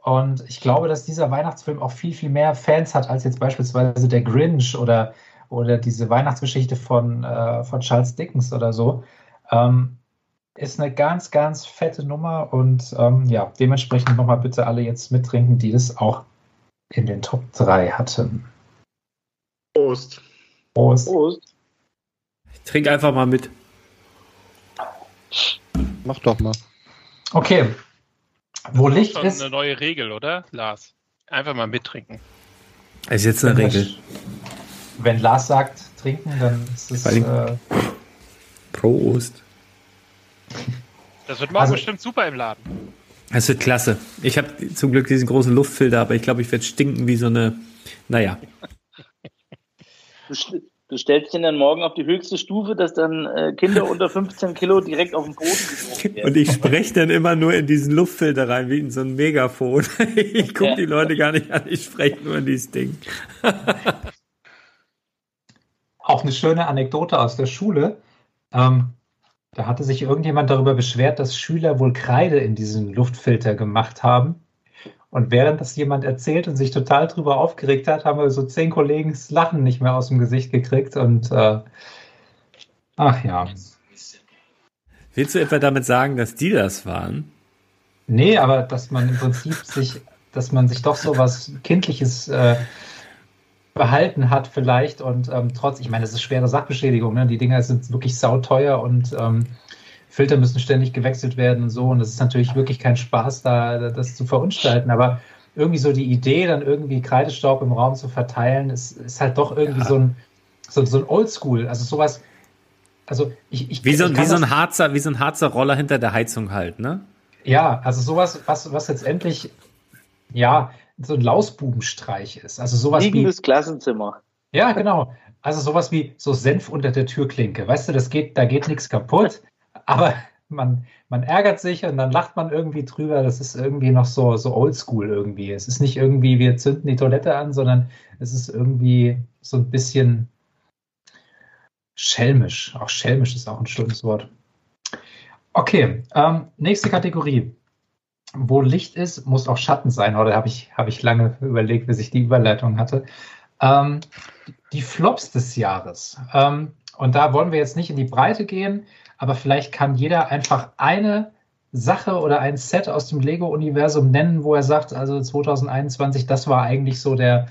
Und ich glaube, dass dieser Weihnachtsfilm auch viel, viel mehr Fans hat als jetzt beispielsweise der Grinch oder, oder diese Weihnachtsgeschichte von, äh, von Charles Dickens oder so. Ähm, ist eine ganz, ganz fette Nummer und ähm, ja, dementsprechend nochmal bitte alle jetzt mittrinken, die das auch in den Top 3 hatten.
Prost.
Prost.
Prost.
Ich trinke einfach mal mit.
Mach doch mal.
Okay. Wo
Das ist
Licht
schon
ist,
eine neue Regel, oder, Lars? Einfach mal mittrinken.
Das ist jetzt eine
Wenn
Regel.
wenn Lars sagt trinken, dann ist es äh,
Prost.
Das wird morgen
Also-
bestimmt super im Laden.
Das wird klasse. Ich habe zum Glück diesen großen Luftfilter, aber ich glaube, ich werde stinken wie so eine. Naja.
Du, st- du stellst ihn dann morgen auf die höchste Stufe, dass dann äh, Kinder unter 15 Kilo direkt auf den Boden geworfen werden.
Und ich spreche dann immer nur in diesen Luftfilter rein, wie in so ein Megafon. Ich gucke
Ja.
die Leute gar nicht an, ich spreche nur in dieses Ding.
auch eine schöne Anekdote aus der Schule. Ähm, da hatte sich irgendjemand darüber beschwert, dass Schüler wohl Kreide in diesen Luftfilter gemacht haben. Und während das jemand erzählt und sich total drüber aufgeregt hat, haben wir so zehn Kollegen das Lachen nicht mehr aus dem Gesicht gekriegt. Und äh, ach ja.
Willst du etwa damit sagen, dass die das waren?
Nee, aber dass man im Prinzip sich, dass man sich doch so was Kindliches äh, behalten hat vielleicht. Und ähm, trotz, ich meine, das ist schwere Sachbeschädigung, ne? die Dinger sind wirklich sauteuer und ähm, Filter müssen ständig gewechselt werden und so. Und das ist natürlich wirklich kein Spaß, da das zu verunstalten, aber irgendwie so die Idee, dann irgendwie Kreidestaub im Raum zu verteilen, ist, ist halt doch irgendwie so ein so, so ein Oldschool, also sowas, also ich, ich
Wie so,
ich
wie so ein Harzer, wie so ein Harzer Roller hinter der Heizung halt, ne?
ja, also sowas, was, was letztendlich, ja, so ein Lausbubenstreich ist. Also sowas wie,
Liegendes Klassenzimmer.
ja, genau. Also sowas wie so Senf unter der Türklinke. Weißt du, das geht, da geht nichts kaputt, aber man, man ärgert sich und dann lacht man irgendwie drüber. Das ist irgendwie noch so, so oldschool irgendwie. Es ist nicht irgendwie, wir zünden die Toilette an, sondern es ist irgendwie so ein bisschen schelmisch. Auch schelmisch ist auch ein schönes Wort. Okay, ähm, nächste Kategorie. Wo Licht ist, muss auch Schatten sein. Oder habe ich, habe ich lange überlegt, bis ich die Überleitung hatte. Ähm, die Flops des Jahres. Ähm, und da wollen wir jetzt nicht in die Breite gehen, aber vielleicht kann jeder einfach eine Sache oder ein Set aus dem Lego-Universum nennen, wo er sagt, also 2021, das war eigentlich so der,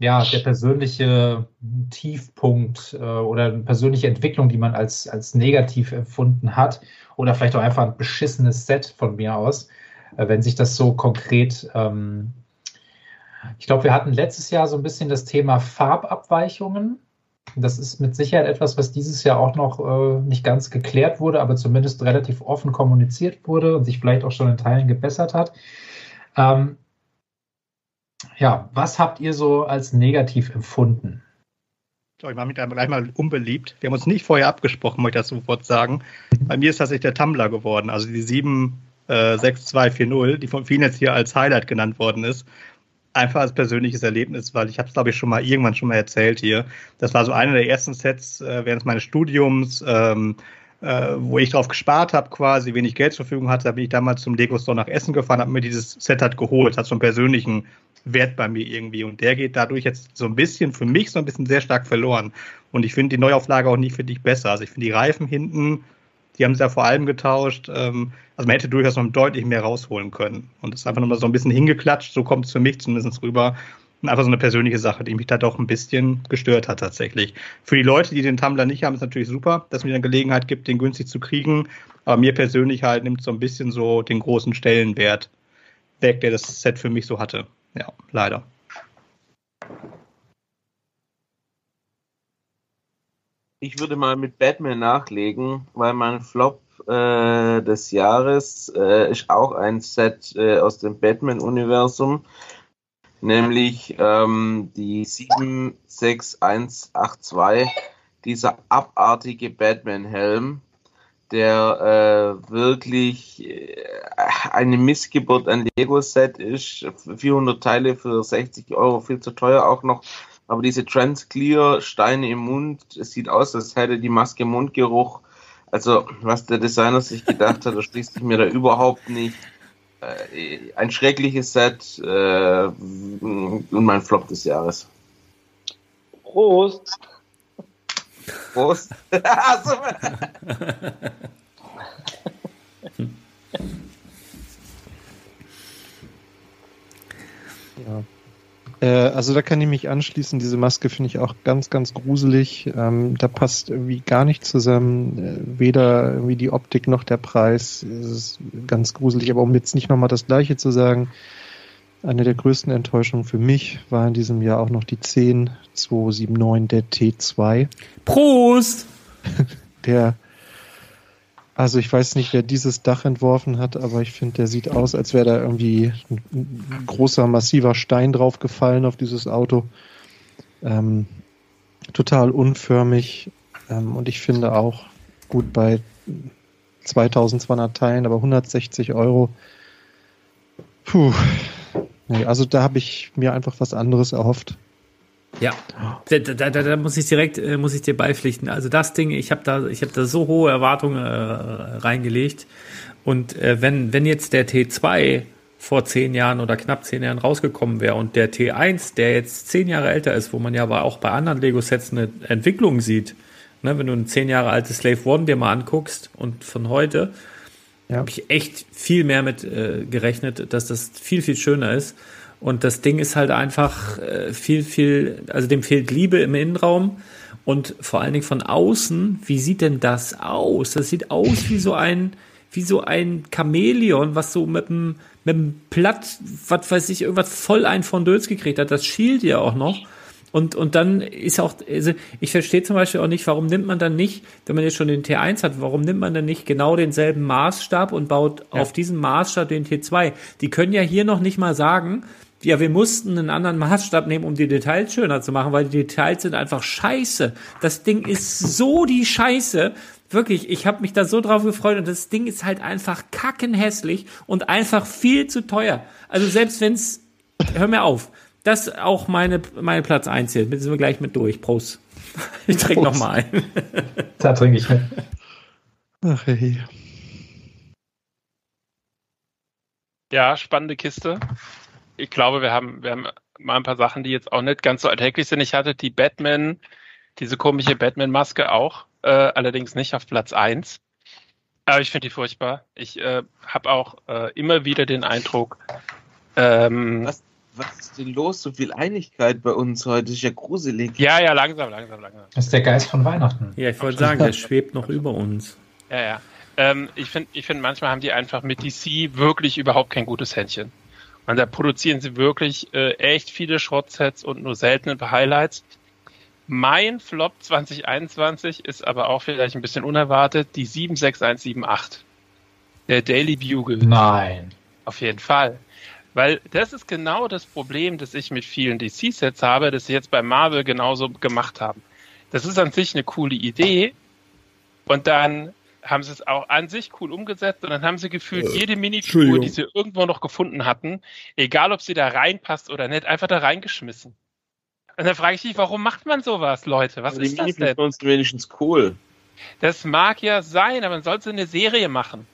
ja, der persönliche Tiefpunkt äh, oder eine persönliche Entwicklung, die man als, als negativ empfunden hat. Oder vielleicht auch einfach ein beschissenes Set von mir aus, wenn sich das so konkret. Ähm, ich glaube, wir hatten letztes Jahr so ein bisschen das Thema Farbabweichungen. Das ist mit Sicherheit etwas, was dieses Jahr auch noch äh, nicht ganz geklärt wurde, aber zumindest relativ offen kommuniziert wurde und sich vielleicht auch schon in Teilen gebessert hat. Ähm, ja, was habt ihr so als negativ empfunden?
So, ich mache mich da gleich mal unbeliebt. Wir haben uns nicht vorher abgesprochen, möchte ich das sofort sagen. Bei mir ist tatsächlich der Tumblr geworden, also die 76240, die von vielen jetzt hier als Highlight genannt worden ist. Einfach als persönliches Erlebnis, weil ich habe es, glaube ich, schon mal irgendwann schon mal erzählt hier. Das war so einer der ersten Sets äh, während meines Studiums, ähm, äh, wo ich drauf gespart habe, quasi wenig Geld zur Verfügung hatte. Da bin ich damals zum Lego Store nach Essen gefahren, habe mir dieses Set halt geholt, hat so einen persönlichen Wert bei mir irgendwie. Und der geht dadurch jetzt so ein bisschen, für mich so ein bisschen sehr stark verloren. Und ich finde die Neuauflage auch nicht für dich besser. Also ich finde die Reifen hinten, die haben sie ja vor allem getauscht. Ähm, also man hätte durchaus noch deutlich mehr rausholen können. Und das ist einfach nochmal so ein bisschen hingeklatscht, so kommt es für mich zumindest rüber. Und einfach so eine persönliche Sache, die mich da doch ein bisschen gestört hat tatsächlich. Für die Leute, die den Tumblr nicht haben, ist natürlich super, dass es mir eine Gelegenheit gibt, den günstig zu kriegen. Aber mir persönlich halt nimmt so ein bisschen so den großen Stellenwert weg, der das Set für mich so hatte. Ja, leider.
Ich würde mal mit Batman nachlegen, weil mein Flop äh, des Jahres äh, ist auch ein Set äh, aus dem Batman-Universum, nämlich ähm, die 76182, dieser abartige Batman-Helm, der äh, wirklich äh, eine Missgeburt an Lego-Set ist. 400 Teile für 60 Euro, viel zu teuer auch noch. Aber diese Transclear Steine im Mund, es sieht aus, als hätte die Maske Mundgeruch. Also, was der Designer sich gedacht hat, das schließt sich mir da überhaupt nicht. Äh, ein schreckliches Set äh, und mein Flop des Jahres.
Prost!
Prost! Also,
Äh, also da kann ich mich anschließen. Diese Maske finde ich auch ganz, ganz gruselig. Ähm, da passt irgendwie gar nicht zusammen. Äh, weder irgendwie die Optik noch der Preis. Es ist ganz gruselig. Aber um jetzt nicht nochmal das Gleiche zu sagen, eine der größten Enttäuschungen für mich war in diesem Jahr auch noch die 10279 der T2.
Prost!
Der, also ich weiß nicht, wer dieses Dach entworfen hat, aber ich finde, der sieht aus, als wäre da irgendwie ein, großer, massiver Stein drauf gefallen auf dieses Auto. Ähm, total unförmig ähm, und ich finde auch gut bei 2200 Teilen, aber 160 Euro. Puh. Nee, also da habe ich mir einfach was anderes erhofft.
Ja, da, da, da, da muss ich direkt, äh, muss ich dir beipflichten. Also das Ding, ich habe da, ich habe da so hohe Erwartungen äh, reingelegt. Und äh, wenn, wenn jetzt der T2 vor zehn Jahren oder knapp zehn Jahren rausgekommen wäre und der T1, der jetzt zehn Jahre älter ist, wo man ja aber auch bei anderen Lego-Sets eine Entwicklung sieht, ne, wenn du ein zehn Jahre altes Slave One dir mal anguckst und von heute, ja. habe ich echt viel mehr mit äh, gerechnet, dass das viel, viel schöner ist. Und das Ding ist halt einfach äh, viel, viel, also dem fehlt Liebe im Innenraum und vor allen Dingen von außen. Wie sieht denn das aus? Das sieht aus wie so ein, wie so ein Chamäleon, was so mit dem, mit dem Platt, was weiß ich, irgendwas voll ein von Döls gekriegt hat. Das schielt ja auch noch. Und, und dann ist auch, also ich verstehe zum Beispiel auch nicht, warum nimmt man dann nicht, wenn man jetzt schon den T1 hat, warum nimmt man dann nicht genau denselben Maßstab und baut ja. auf diesem Maßstab den T2? Die können ja hier noch nicht mal sagen, ja, wir mussten einen anderen Maßstab nehmen, um die Details schöner zu machen, weil die Details sind einfach scheiße. Das Ding ist so die Scheiße. Wirklich, ich habe mich da so drauf gefreut und das Ding ist halt einfach kackenhässlich und einfach viel zu teuer. Also selbst wenn's, hör mir auf, das auch meine, meine Platz hier. Jetzt sind wir gleich mit durch. Prost. Ich trinke noch mal ein.
Da trinke ich mit.
Ach hey.
Ja, spannende Kiste ich glaube, wir haben, wir haben mal ein paar Sachen, die jetzt auch nicht ganz so alltäglich sind. Ich hatte die Batman, diese komische Batman-Maske auch, äh, allerdings nicht auf Platz eins. Aber ich finde die furchtbar. Ich äh, habe auch äh, immer wieder den Eindruck, ähm,
was, was ist denn los? So viel Einigkeit bei uns heute. ist ja gruselig.
Ja, ja, langsam, langsam, langsam.
Das ist der Geist von Weihnachten.
Ja, ich wollte sagen, der schwebt noch über uns.
Ja, ja. Ähm, ich finde, ich find, manchmal haben die einfach mit DC wirklich überhaupt kein gutes Händchen. Und da produzieren sie wirklich äh, echt viele Schrottsets und nur seltene Highlights. Mein Flop 2021 ist aber auch vielleicht ein bisschen unerwartet, die 76178. Der Daily Bugle.
Nein.
Auf jeden Fall. Weil das ist genau das Problem, das ich mit vielen DC-Sets habe, das sie jetzt bei Marvel genauso gemacht haben. Das ist an sich eine coole Idee. Und dann haben sie es auch an sich cool umgesetzt und dann haben sie gefühlt äh, jede Minifigur, die sie irgendwo noch gefunden hatten, egal ob sie da reinpasst oder nicht, einfach da reingeschmissen. Und dann frage ich mich, warum macht man sowas, Leute? Was aber ist das denn?
Die wenigstens cool.
Das mag ja sein, aber man sollte eine Serie machen.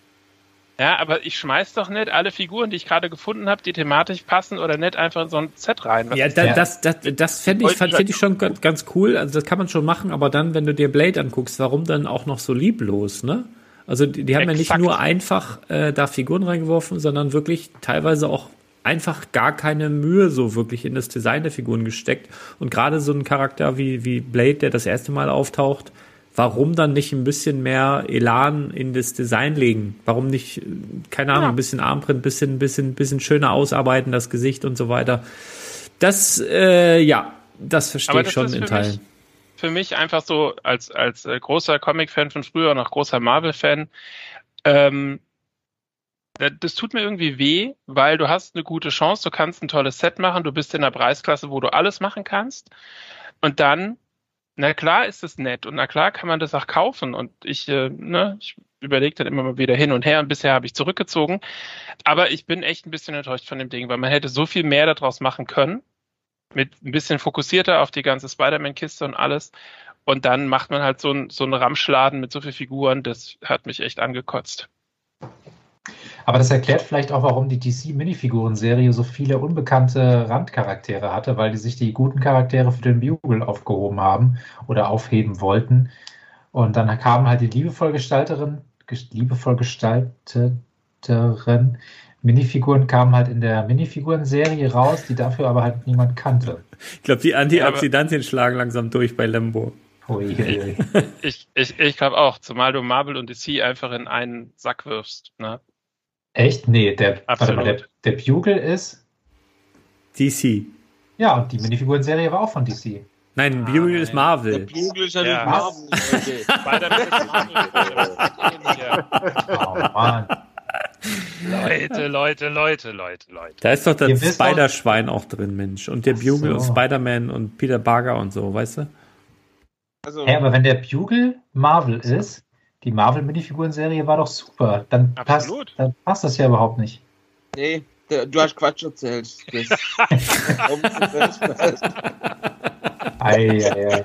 Ja, aber ich schmeiß doch nicht alle Figuren, die ich gerade gefunden habe, die thematisch passen oder nicht einfach in so ein Set rein.
Was ja, da, das, das, das fände ich, find ich schon ganz cool. Also das kann man schon machen, aber dann, wenn du dir Blade anguckst, warum dann auch noch so lieblos, ne? Also die, die haben Exakt. ja nicht nur einfach äh, da Figuren reingeworfen, sondern wirklich teilweise auch einfach gar keine Mühe so wirklich in das Design der Figuren gesteckt. Und gerade so ein Charakter wie, wie Blade, der das erste Mal auftaucht, warum dann nicht ein bisschen mehr Elan in das Design legen? Warum nicht, keine Ahnung, ja. ein bisschen Armprint, ein bisschen, bisschen, bisschen schöner ausarbeiten, das Gesicht und so weiter. Das, äh, ja, das verstehe ich schon in Teilen.
Mich, für mich einfach so als, als äh, großer Comic-Fan von früher und auch großer Marvel-Fan, ähm, das tut mir irgendwie weh, weil du hast eine gute Chance, du kannst ein tolles Set machen, du bist in der Preisklasse, wo du alles machen kannst. Und dann na klar ist es nett und na klar kann man das auch kaufen und ich, äh, ne, ich überlege dann immer mal wieder hin und her und bisher habe ich zurückgezogen. Aber ich bin echt ein bisschen enttäuscht von dem Ding, weil man hätte so viel mehr daraus machen können. Mit ein bisschen fokussierter auf die ganze Spider-Man-Kiste und alles. Und dann macht man halt so ein, so einen Ramschladen mit so vielen Figuren, das hat mich echt angekotzt.
Aber das erklärt vielleicht auch, warum die DC-Minifiguren-Serie so viele unbekannte Randcharaktere hatte, weil die sich die guten Charaktere für den Bugle aufgehoben haben oder aufheben wollten. Und dann kamen halt die liebevoll Gestalterin, liebevoll Gestalterin Minifiguren kamen halt in der Minifiguren-Serie raus, die dafür aber halt niemand kannte.
Ich glaube, die Antioxidantien schlagen langsam durch bei Lembo.
Ich, ich, ich glaube auch, zumal du Marvel und DC einfach in einen Sack wirfst. Ne?
Echt? Nee, der, warte mal, der,
Absolut.
der Bugle ist.
DC.
Ja, und die Minifiguren-Serie war auch von DC.
Nein, Bugle ist
Der
Marvel.
Bugle ist natürlich
Ja.
Marvel. Leute.
Spider-Man ist Marvel.
Oh Mann.
Leute, Leute, Leute, Leute, Leute.
Da ist doch das Spider-Schwein auch drin, Mensch. Und der Bugle
so.
und Spider-Man und Peter Parker und so, weißt du?
Also,
Hey, aber wenn der Bugle Marvel ist, die Marvel-Minifiguren-Serie war doch super. Dann passt, dann passt das ja überhaupt nicht.
nee, du hast Quatsch erzählt. Das?
Ei, ei, ei.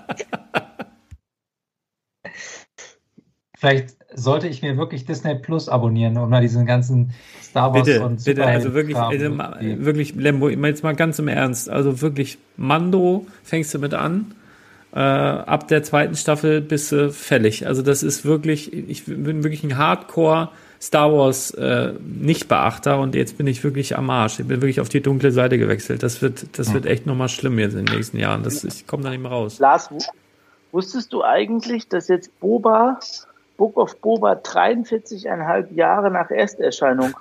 Vielleicht sollte ich mir wirklich Disney Plus abonnieren, um mal diesen ganzen Star Wars
Bitte,
und
bitte, also wirklich, also, wirklich, Lembo, jetzt mal ganz im Ernst. Also wirklich, Mando fängst du mit an. Äh, ab der zweiten Staffel bist du fällig. Also das ist wirklich, ich bin wirklich ein Hardcore Star Wars äh, Nicht-Beachter und jetzt bin ich wirklich am Arsch. Ich bin wirklich auf die dunkle Seite gewechselt. Das wird, das wird echt nochmal schlimm jetzt in den nächsten Jahren. Das, ich komme da nicht mehr raus.
Lars, wu- wusstest du eigentlich, dass jetzt Boba, Book of Boba 43,5 Jahre nach Ersterscheinung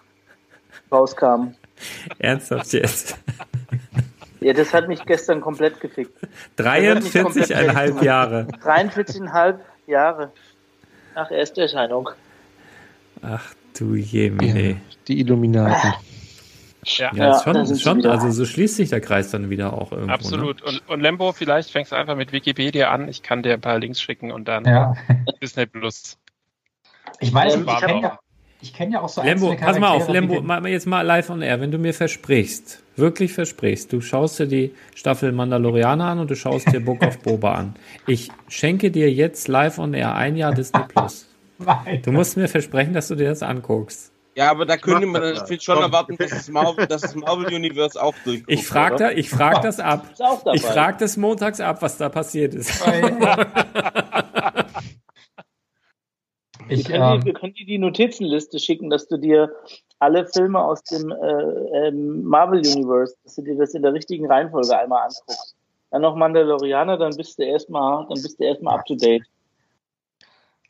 rauskam?
Ernsthaft jetzt.
Ja, das hat mich gestern komplett gefickt. Das hat mich komplett
43,5
fertig
Jahre.
gemacht. 43,5 Jahre nach Ersterscheinung.
Ach du Jemine.
Die Illuminaten.
Ja,
Ja, ist
da
schon, schon also so schließt sich der Kreis dann wieder auch irgendwo. Ne?
absolut. Und, und Lembo, vielleicht fängst du einfach mit Wikipedia an. Ich kann dir ein paar Links schicken und dann
Ja,
Disney Plus.
ich weiß,
Ähm,
ich
ich
kenne ja, ich kenn ja auch so
Lembo, pass mal auf, Lembo, mal, jetzt mal live on air. Wenn du mir versprichst, wirklich versprichst, du schaust dir die Staffel Mandalorianer an und du schaust dir Book of Boba an. Ich schenke dir jetzt live on air ein Jahr Disney Plus. Du musst mir versprechen, dass du dir das anguckst.
Ja, aber da könnte man
das
natürlich schon
Komm.
erwarten, dass das Marvel, dass das Marvel Universe auch durchguckt.
Ich frag,
oder?
da, ich frag das ab. Ich frag das montags ab, was da passiert ist.
Wir
Ich,
können, dir,
ähm,
wir können dir die Notizenliste schicken, dass du dir alle Filme aus dem äh, ähm, Marvel Universe, dass du dir das in der richtigen Reihenfolge einmal anguckst. Dann noch Mandalorianer, dann bist du erstmal, dann bist du erstmal up to date.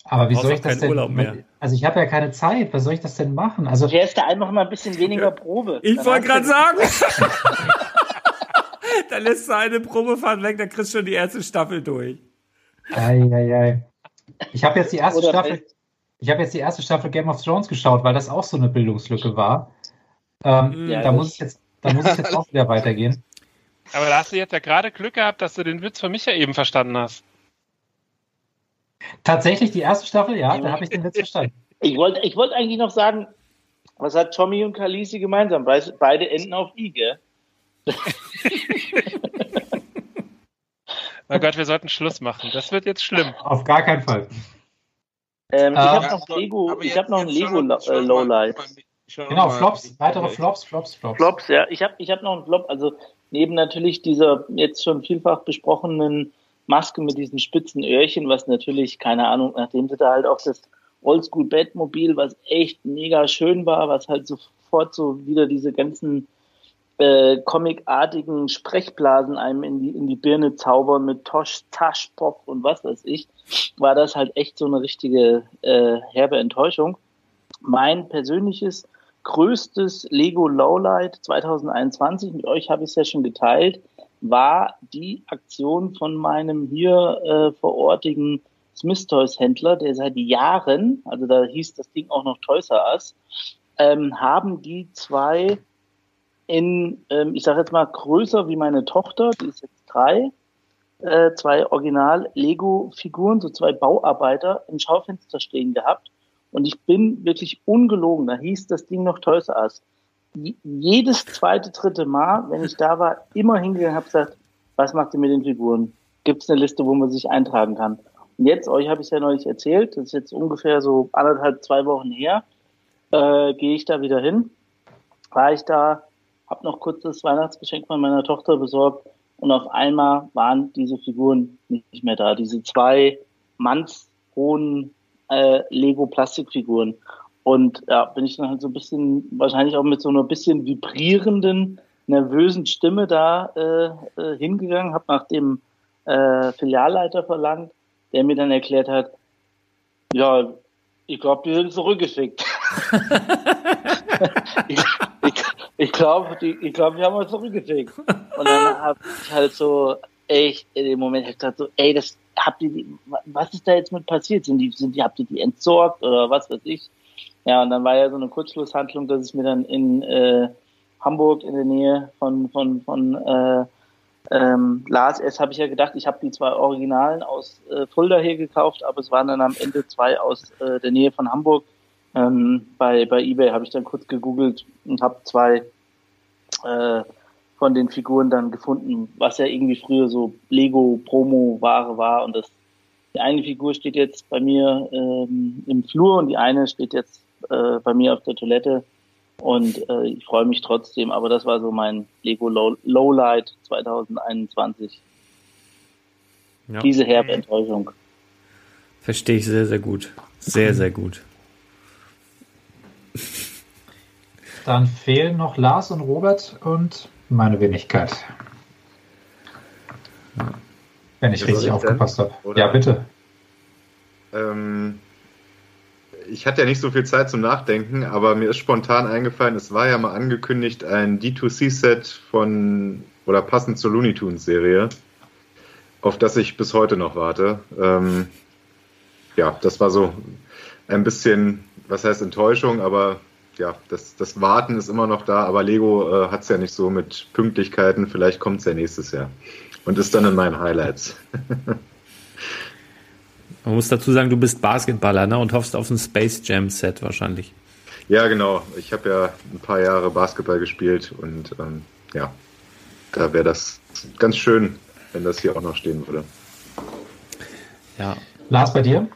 aber wie soll ich das denn?
Urlaub mehr.
Also ich habe ja keine Zeit. Was soll ich das denn machen? Also
Fährst du einfach mal ein bisschen weniger Probe.
Ich
Dann
wollte gerade sagen. da lässt du eine Probefahrt weg, da kriegst du schon die erste Staffel durch.
Ei, ei, ei. Ich habe jetzt die erste
Oder
Staffel. Ich habe jetzt die erste Staffel Game of Thrones geschaut, weil das auch so eine Bildungslücke war. Ähm,
Ja,
da muss ich jetzt, da muss ich jetzt auch wieder weitergehen.
Aber da hast du jetzt ja gerade Glück gehabt, dass du den Witz von Micha eben verstanden hast.
Tatsächlich die erste Staffel, ja, da habe ich den Witz verstanden.
Ich wollte ich wollte eigentlich noch sagen, was hat Tommy und Kalisi gemeinsam? Beide enden auf I, gell?
Oh Gott, wir sollten Schluss machen. Das wird jetzt schlimm.
Auf gar keinen Fall.
Ähm, ich
Ah.
habe noch Lego, ich habe noch ein Lego äh, Lowlight.
Genau, Flops, weitere Flops, Flops, Flops.
Flops, ja. Ich habe ich hab noch einen Flop. Also neben natürlich dieser jetzt schon vielfach besprochenen Maske mit diesen spitzen Öhrchen, was natürlich, keine Ahnung, nachdem sie da halt auch das Oldschool Batmobil, was echt mega schön war, was halt sofort so wieder diese ganzen äh, comicartigen Sprechblasen einem in die, in die Birne zaubern mit Tosch, Tasch, Pop und was weiß ich, war das halt echt so eine richtige äh, herbe Enttäuschung. Mein persönliches größtes Lego Lowlight 2021, mit euch habe ich es ja schon geteilt, war die Aktion von meinem hier äh, vorortigen Smith Toys Händler, der seit Jahren, also da hieß das Ding auch noch Toys R Us, ähm, haben die zwei in, ähm, ich sage jetzt mal, größer wie meine Tochter, die ist jetzt drei, äh, zwei Original-Lego-Figuren, so zwei Bauarbeiter im Schaufenster stehen gehabt. Und ich bin wirklich ungelogen, da hieß das Ding noch Toys R Jedes zweite, dritte Mal, wenn ich da war, immer hingegangen habe gesagt, was macht ihr mit den Figuren? Gibt es eine Liste, wo man sich eintragen kann? Und jetzt, euch habe ich ja neulich erzählt, das ist jetzt ungefähr so anderthalb, zwei Wochen her, äh, gehe ich da wieder hin, war ich da, habe noch kurz das Weihnachtsgeschenk von meiner Tochter besorgt und auf einmal waren diese Figuren nicht mehr da. Diese zwei mannshohen äh, Lego-Plastikfiguren. Und ja, bin ich dann halt so ein bisschen, wahrscheinlich auch mit so einer bisschen vibrierenden, nervösen Stimme da äh, äh, hingegangen, habe nach dem äh, Filialleiter verlangt, der mir dann erklärt hat, ja, ich glaube, die sind zurückgeschickt. ich ich, glaube, die, ich glaub, die haben uns zurückgeschickt. Und dann habe ich halt so echt in dem Moment hab ich gesagt so, ey, das habt ihr, die, was ist da jetzt mit passiert? Sind die, sind die, habt ihr die entsorgt oder was weiß ich? Ja, und dann war ja so eine Kurzschlusshandlung, dass ich mir dann in äh, Hamburg in der Nähe von von von äh, ähm, Lars S. habe ich ja gedacht, ich habe die zwei Originalen aus äh, Fulda hier gekauft, aber es waren dann am Ende zwei aus äh, der Nähe von Hamburg. Ähm, bei, bei eBay habe ich dann kurz gegoogelt und habe zwei äh, von den Figuren dann gefunden, was ja irgendwie früher so Lego-Promo-Ware war. Und das, die eine Figur steht jetzt bei mir ähm, im Flur und die eine steht jetzt äh, bei mir auf der Toilette. Und äh, ich freue mich trotzdem, aber das war so mein Lego Low Lowlight 2021.
Ja.
Diese herbe Enttäuschung.
Verstehe ich sehr, sehr gut. Sehr, sehr gut.
Dann fehlen noch Lars und Robert und meine Wenigkeit. Wenn ich
Soll
richtig
ich
aufgepasst habe. Ja, bitte.
Ähm, ich hatte ja nicht so viel Zeit zum Nachdenken, aber mir ist spontan eingefallen, es war ja mal angekündigt ein D2C-Set von oder passend zur Looney Tunes Serie, auf das ich bis heute noch warte. Ähm, ja, das war so ein bisschen, was heißt Enttäuschung, aber ja, das, das Warten ist immer noch da, aber Lego äh, hat es ja nicht so mit Pünktlichkeiten, vielleicht kommt es ja nächstes Jahr und ist dann in meinen Highlights.
Man muss dazu sagen, du bist Basketballer ne? und hoffst auf ein Space Jam Set wahrscheinlich.
Ja, genau. Ich habe ja ein paar Jahre Basketball gespielt und ähm, ja, da wäre das ganz schön, wenn das hier auch noch stehen würde.
Ja.
Lars, bei dir?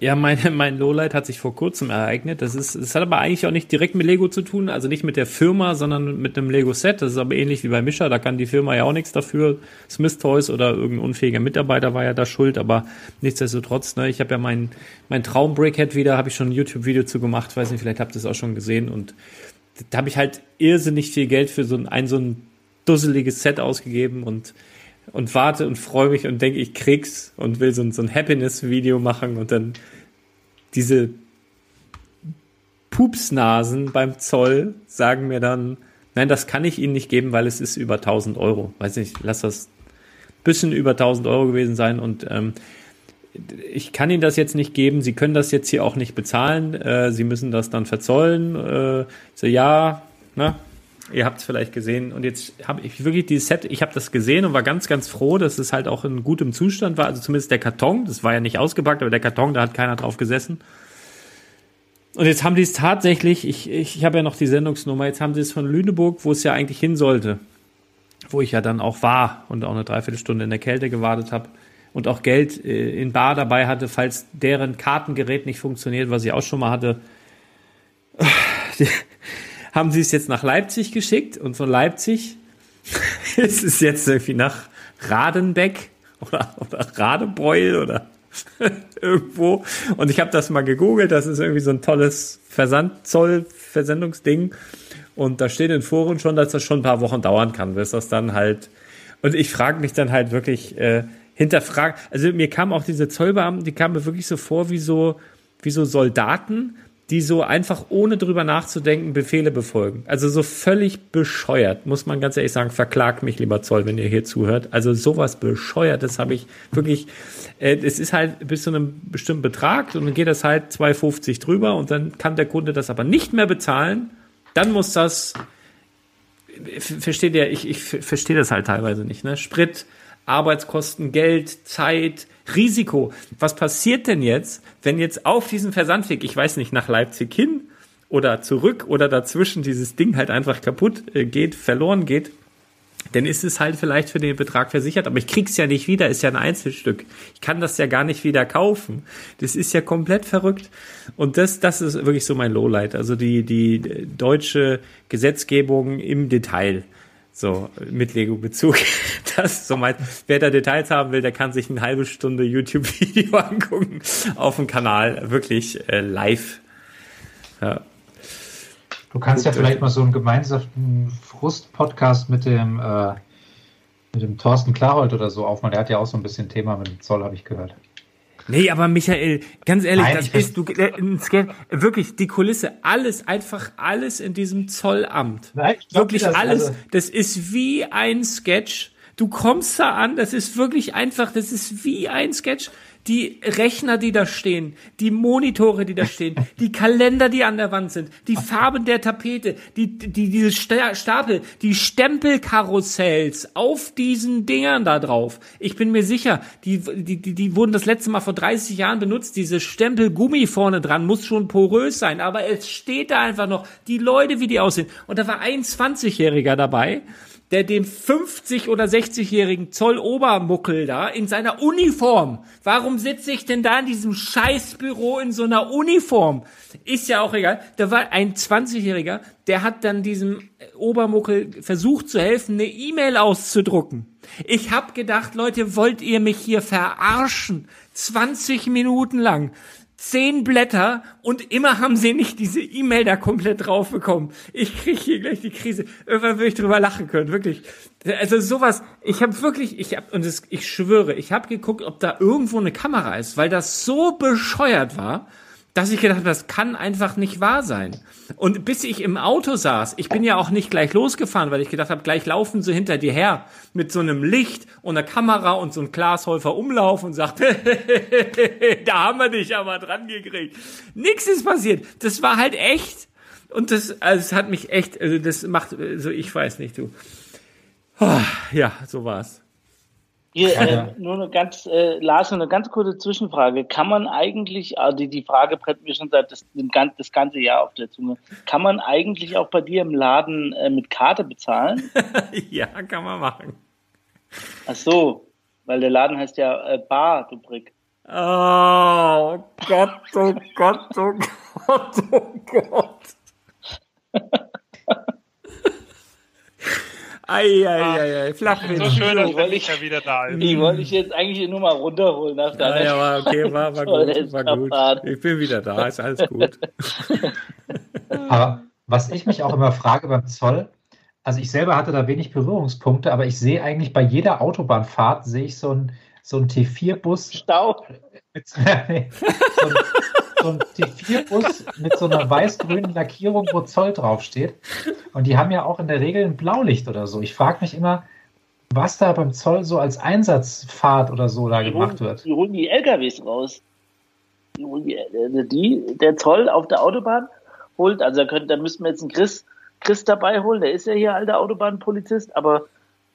Ja, mein, mein Lowlight hat sich vor kurzem ereignet. Das ist, das hat aber eigentlich auch nicht direkt mit Lego zu tun, also nicht mit der Firma, sondern mit einem Lego-Set. Das ist aber ähnlich wie bei Mischa, da kann die Firma ja auch nichts dafür. Smith Toys oder irgendein unfähiger Mitarbeiter war ja da schuld, aber nichtsdestotrotz, ne, ich habe ja mein, mein Traum-Brickhead wieder, habe ich schon ein YouTube-Video zu gemacht, weiß nicht, vielleicht habt ihr es auch schon gesehen und da habe ich halt irrsinnig viel Geld für so ein, ein so ein dusseliges Set ausgegeben und und warte und freue mich und denke, ich krieg's und will so ein, so ein Happiness-Video machen und dann diese Pupsnasen beim Zoll sagen mir dann, nein, das kann ich Ihnen nicht geben, weil es ist über 1000 Euro. Weiß nicht, lass das bisschen über 1000 Euro gewesen sein und ähm, ich kann Ihnen das jetzt nicht geben. Sie können das jetzt hier auch nicht bezahlen. Äh, Sie müssen das dann verzollen. Äh, so, ja, ne? Ihr habt es vielleicht gesehen. Und jetzt habe ich wirklich dieses Set, ich habe das gesehen und war ganz, ganz froh, dass es halt auch in gutem Zustand war. Also zumindest der Karton, das war ja nicht ausgepackt, aber der Karton, da hat keiner drauf gesessen. Und jetzt haben die es tatsächlich, ich, ich, ich habe ja noch die Sendungsnummer, jetzt haben sie es von Lüneburg, wo es ja eigentlich hin sollte, wo ich ja dann auch war und auch eine Dreiviertelstunde in der Kälte gewartet habe und auch Geld äh, in Bar dabei hatte, falls deren Kartengerät nicht funktioniert, was ich auch schon mal hatte. Haben sie es jetzt nach Leipzig geschickt und von Leipzig ist es jetzt irgendwie nach Radenbeck oder, oder Radebeul oder irgendwo. Und ich habe das mal gegoogelt, das ist irgendwie so ein tolles Versandzoll, Versendungsding. Und da steht in Foren schon, dass das schon ein paar Wochen dauern kann, bis das dann halt. Und ich frage mich dann halt wirklich, äh, hinterfragen. Also mir kamen auch diese Zollbeamten, die kamen mir wirklich so vor wie so, wie so Soldaten, die so einfach ohne drüber nachzudenken Befehle befolgen. Also so völlig bescheuert, muss man ganz ehrlich sagen. Verklagt mich, lieber Zoll, wenn ihr hier zuhört. Also sowas bescheuertes habe ich wirklich. Äh, es ist halt bis zu einem bestimmten Betrag und dann geht das halt 2,50 drüber und dann kann der Kunde das aber nicht mehr bezahlen. Dann muss das. Versteht ihr? Ich, ich verstehe das halt teilweise nicht. Ne? Sprit, Arbeitskosten, Geld, Zeit, Risiko. Was passiert denn jetzt, wenn jetzt auf diesen Versandweg, ich weiß nicht, nach Leipzig hin oder zurück oder dazwischen dieses Ding halt einfach kaputt äh, geht, verloren geht? Dann ist es halt vielleicht für den Betrag versichert, aber ich krieg's ja nicht wieder, ist ja ein Einzelstück. Ich kann das ja gar nicht wieder kaufen. Das ist ja komplett verrückt. Und das, das ist wirklich so mein Lowlight. Also die, die deutsche Gesetzgebung im Detail. So, mit Lego-Bezug. Das so mein, wer da Details haben will, der kann sich eine halbe Stunde YouTube-Video angucken auf dem Kanal. Wirklich äh, live. Ja.
Du kannst ja
Guckt
vielleicht
euch-
mal so einen gemeinsamen Frust-Podcast mit dem äh, mit dem Thorsten Klarhold oder so aufmachen. Der hat ja auch so ein bisschen Thema mit dem Zoll, habe ich gehört.
Nee, aber Michael, ganz ehrlich,
Nein,
das
ich-
ist du äh, wirklich die Kulisse, alles einfach alles in diesem Zollamt.
Nein,
wirklich
dass-
alles,
also-
das ist wie ein Sketch. Du kommst da an, das ist wirklich einfach, das ist wie ein Sketch. Die Rechner, die da stehen, die Monitore, die da stehen, die Kalender, die an der Wand sind, die Farben der Tapete, die, die, diese Sta- Stapel, die Stempelkarussells auf diesen Dingern da drauf. Ich bin mir sicher, die, die, die, die wurden das letzte Mal vor 30 Jahren benutzt. Diese Stempelgummi vorne dran muss schon porös sein, aber es steht da einfach noch, die Leute, wie die aussehen. Und da war ein 20-Jähriger dabei, der dem 50- oder 60-jährigen Zollobermuckel da in seiner Uniform. Warum sitze ich denn da in diesem Scheißbüro in so einer Uniform? Ist ja auch egal. Da war ein 20-jähriger, der hat dann diesem Obermuckel versucht zu helfen, eine E-Mail auszudrucken. Ich hab gedacht, Leute, wollt ihr mich hier verarschen? 20 Minuten lang zehn Blätter und immer haben sie nicht diese E-Mail da komplett drauf bekommen. Ich kriege hier gleich die Krise. Irgendwann würde ich drüber lachen können, wirklich. Also sowas, ich habe wirklich, ich habe und das, ich schwöre, ich habe geguckt, ob da irgendwo eine Kamera ist, weil das so bescheuert war, dass ich gedacht habe, das kann einfach nicht wahr sein. Und bis ich im Auto saß, ich bin ja auch nicht gleich losgefahren, weil ich gedacht habe, gleich laufen sie hinter dir her mit so einem Licht und einer Kamera und so ein Glashäufer Umlauf und sagt, da haben wir dich aber dran gekriegt. Nix ist passiert. Das war halt echt. Und das, also es hat mich echt, also das macht, also ich weiß nicht, du. Oh, ja, so war's.
Hier, äh, nur eine ganz, äh, Lars, eine ganz kurze Zwischenfrage. Kann man eigentlich, also die, die Frage brennt mir schon seit das, das ganze Jahr auf der Zunge, kann man eigentlich auch bei dir im Laden äh, mit Karte bezahlen?
ja, kann man machen.
Ach so, weil der Laden heißt ja äh, Bar, du Brick.
Oh Gott, oh Gott, oh Gott, oh Gott. Eieiei, Flachwitz.
So schön, dass ich- ja wieder da ist.
Die wollte ich jetzt eigentlich nur mal runterholen nach
Ja,
deiner
ja, war okay, war, war gut, war gut. Ich bin wieder da, ist alles gut.
Aber was ich mich auch immer frage beim Zoll, also ich selber hatte da wenig Berührungspunkte, aber ich sehe eigentlich bei jeder Autobahnfahrt sehe ich so ein so ein T4-Bus
Stau.
mit nee, so ein, so ein T4-Bus mit so einer weiß-grünen Lackierung, wo Zoll draufsteht. Und die haben ja auch in der Regel ein Blaulicht oder so. Ich frage mich immer, was da beim Zoll so als Einsatzfahrt oder so da
Die
gemacht
holen,
wird.
die holen die LKWs raus. Die, holen die, äh, die, der Zoll auf der Autobahn holt, also da, könnt, da müssten wir jetzt einen Chris, Chris dabei holen, der ist ja hier alter Autobahnpolizist, aber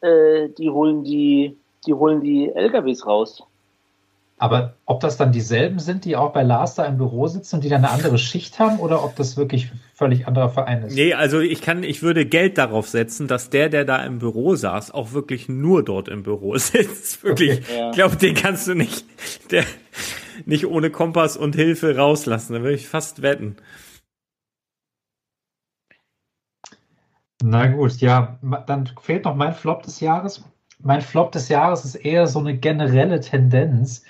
äh, die holen die, die holen die LKWs raus.
Aber ob das dann dieselben sind, die auch bei Lars da im Büro sitzen und die dann eine andere Schicht haben oder ob das wirklich völlig anderer Verein ist?
Nee, also ich kann, ich würde Geld darauf setzen, dass der, der da im Büro saß, auch wirklich nur dort im Büro sitzt. Wirklich.
Ja.
Ich glaube, den kannst du nicht, der, nicht ohne Kompass und Hilfe rauslassen. Da würde ich fast wetten.
Na gut, ja, dann fehlt noch mein Flop des Jahres. Mein Flop des Jahres ist eher so eine generelle Tendenz.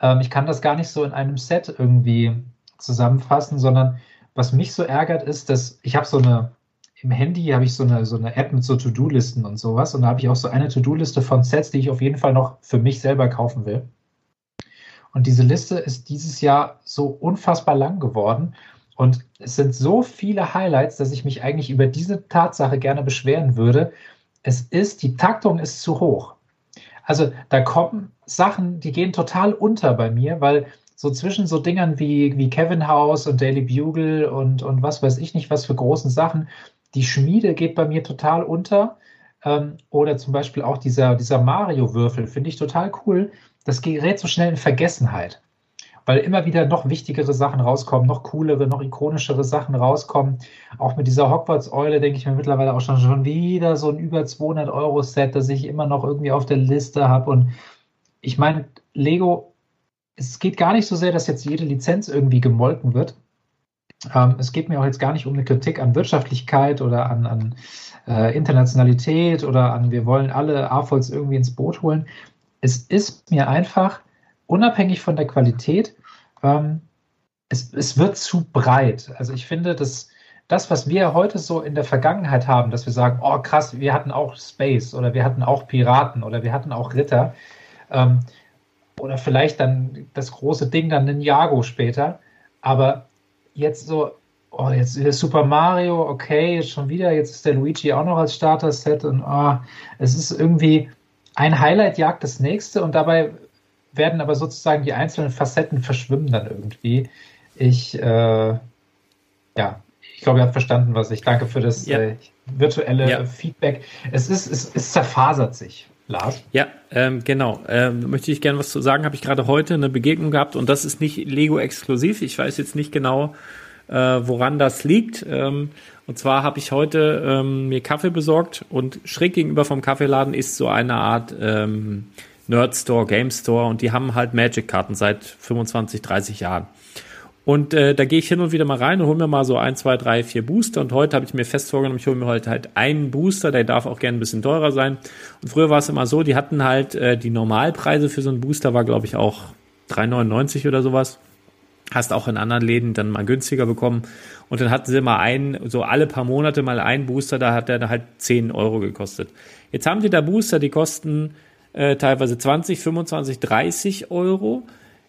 Ähm, ich kann das gar nicht so in einem Set irgendwie zusammenfassen, sondern was mich so ärgert, ist, dass ich habe so eine, im Handy habe ich so eine, so eine App mit so To-Do-Listen und sowas und da habe ich auch so eine To-Do-Liste von Sets, die ich auf jeden Fall noch für mich selber kaufen will. Und diese Liste ist dieses Jahr so unfassbar lang geworden. Und es sind so viele Highlights, dass ich mich eigentlich über diese Tatsache gerne beschweren würde. Es ist, die Taktung ist zu hoch. Also da kommen Sachen, die gehen total unter bei mir, weil so zwischen so Dingern wie, wie Kevin House und Daily Bugle und, und was weiß ich nicht, was für großen Sachen, die Schmiede geht bei mir total unter. Ähm, oder zum Beispiel auch dieser, dieser Mario-Würfel, finde ich total cool. Das gerät so schnell in Vergessenheit weil immer wieder noch wichtigere Sachen rauskommen, noch coolere, noch ikonischere Sachen rauskommen. Auch mit dieser Hogwarts-Eule denke ich mir mittlerweile auch schon, schon wieder so ein über 200 Euro Set, das ich immer noch irgendwie auf der Liste habe. Und ich meine, Lego, es geht gar nicht so sehr, dass jetzt jede Lizenz irgendwie gemolken wird. Ähm, es geht mir auch jetzt gar nicht um eine Kritik an Wirtschaftlichkeit oder an, an äh, Internationalität oder an, wir wollen alle AFOLs irgendwie ins Boot holen. Es ist mir einfach, unabhängig von der Qualität, ähm, es, es wird zu breit. Also ich finde, dass das, was wir heute so in der Vergangenheit haben, dass wir sagen, oh krass, wir hatten auch Space oder wir hatten auch Piraten oder wir hatten auch Ritter ähm, oder vielleicht dann das große Ding dann Ninjago später, aber jetzt so, oh, jetzt ist Super Mario, okay, schon wieder, jetzt ist der Luigi auch noch als Starter-Set und oh, es ist irgendwie ein Highlight jagt das nächste und dabei werden aber sozusagen die einzelnen Facetten verschwimmen dann irgendwie. Ich, äh, ja, ich glaube, ihr habt verstanden, was ich danke für das
Ja.
äh, virtuelle
Ja.
Feedback. Es ist, es, es zerfasert sich, Lars.
Ja, ähm, genau. Ähm, möchte ich gerne was zu sagen. Habe ich gerade heute eine Begegnung gehabt und das ist nicht Lego exklusiv. Ich weiß jetzt nicht genau, äh, woran das liegt. Ähm, und zwar habe ich heute ähm, mir Kaffee besorgt und schräg gegenüber vom Kaffeeladen ist so eine Art ähm, Nerd Store, Game Store und die haben halt Magic-Karten seit 25, 30 Jahren. Und äh, da gehe ich hin und wieder mal rein und hole mir mal so ein, zwei, drei, vier Booster. Und heute habe ich mir fest vorgenommen, ich hole mir heute halt einen Booster, der darf auch gerne ein bisschen teurer sein. Und früher war es immer so, die hatten halt äh, die Normalpreise für so einen Booster war, glaube ich, auch 3,99 oder sowas. Hast auch in anderen Läden dann mal günstiger bekommen. Und dann hatten sie mal einen, so alle paar Monate mal einen Booster, da hat der halt 10 Euro gekostet. Jetzt haben die da Booster, die kosten äh, teilweise 20, 25, 30 Euro.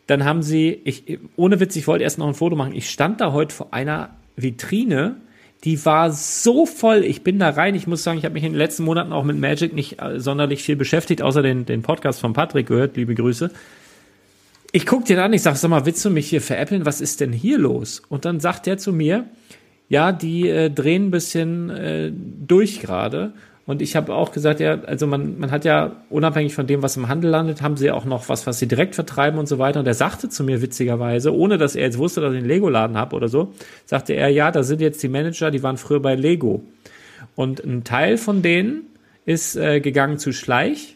Dann haben sie, ich, ohne Witz, ich wollte erst noch ein Foto machen. Ich stand da heute vor einer Vitrine, die war so voll. Ich bin da rein. Ich muss sagen, ich habe mich in den letzten Monaten auch mit Magic nicht äh, sonderlich viel beschäftigt, außer den, den Podcast von Patrick gehört. Liebe Grüße. Ich guck den an, ich sag, sag mal, willst du mich hier veräppeln? Was ist denn hier los? Und dann sagt der zu mir, ja, die äh, drehen ein bisschen äh, durch gerade. Und ich habe auch gesagt, ja, also man, man hat ja unabhängig von dem, was im Handel landet, haben sie auch noch was, was sie direkt vertreiben und so weiter. Und er sagte zu mir witzigerweise, ohne dass er jetzt wusste, dass ich einen Lego-Laden habe oder so, sagte er, ja, da sind jetzt die Manager, die waren früher bei Lego. Und ein Teil von denen ist äh, gegangen zu Schleich.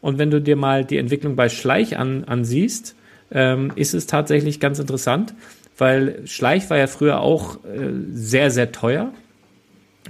Und wenn du dir mal die Entwicklung bei Schleich an, ansiehst, ähm, ist es tatsächlich ganz interessant, weil Schleich war ja früher auch äh, sehr, sehr teuer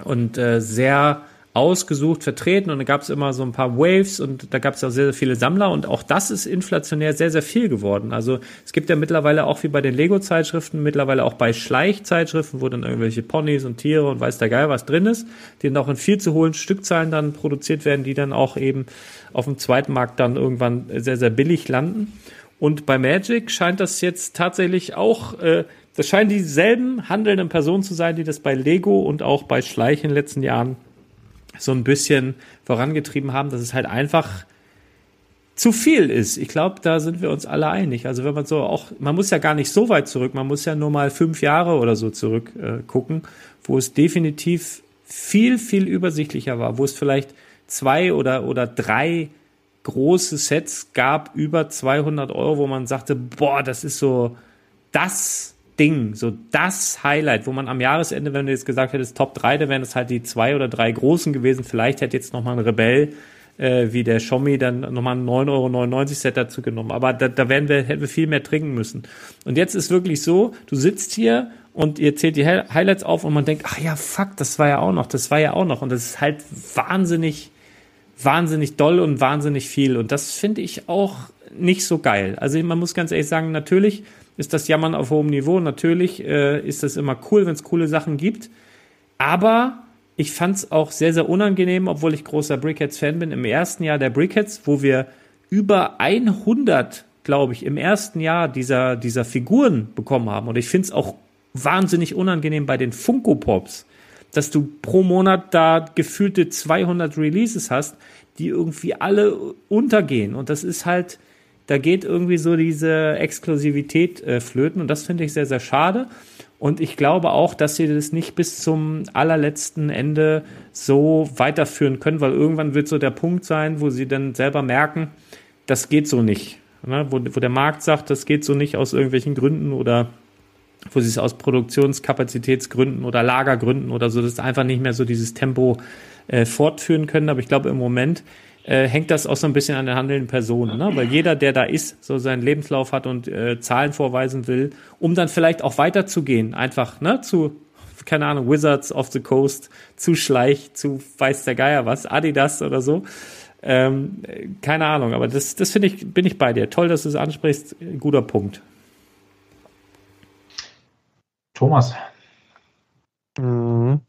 und äh, sehr ausgesucht vertreten und da gab es immer so ein paar Waves und da gab es auch sehr, sehr viele Sammler und auch das ist inflationär sehr, sehr viel geworden. Also es gibt ja mittlerweile auch wie bei den Lego-Zeitschriften, mittlerweile auch bei Schleich-Zeitschriften, wo dann irgendwelche Ponys und Tiere und weiß der Geil was drin ist, die dann auch in viel zu hohen Stückzahlen dann produziert werden, die dann auch eben auf dem zweiten Markt dann irgendwann sehr, sehr billig landen. Und bei Magic scheint das jetzt tatsächlich auch, äh, das scheinen dieselben handelnden Personen zu sein, die das bei Lego und auch bei Schleich in den letzten Jahren so ein bisschen vorangetrieben haben, dass es halt einfach zu viel ist. Ich glaube, da sind wir uns alle einig. Also wenn man so auch, man muss ja gar nicht so weit zurück, man muss ja nur mal fünf Jahre oder so zurück äh, gucken, wo es definitiv viel, viel übersichtlicher war, wo es vielleicht zwei oder, oder drei große Sets gab, über 200 Euro, wo man sagte, boah, das ist so das Ding, so das Highlight, wo man am Jahresende, wenn du jetzt gesagt hättest, Top 3, da wären es halt die zwei oder drei großen gewesen. Vielleicht hätte jetzt nochmal ein Rebell äh, wie der Xiaomi dann nochmal ein 9,99 Euro Set dazu genommen. Aber da, da wären wir, hätten wir viel mehr trinken müssen. Und jetzt ist wirklich so, du sitzt hier und ihr zählt die Hi- Highlights auf und man denkt, ach ja, fuck, das war ja auch noch, das war ja auch noch. Und das ist halt wahnsinnig, wahnsinnig doll und wahnsinnig viel. Und das finde ich auch nicht so geil. Also man muss ganz ehrlich sagen, natürlich ist das Jammern auf hohem Niveau. Natürlich äh, ist das immer cool, wenn es coole Sachen gibt. Aber ich fand es auch sehr, sehr unangenehm, obwohl ich großer Brickheads-Fan bin. Im ersten Jahr der Brickheads, wo wir über 100, glaube ich, im ersten Jahr dieser, dieser Figuren bekommen haben. Und ich finde es auch wahnsinnig unangenehm bei den Funko Pops, dass du pro Monat da gefühlte 200 Releases hast, die irgendwie alle untergehen. Und das ist halt, da geht irgendwie so diese Exklusivität äh, flöten. Und das finde ich sehr, sehr schade. Und ich glaube auch, dass sie das nicht bis zum allerletzten Ende so weiterführen können, weil irgendwann wird so der Punkt sein, wo sie dann selber merken, das geht so nicht. Ne? Wo, wo der Markt sagt, das geht so nicht aus irgendwelchen Gründen oder wo sie es aus Produktionskapazitätsgründen oder Lagergründen oder so, das einfach nicht mehr so dieses Tempo äh, fortführen können. Aber ich glaube, im Moment äh, hängt das auch so ein bisschen an den handelnden Personen, ne? weil jeder, der da ist, so seinen Lebenslauf hat und äh, Zahlen vorweisen will, um dann vielleicht auch weiterzugehen, einfach ne, zu, keine Ahnung, Wizards of the Coast, zu Schleich, zu weiß der Geier was, Adidas oder so. Ähm, äh, keine Ahnung, aber das, das finde ich, bin ich bei dir. Toll, dass du es ansprichst. Guter Punkt.
Thomas.
Mhm.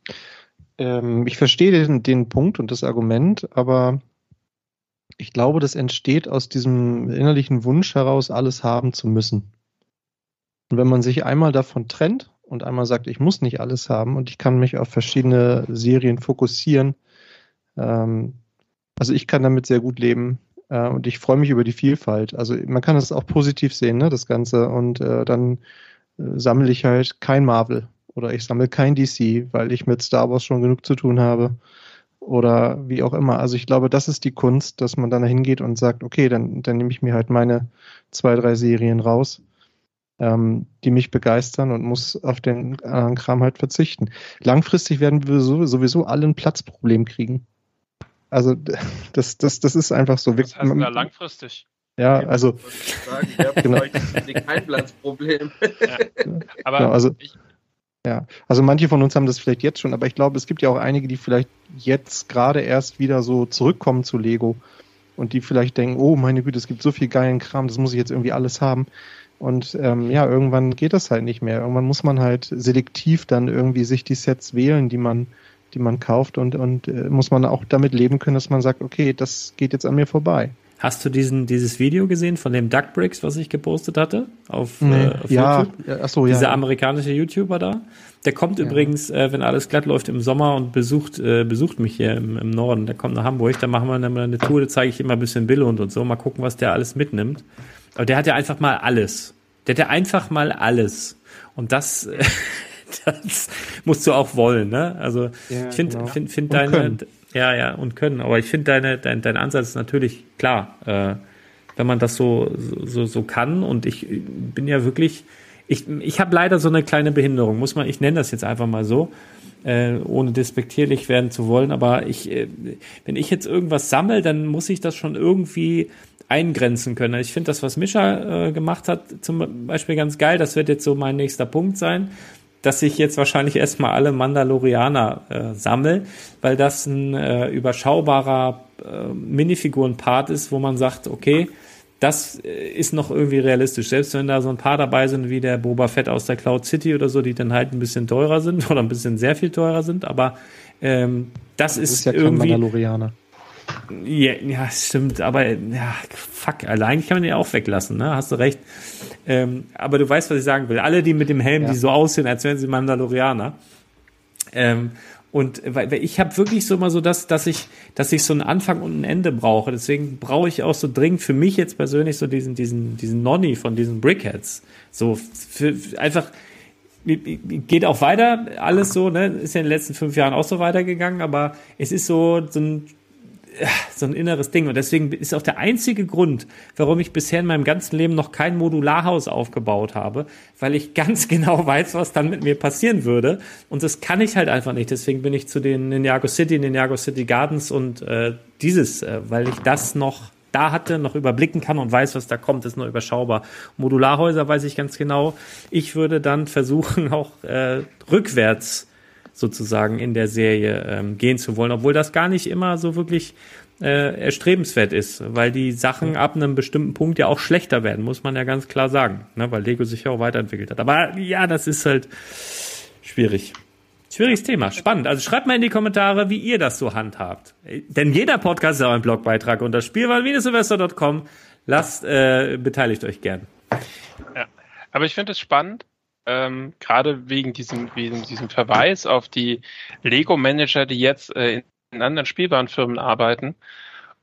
Ähm, ich verstehe den, den Punkt und das Argument, aber ich glaube, das entsteht aus diesem innerlichen Wunsch heraus, alles haben zu müssen. Und wenn man sich einmal davon trennt und einmal sagt, ich muss nicht alles haben und ich kann mich auf verschiedene Serien fokussieren, ähm, also ich kann damit sehr gut leben äh, und ich freue mich über die Vielfalt. Also man kann das auch positiv sehen, ne, das Ganze. Und äh, dann äh, sammle ich halt kein Marvel oder ich sammle kein DC, weil ich mit Star Wars schon genug zu tun habe oder wie auch immer. Also ich glaube, das ist die Kunst, dass man dann hingeht und sagt, okay, dann, dann nehme ich mir halt meine zwei, drei Serien raus, ähm, die mich begeistern und muss auf den anderen Kram halt verzichten. Langfristig werden wir sowieso, sowieso alle ein Platzproblem kriegen. Also das, das, das ist einfach so.
Was heißt da langfristig?
Ja, also
Sagen, ja,
Genau.
kein Platzproblem.
Aber
Genau, also-
ich,
Ja, also manche von uns haben das vielleicht jetzt schon, aber ich glaube, es gibt ja auch einige, die vielleicht jetzt gerade erst wieder so zurückkommen zu Lego und die vielleicht denken, oh meine Güte, es gibt so viel geilen Kram, das muss ich jetzt irgendwie alles haben. Und ähm, ja, irgendwann geht das halt nicht mehr. Irgendwann muss man halt selektiv dann irgendwie sich die Sets wählen, die man, die man kauft und, und äh, muss man auch damit leben können, dass man sagt, okay, das geht jetzt an mir vorbei.
Hast du diesen, dieses Video gesehen von dem Duck Bricks, was ich gepostet hatte auf,
Nee.
äh, auf
ja,
YouTube?
ja, ach so, ja.
Dieser amerikanische YouTuber da. Der kommt übrigens, äh, wenn alles glatt läuft, im Sommer und besucht, äh, besucht mich hier im, im Norden. Der kommt nach Hamburg, da machen wir eine, eine Tour, da zeige ich immer ein bisschen Billund und so. Mal gucken, was der alles mitnimmt. Aber der hat ja einfach mal alles. Der hat ja einfach mal alles. Und das, äh, das musst du auch wollen, ne? Also
Ja,
ich finde
genau.
find, find deine,
können.
Ja, ja, und können. Aber ich finde deine, dein, dein Ansatz ist natürlich klar. Äh, wenn man das so, so, so kann. Und ich bin ja wirklich, ich, ich habe leider so eine kleine Behinderung, muss man, ich nenne das jetzt einfach mal so, äh, ohne despektierlich werden zu wollen. Aber ich, äh, wenn ich jetzt irgendwas sammle, dann muss ich das schon irgendwie eingrenzen können. Ich finde das, was Mischa äh, gemacht hat, zum Beispiel ganz geil. Das wird jetzt so mein nächster Punkt sein dass ich jetzt wahrscheinlich erstmal alle Mandalorianer äh, sammle, weil das ein äh, überschaubarer äh, Minifiguren-Part ist, wo man sagt, okay, das äh, ist noch irgendwie realistisch. Selbst wenn da so ein paar dabei sind, wie der Boba Fett aus der Cloud City oder so, die dann halt ein bisschen teurer sind oder ein bisschen sehr viel teurer sind, aber ähm, das,
Das
ist,
ist ja kein
irgendwie.
Mandalorianer.
Ja, ja, stimmt, aber ja, fuck, allein kann man den auch weglassen, ne? Hast du recht. Ähm, aber du weißt, was ich sagen will. Alle, die mit dem Helm,
Ja.
die so aussehen, als wären sie Mandalorianer. Ähm, und weil, weil ich habe wirklich so immer so das, dass ich, dass ich so einen Anfang und ein Ende brauche. Deswegen brauche ich auch so dringend für mich jetzt persönlich so diesen, diesen, diesen Nonny von diesen Brickheads. So für, für einfach geht auch weiter, alles so, ne? Ist ja in den letzten fünf Jahren auch so weitergegangen, aber es ist so, so ein so ein inneres Ding. Und deswegen ist auch der einzige Grund, warum ich bisher in meinem ganzen Leben noch kein Modularhaus aufgebaut habe, weil ich ganz genau weiß, was dann mit mir passieren würde. Und das kann ich halt einfach nicht. Deswegen bin ich zu den Ninjago City, Ninjago City Gardens und äh, dieses, äh, weil ich das noch da hatte, noch überblicken kann und weiß, was da kommt, ist nur überschaubar. Modularhäuser weiß ich ganz genau. Ich würde dann versuchen, auch äh, rückwärts sozusagen in der Serie ähm, gehen zu wollen, obwohl das gar nicht immer so wirklich äh, erstrebenswert ist, weil die Sachen ab einem bestimmten Punkt ja auch schlechter werden, muss man ja ganz klar sagen, ne? weil Lego sich ja auch weiterentwickelt hat. Aber ja, das ist halt schwierig. Schwieriges Thema, spannend. Also schreibt mal in die Kommentare, wie ihr das so handhabt. Denn jeder Podcast ist auch ein Blogbeitrag unter spielwarenministercom. Lasst, äh, beteiligt euch gern.
Ja. Aber ich finde es spannend, ähm, gerade wegen diesem, wegen diesem Verweis auf die Lego-Manager, die jetzt äh, in, anderen Spielwarenfirmen arbeiten.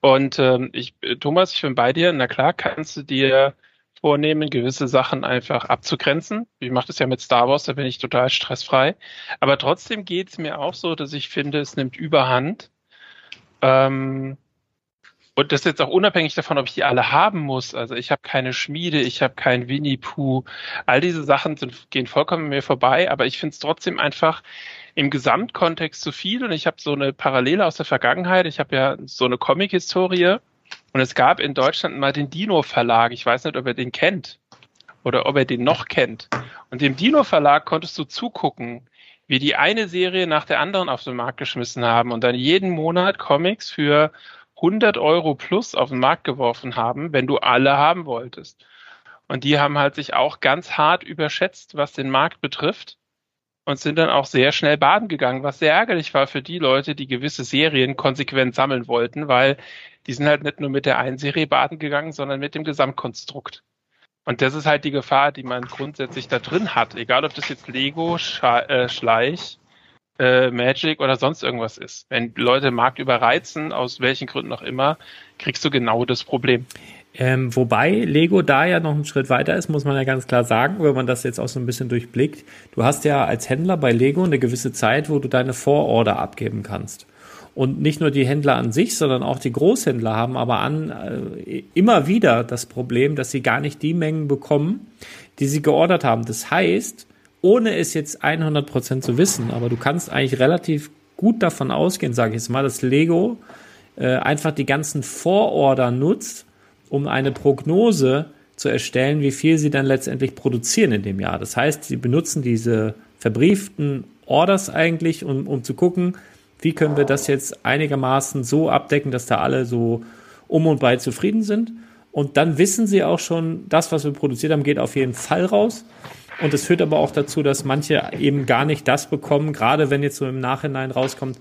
Und ähm, ich, äh, Thomas, ich bin bei dir. Na klar, kannst du dir vornehmen, gewisse Sachen einfach abzugrenzen. Ich mache das ja mit Star Wars, da bin ich total stressfrei. Aber trotzdem geht es mir auch so, dass ich finde, es nimmt Überhand. Ähm, und das ist jetzt auch unabhängig davon, ob ich die alle haben muss. Also ich habe keine Schmiede, ich habe kein Winnie Pooh. All diese Sachen sind, gehen vollkommen mir vorbei, aber ich finde es trotzdem einfach im Gesamtkontext zu viel. Und ich habe so eine Parallele aus der Vergangenheit. Ich habe ja so eine Comic-Historie. Und es gab in Deutschland mal den Dino-Verlag. Ich weiß nicht, ob er den kennt oder ob er den noch kennt. Und dem Dino-Verlag konntest du zugucken, wie die eine Serie nach der anderen auf den Markt geschmissen haben und dann jeden Monat Comics für 100 Euro plus auf den Markt geworfen haben, wenn du alle haben wolltest. Und die haben halt sich auch ganz hart überschätzt, was den Markt betrifft. und sind dann auch sehr schnell baden gegangen, was sehr ärgerlich war für die Leute, die gewisse Serien konsequent sammeln wollten, weil die sind halt nicht nur mit der einen Serie baden gegangen, sondern mit dem Gesamtkonstrukt. Und das ist halt die Gefahr, die man grundsätzlich da drin hat. Egal, ob das jetzt Lego, Scha äh, Schleich, äh, Magic oder sonst irgendwas ist. Wenn Leute Markt überreizen, aus welchen Gründen auch immer, kriegst du genau das Problem.
Ähm, wobei Lego da ja noch einen Schritt weiter ist, muss man ja ganz klar sagen, wenn man das jetzt auch so ein bisschen durchblickt. Du hast ja als Händler bei Lego eine gewisse Zeit, wo du deine Vororder abgeben kannst. Und nicht nur die Händler an sich, sondern auch die Großhändler haben aber an äh, immer wieder das Problem, dass sie gar nicht die Mengen bekommen, die sie geordert haben. Das heißt, ohne es jetzt 100 Prozent zu wissen, aber du kannst eigentlich relativ gut davon ausgehen, sage ich jetzt mal, dass Lego äh, einfach die ganzen Vororder nutzt, um eine Prognose zu erstellen, wie viel sie dann letztendlich produzieren in dem Jahr. Das heißt, sie benutzen diese verbrieften Orders eigentlich, um, um zu gucken, wie können wir das jetzt einigermaßen so abdecken, dass da alle so um und bei zufrieden sind. Und dann wissen sie auch schon, das, was wir produziert haben, geht auf jeden Fall raus. Und es führt aber auch dazu, dass manche eben gar nicht das bekommen, gerade wenn jetzt so im Nachhinein rauskommt,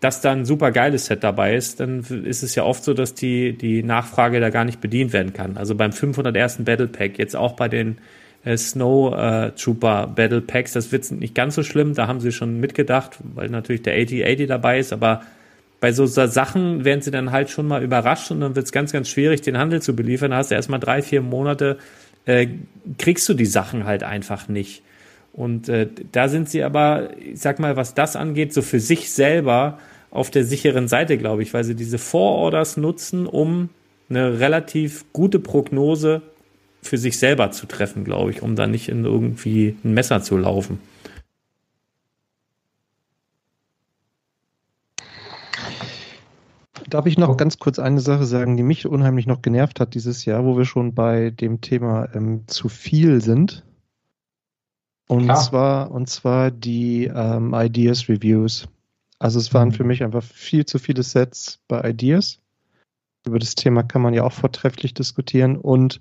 dass da ein super geiles Set dabei ist, dann ist es ja oft so, dass die, die Nachfrage da gar nicht bedient werden kann. Also beim 501. Battle Pack, jetzt auch bei den äh, Snow äh, Trooper Battle Packs, das wird nicht ganz so schlimm, da haben sie schon mitgedacht, weil natürlich der 8080 dabei ist, aber bei so Sachen werden sie dann halt schon mal überrascht und dann wird es ganz, ganz schwierig, den Handel zu beliefern. Da hast du erstmal drei, vier Monate, äh, kriegst du die Sachen halt einfach nicht. Und äh, da sind sie aber, ich sag mal, was das angeht, so für sich selber auf der sicheren Seite, glaube ich, weil sie diese Vororders nutzen, um eine relativ gute Prognose für sich selber zu treffen, glaube ich, um da nicht in irgendwie ein Messer zu laufen.
Darf ich noch ganz kurz eine Sache sagen, die mich unheimlich noch genervt hat dieses Jahr, wo wir schon bei dem Thema ähm, zu viel sind? Und
Klar.
zwar, und zwar die ähm, Ideas Reviews. Also es waren für mich einfach viel zu viele Sets bei Ideas. Über das Thema kann man ja auch vortrefflich diskutieren. Und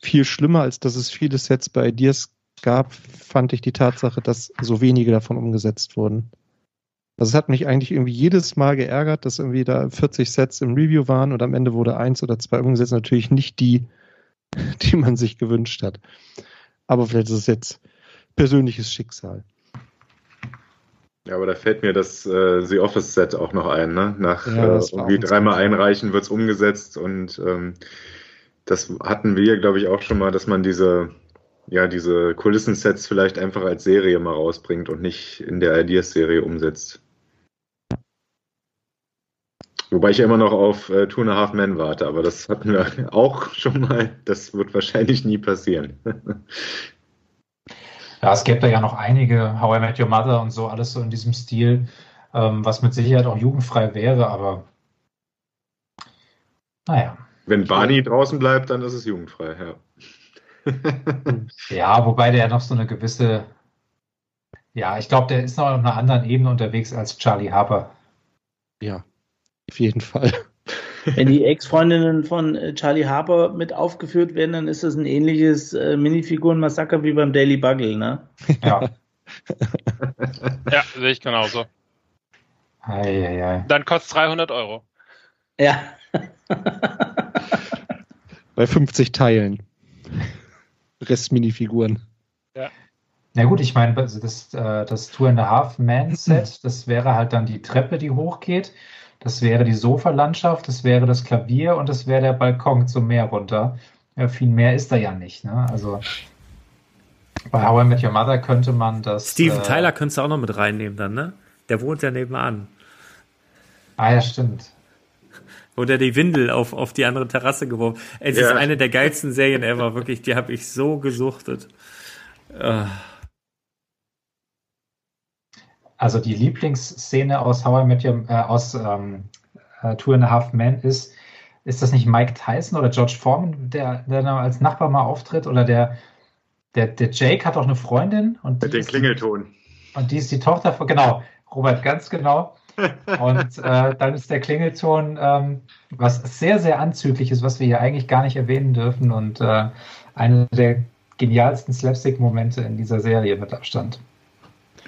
viel schlimmer, als dass es viele Sets bei Ideas gab, fand ich die Tatsache, dass so wenige davon umgesetzt wurden. Also es hat mich eigentlich irgendwie jedes Mal geärgert, dass irgendwie da 40 Sets im Review waren und am Ende wurde eins oder zwei umgesetzt. Natürlich nicht die, die man sich gewünscht hat. Aber vielleicht ist es jetzt persönliches Schicksal.
Ja, aber da fällt mir das äh, The Office Set auch noch ein. Ne? Nach
Ja,
äh, irgendwie dreimal einreichen wird's umgesetzt und ähm, das hatten wir, glaube ich, auch schon mal, dass man diese, ja, diese Kulissensets vielleicht einfach als Serie mal rausbringt und nicht in der Ideas-Serie umsetzt. Wobei ich ja immer noch auf äh, Two and a Half Men warte, aber das hatten wir auch schon mal. Das wird wahrscheinlich nie passieren.
Ja, es gäbe da ja noch einige, How I Met Your Mother und so, alles so in diesem Stil, ähm, was mit Sicherheit auch jugendfrei wäre, aber naja.
Wenn Barney draußen bleibt, dann ist es jugendfrei, ja.
Ja, wobei der ja noch so eine gewisse, ja, ich glaube, der ist noch auf einer anderen Ebene unterwegs als Charlie Harper.
Ja, auf jeden Fall.
Wenn die Ex-Freundinnen von äh, Charlie Harper mit aufgeführt werden, dann ist das ein ähnliches äh, Minifiguren-Massaker wie beim Daily Bugle, ne?
Ja.
Ja, sehe ich genauso.
Ei, ei, ei.
Dann kostet 300 Euro.
Ja.
Bei 50 Teilen. Rest Minifiguren.
Na gut, ich meine, also das, äh, das Two and a Half Man Set, das wäre halt dann die Treppe, die hochgeht. Das wäre die Sofalandschaft, das wäre das Klavier und das wäre der Balkon zum Meer runter. Ja, viel mehr ist da ja nicht. Ne? Also bei How I Met Your Mother könnte man das.
Steven
äh,
Tyler könntest du auch noch mit reinnehmen dann, ne? Der wohnt ja nebenan.
Ah ja, stimmt.
Oder die Windel auf, auf die andere Terrasse geworfen. Es
Ja.
ist eine der geilsten Serien ever, wirklich. Die habe ich so gesuchtet. Äh,
Also die Lieblingsszene aus How I Met Your, äh, aus ähm, äh, Two and a Half Men ist, ist das nicht Mike Tyson oder George Foreman, der, der da als Nachbar mal auftritt? Oder der, der, der Jake hat auch eine Freundin und
Mit
die
dem
ist die-
Klingelton.
Und die ist die Tochter von, genau, Robert, ganz genau. Und äh, dann ist der Klingelton, ähm, was sehr, sehr anzüglich ist, was wir hier eigentlich gar nicht erwähnen dürfen und äh, einer der genialsten Slapstick-Momente in dieser Serie mit Abstand.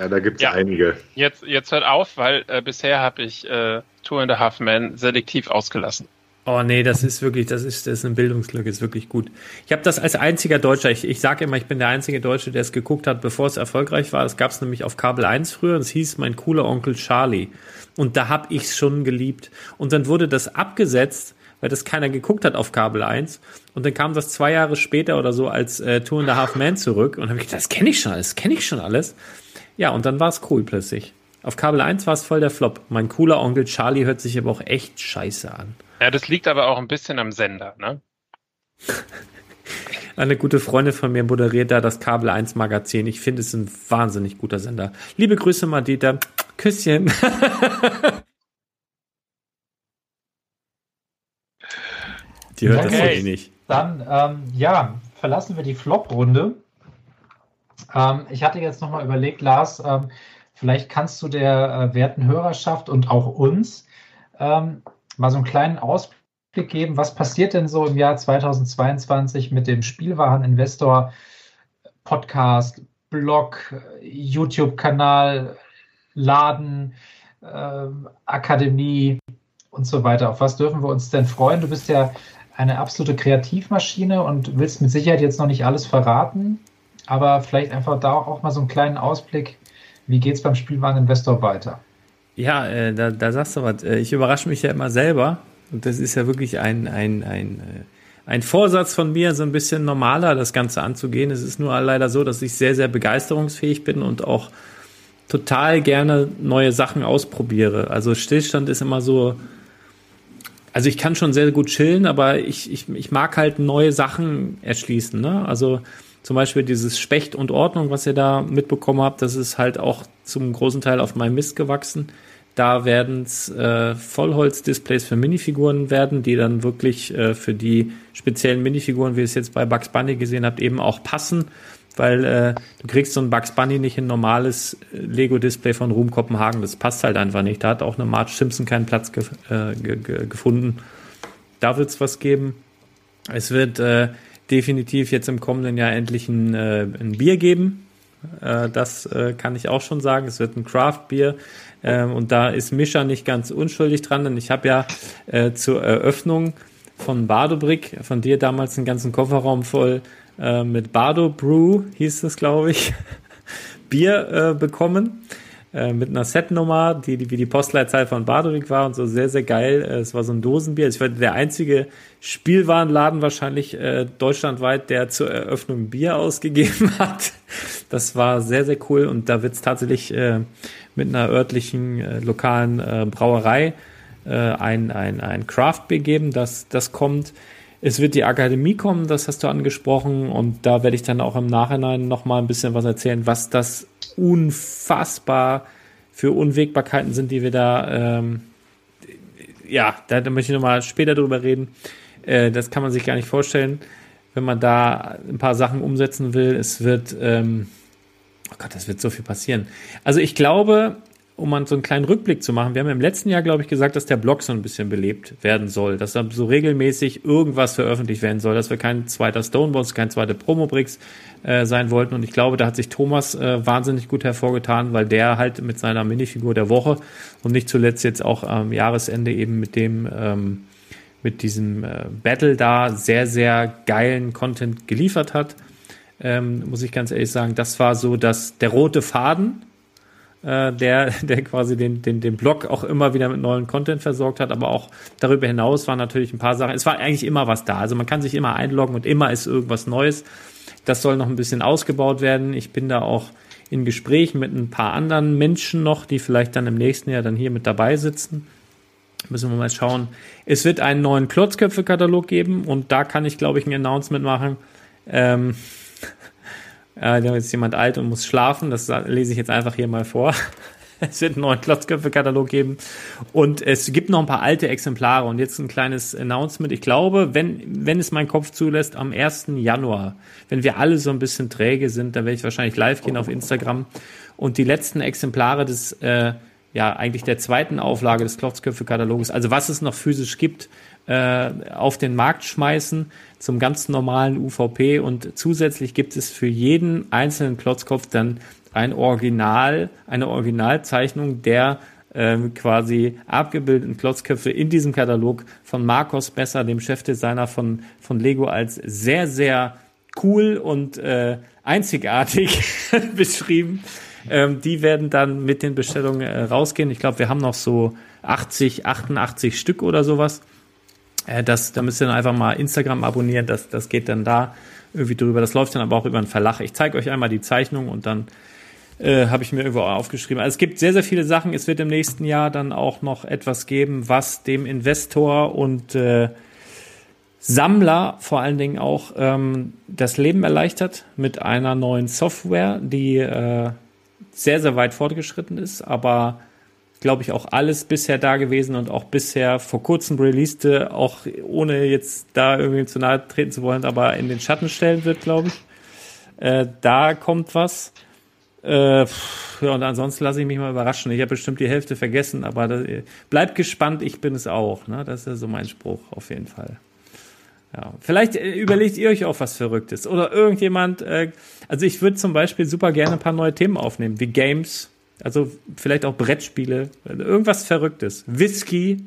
Ja, da gibt's
Ja.
einige.
Jetzt, jetzt hört auf, weil äh, bisher habe ich äh, Two and a Half Men selektiv ausgelassen.
Oh nee, das ist wirklich, das ist, das ist eine Bildungslücke, ist wirklich gut. Ich habe das als einziger Deutscher, ich, ich sage immer, ich bin der einzige Deutsche, der es geguckt hat, bevor es erfolgreich war. Das gab es nämlich auf Kabel 1 früher und es hieß Mein cooler Onkel Charlie. Und da habe ich es schon geliebt. Und dann wurde das abgesetzt, weil das keiner geguckt hat auf Kabel 1. Und dann kam das zwei Jahre später oder so als äh, Two and a Half Man zurück. Und habe ich gedacht, das kenne ich schon alles, kenne ich schon alles. Ja, und dann war es cool plötzlich. Auf Kabel 1 war es voll der Flop. Mein cooler Onkel Charlie hört sich aber auch echt scheiße an.
Ja, das liegt aber auch ein bisschen am Sender, ne?
Eine gute Freundin von mir moderiert da das Kabel 1 Magazin. Ich finde es ein wahnsinnig guter Sender. Liebe Grüße, Madita. Küsschen. Die hört das
Okay.
eh nicht.
Dann, ähm, ja, verlassen wir die Flop-Runde. Ähm, ich hatte jetzt nochmal überlegt, Lars, ähm, vielleicht kannst du der äh, werten Hörerschaft und auch uns ähm, mal so einen kleinen Ausblick geben. Was passiert denn so im Jahr 2022 mit dem Spielwareninvestor Podcast, Blog, YouTube-Kanal, Laden, ähm, Akademie und so weiter? Auf was dürfen wir uns denn freuen? Du bist ja eine absolute Kreativmaschine und willst mit Sicherheit jetzt noch nicht alles verraten, aber vielleicht einfach da auch mal so einen kleinen Ausblick, wie geht es beim Spielwareninvestor weiter?
Ja, äh, da, da sagst du was. Äh, Ich überrasche mich ja immer selber. Und das ist ja wirklich ein, ein, ein, äh, ein Vorsatz von mir, so ein bisschen normaler das Ganze anzugehen. Es ist nur leider so, dass ich sehr, sehr begeisterungsfähig bin und auch total gerne neue Sachen ausprobiere. Also Stillstand ist immer so, also ich kann schon sehr gut chillen, aber ich, ich, ich mag halt neue Sachen erschließen. Ne? Also zum Beispiel dieses Specht und Ordnung, was ihr da mitbekommen habt, das ist halt auch zum großen Teil auf meinem Mist gewachsen. Da werden es äh, Vollholz-Displays für Minifiguren werden, die dann wirklich äh, für die speziellen Minifiguren, wie ihr es jetzt bei Bugs Bunny gesehen habt, eben auch passen, weil äh, du kriegst so ein Bugs Bunny nicht in normales äh, Lego-Display von Ruhm Kopenhagen. Das passt halt einfach nicht. Da hat auch eine Marge Simpson keinen Platz äh, ge ge gefunden. Da wird es was geben. Es wird äh, definitiv jetzt im kommenden Jahr endlich ein, äh, ein Bier geben. Äh, das äh, kann ich auch schon sagen. Es wird ein Craft-Bier. Ähm, und da ist Mischa nicht ganz unschuldig dran, denn ich habe ja äh, zur Eröffnung von Bardo-Brick, von dir damals einen ganzen Kofferraum voll äh, mit Bardo Brew, hieß es, glaube ich, Bier äh, bekommen. Äh, mit einer Setnummer, die, die wie die Postleitzahl von Badewig war und so sehr, sehr geil. Äh, Es war so ein Dosenbier. Ich war der einzige Spielwarenladen wahrscheinlich äh, deutschlandweit, der zur Eröffnung Bier ausgegeben hat. Das war sehr, sehr cool und da wird es tatsächlich äh, mit einer örtlichen äh, lokalen äh, Brauerei äh, ein, ein, ein Craft-Bier geben, das, das kommt. Es wird die Akademie kommen, das hast du angesprochen und da werde ich dann auch im Nachhinein noch mal ein bisschen was erzählen, was das unfassbar für Unwägbarkeiten sind, die wir da, ähm, ja, da, möchte ich noch mal später drüber reden. Äh, das kann man sich gar nicht vorstellen, wenn man da ein paar Sachen umsetzen will. Es wird, ähm, oh Gott, das wird so viel passieren. Also ich glaube, um mal so einen kleinen Rückblick zu machen, wir haben im letzten Jahr, glaube ich, gesagt, dass der Blog so ein bisschen belebt werden soll, dass da so regelmäßig irgendwas veröffentlicht werden soll, dass wir kein zweiter Stonebones, kein zweiter Promobricks äh, sein wollten. Und ich glaube, da hat sich Thomas äh, wahnsinnig gut hervorgetan, weil der halt mit seiner Minifigur der Woche und nicht zuletzt jetzt auch am Jahresende eben mit dem ähm, mit diesem äh, Battle da sehr, sehr geilen Content geliefert hat. Ähm, muss ich ganz ehrlich sagen, das war so dass der rote Faden, äh, der, der quasi den, den, den Blog auch immer wieder mit neuen Content versorgt hat, aber auch darüber hinaus waren natürlich ein paar Sachen, es war eigentlich immer was da. Also man kann sich immer einloggen und immer ist irgendwas Neues. Das soll noch ein bisschen ausgebaut werden. Ich bin da auch in Gesprächen mit ein paar anderen Menschen noch, die vielleicht dann im nächsten Jahr dann hier mit dabei sitzen. Müssen wir mal schauen. Es wird einen neuen Klotzköpfe-Katalog geben und da kann ich, glaube ich, ein Announcement machen. Ähm, äh, da ist jemand alt und muss schlafen. Das lese ich jetzt einfach hier mal vor. Es wird einen neuen Klotzköpfe-Katalog geben. Und es gibt noch ein paar alte Exemplare. Und jetzt ein kleines Announcement. Ich glaube, wenn, wenn es mein Kopf zulässt, am 1. Januar, wenn wir alle so ein bisschen träge sind, dann werde ich wahrscheinlich live gehen auf Instagram. Und die letzten Exemplare des, äh, ja, eigentlich der zweiten Auflage des Klotzköpfe-Kataloges, also was es noch physisch gibt, äh, auf den Markt schmeißen zum ganz normalen UVP und zusätzlich gibt es für jeden einzelnen Klotzkopf dann ein Original, eine Originalzeichnung der ähm, quasi abgebildeten Klotzköpfe in diesem Katalog von Marcos Besser, dem Chefdesigner von, von Lego, als sehr, sehr cool und äh, einzigartig beschrieben. Ähm, die werden dann mit den Bestellungen äh, rausgehen. Ich glaube, wir haben noch so 80, 88 Stück oder sowas. Äh, das, da müsst ihr dann einfach mal Instagram abonnieren. Das, das geht dann da irgendwie drüber. Das läuft dann aber auch über einen Verlag. Ich zeige euch einmal die Zeichnung und dann äh, habe ich mir irgendwo aufgeschrieben. Also es gibt sehr, sehr viele Sachen. Es wird im nächsten Jahr dann auch noch etwas geben, was dem Investor und äh, Sammler vor allen Dingen auch ähm, das Leben erleichtert mit einer neuen Software, die äh, sehr, sehr weit fortgeschritten ist, aber glaube ich, auch alles bisher da gewesen und auch bisher vor kurzem releaste, auch ohne jetzt da irgendwie zu nahe treten zu wollen, aber in den Schatten stellen wird, glaube ich. Äh, da kommt was. Äh, ja, und ansonsten lasse ich mich mal überraschen. Ich habe bestimmt die Hälfte vergessen, aber das, bleibt gespannt, ich bin es auch. Ne? Das ist ja so mein Spruch auf jeden Fall. Ja, vielleicht äh, überlegt ihr euch auch was Verrücktes. Oder irgendjemand, äh, also ich würde zum Beispiel super gerne ein paar neue Themen aufnehmen, wie Games, also vielleicht auch Brettspiele, irgendwas Verrücktes. Whisky,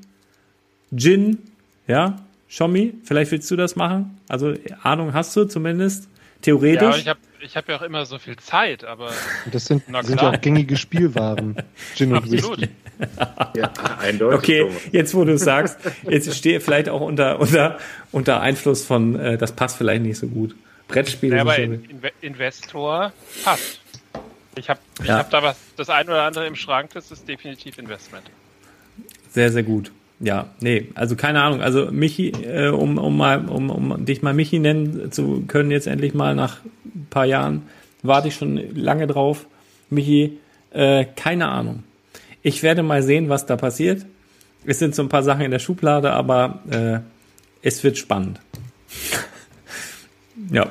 Gin, ja, Schommi, vielleicht willst du das machen? Also Ahnung hast du zumindest, theoretisch. Ja,
ich habe ich hab ja auch immer so viel Zeit, aber.
Das sind, sind ja auch gängige Spielwaren. Gin und Whisky.
ja, eindeutig. Okay, Thomas. jetzt wo du sagst, jetzt stehe vielleicht auch unter, unter, unter Einfluss von, äh, das passt vielleicht nicht so gut. Brettspiele.
Ja, aber in, Investor passt. Ich habe ich ja. hab da was, das ein oder andere im Schrank, das ist definitiv Investment.
Sehr, sehr gut. Ja, nee, also keine Ahnung. Also Michi, äh, um, um, mal, um, um dich mal Michi nennen zu können, jetzt endlich mal nach ein paar Jahren, warte ich schon lange drauf. Michi, äh, keine Ahnung. Ich werde mal sehen, was da passiert. Es sind so ein paar Sachen in der Schublade, aber äh, es wird spannend. ja.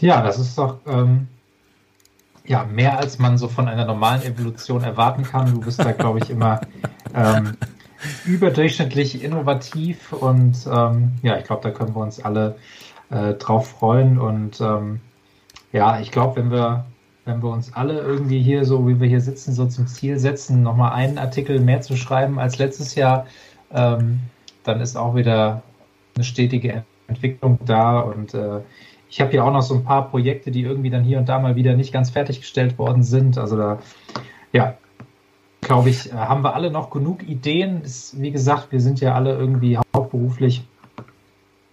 Ja, das ist doch ähm, ja mehr, als man so von einer normalen Evolution erwarten kann. Du bist da, glaube ich, immer ähm, überdurchschnittlich innovativ und ähm, ja, ich glaube, da können wir uns alle äh, drauf freuen. Und ähm, ja, ich glaube, wenn wir, wenn wir uns alle irgendwie hier so, wie wir hier sitzen, so zum Ziel setzen, nochmal einen Artikel mehr zu schreiben als letztes Jahr, ähm, dann ist auch wieder eine stetige Entwicklung da und äh, ich habe hier auch noch so ein paar Projekte, die irgendwie dann hier und da mal wieder nicht ganz fertiggestellt worden sind. Also da, ja, glaube ich, äh, haben wir alle noch genug Ideen. Ist, wie gesagt, wir sind ja alle irgendwie hauptberuflich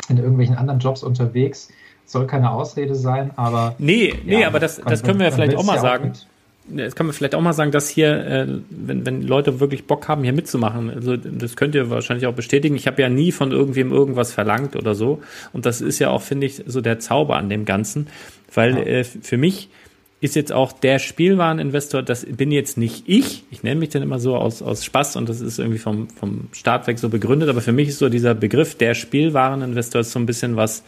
in irgendwelchen anderen Jobs unterwegs. Soll keine Ausrede sein, aber.
Nee, nee, ja, aber das, das können wir ja vielleicht auch mal sagen. Auch das kann man vielleicht auch mal sagen, dass hier, äh, wenn, wenn Leute wirklich Bock haben, hier mitzumachen, also das könnt ihr wahrscheinlich auch bestätigen. Ich habe ja nie von irgendwem irgendwas verlangt oder so. Und das ist ja auch, finde ich, so der Zauber an dem Ganzen. Weil ja. äh, für mich ist jetzt auch der Spielwareninvestor, das bin jetzt nicht ich, ich nenne mich dann immer so aus, aus Spaß und das ist irgendwie vom, vom Start weg so begründet, aber für mich ist so dieser Begriff der Spielwareninvestor so ein bisschen was,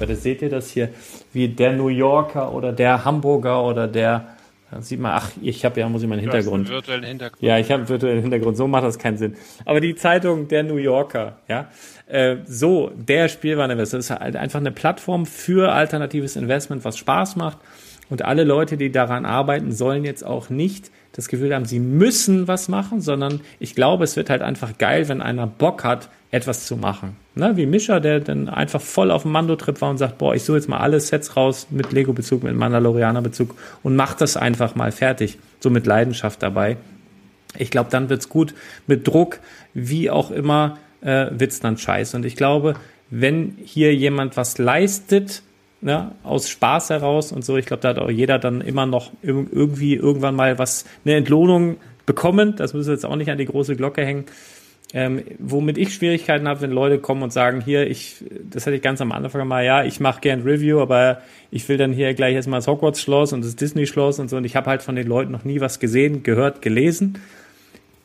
weil seht ihr das hier, wie der New Yorker oder der Hamburger oder der dann sieht man, ach, ich habe ja, muss ich meinen Hintergrund.
einen virtuellen Hintergrund.
Ja, ich habe einen virtuellen Hintergrund. So macht das keinen Sinn. Aber die Zeitung der New Yorker, ja, äh, so der Spielwareninvestor ist halt einfach eine Plattform für alternatives Investment, was Spaß macht. Und alle Leute, die daran arbeiten, sollen jetzt auch nicht das Gefühl haben, sie müssen was machen, sondern ich glaube, es wird halt einfach geil, wenn einer Bock hat, etwas zu machen. Ne, wie Mischa, der dann einfach voll auf dem Mando-Trip war und sagt, boah, ich suche jetzt mal alle Sets raus mit Lego-Bezug, mit Mandalorianer-Bezug und mach das einfach mal fertig. So mit Leidenschaft dabei. Ich glaube, dann wird's gut. Mit Druck, wie auch immer, äh, wird's dann scheiße. Und ich glaube, wenn hier jemand was leistet, ne, aus Spaß heraus und so, ich glaube, da hat auch jeder dann immer noch irgendwie irgendwann mal was, eine Entlohnung bekommen. Das müssen wir jetzt auch nicht an die große Glocke hängen. Ähm, womit ich Schwierigkeiten habe, wenn Leute kommen und sagen, hier, ich, das hatte ich ganz am Anfang mal, ja, ich mache gern Review, aber ich will dann hier gleich erstmal das Hogwarts-Schloss und das Disney-Schloss und so und ich habe halt von den Leuten noch nie was gesehen, gehört, gelesen.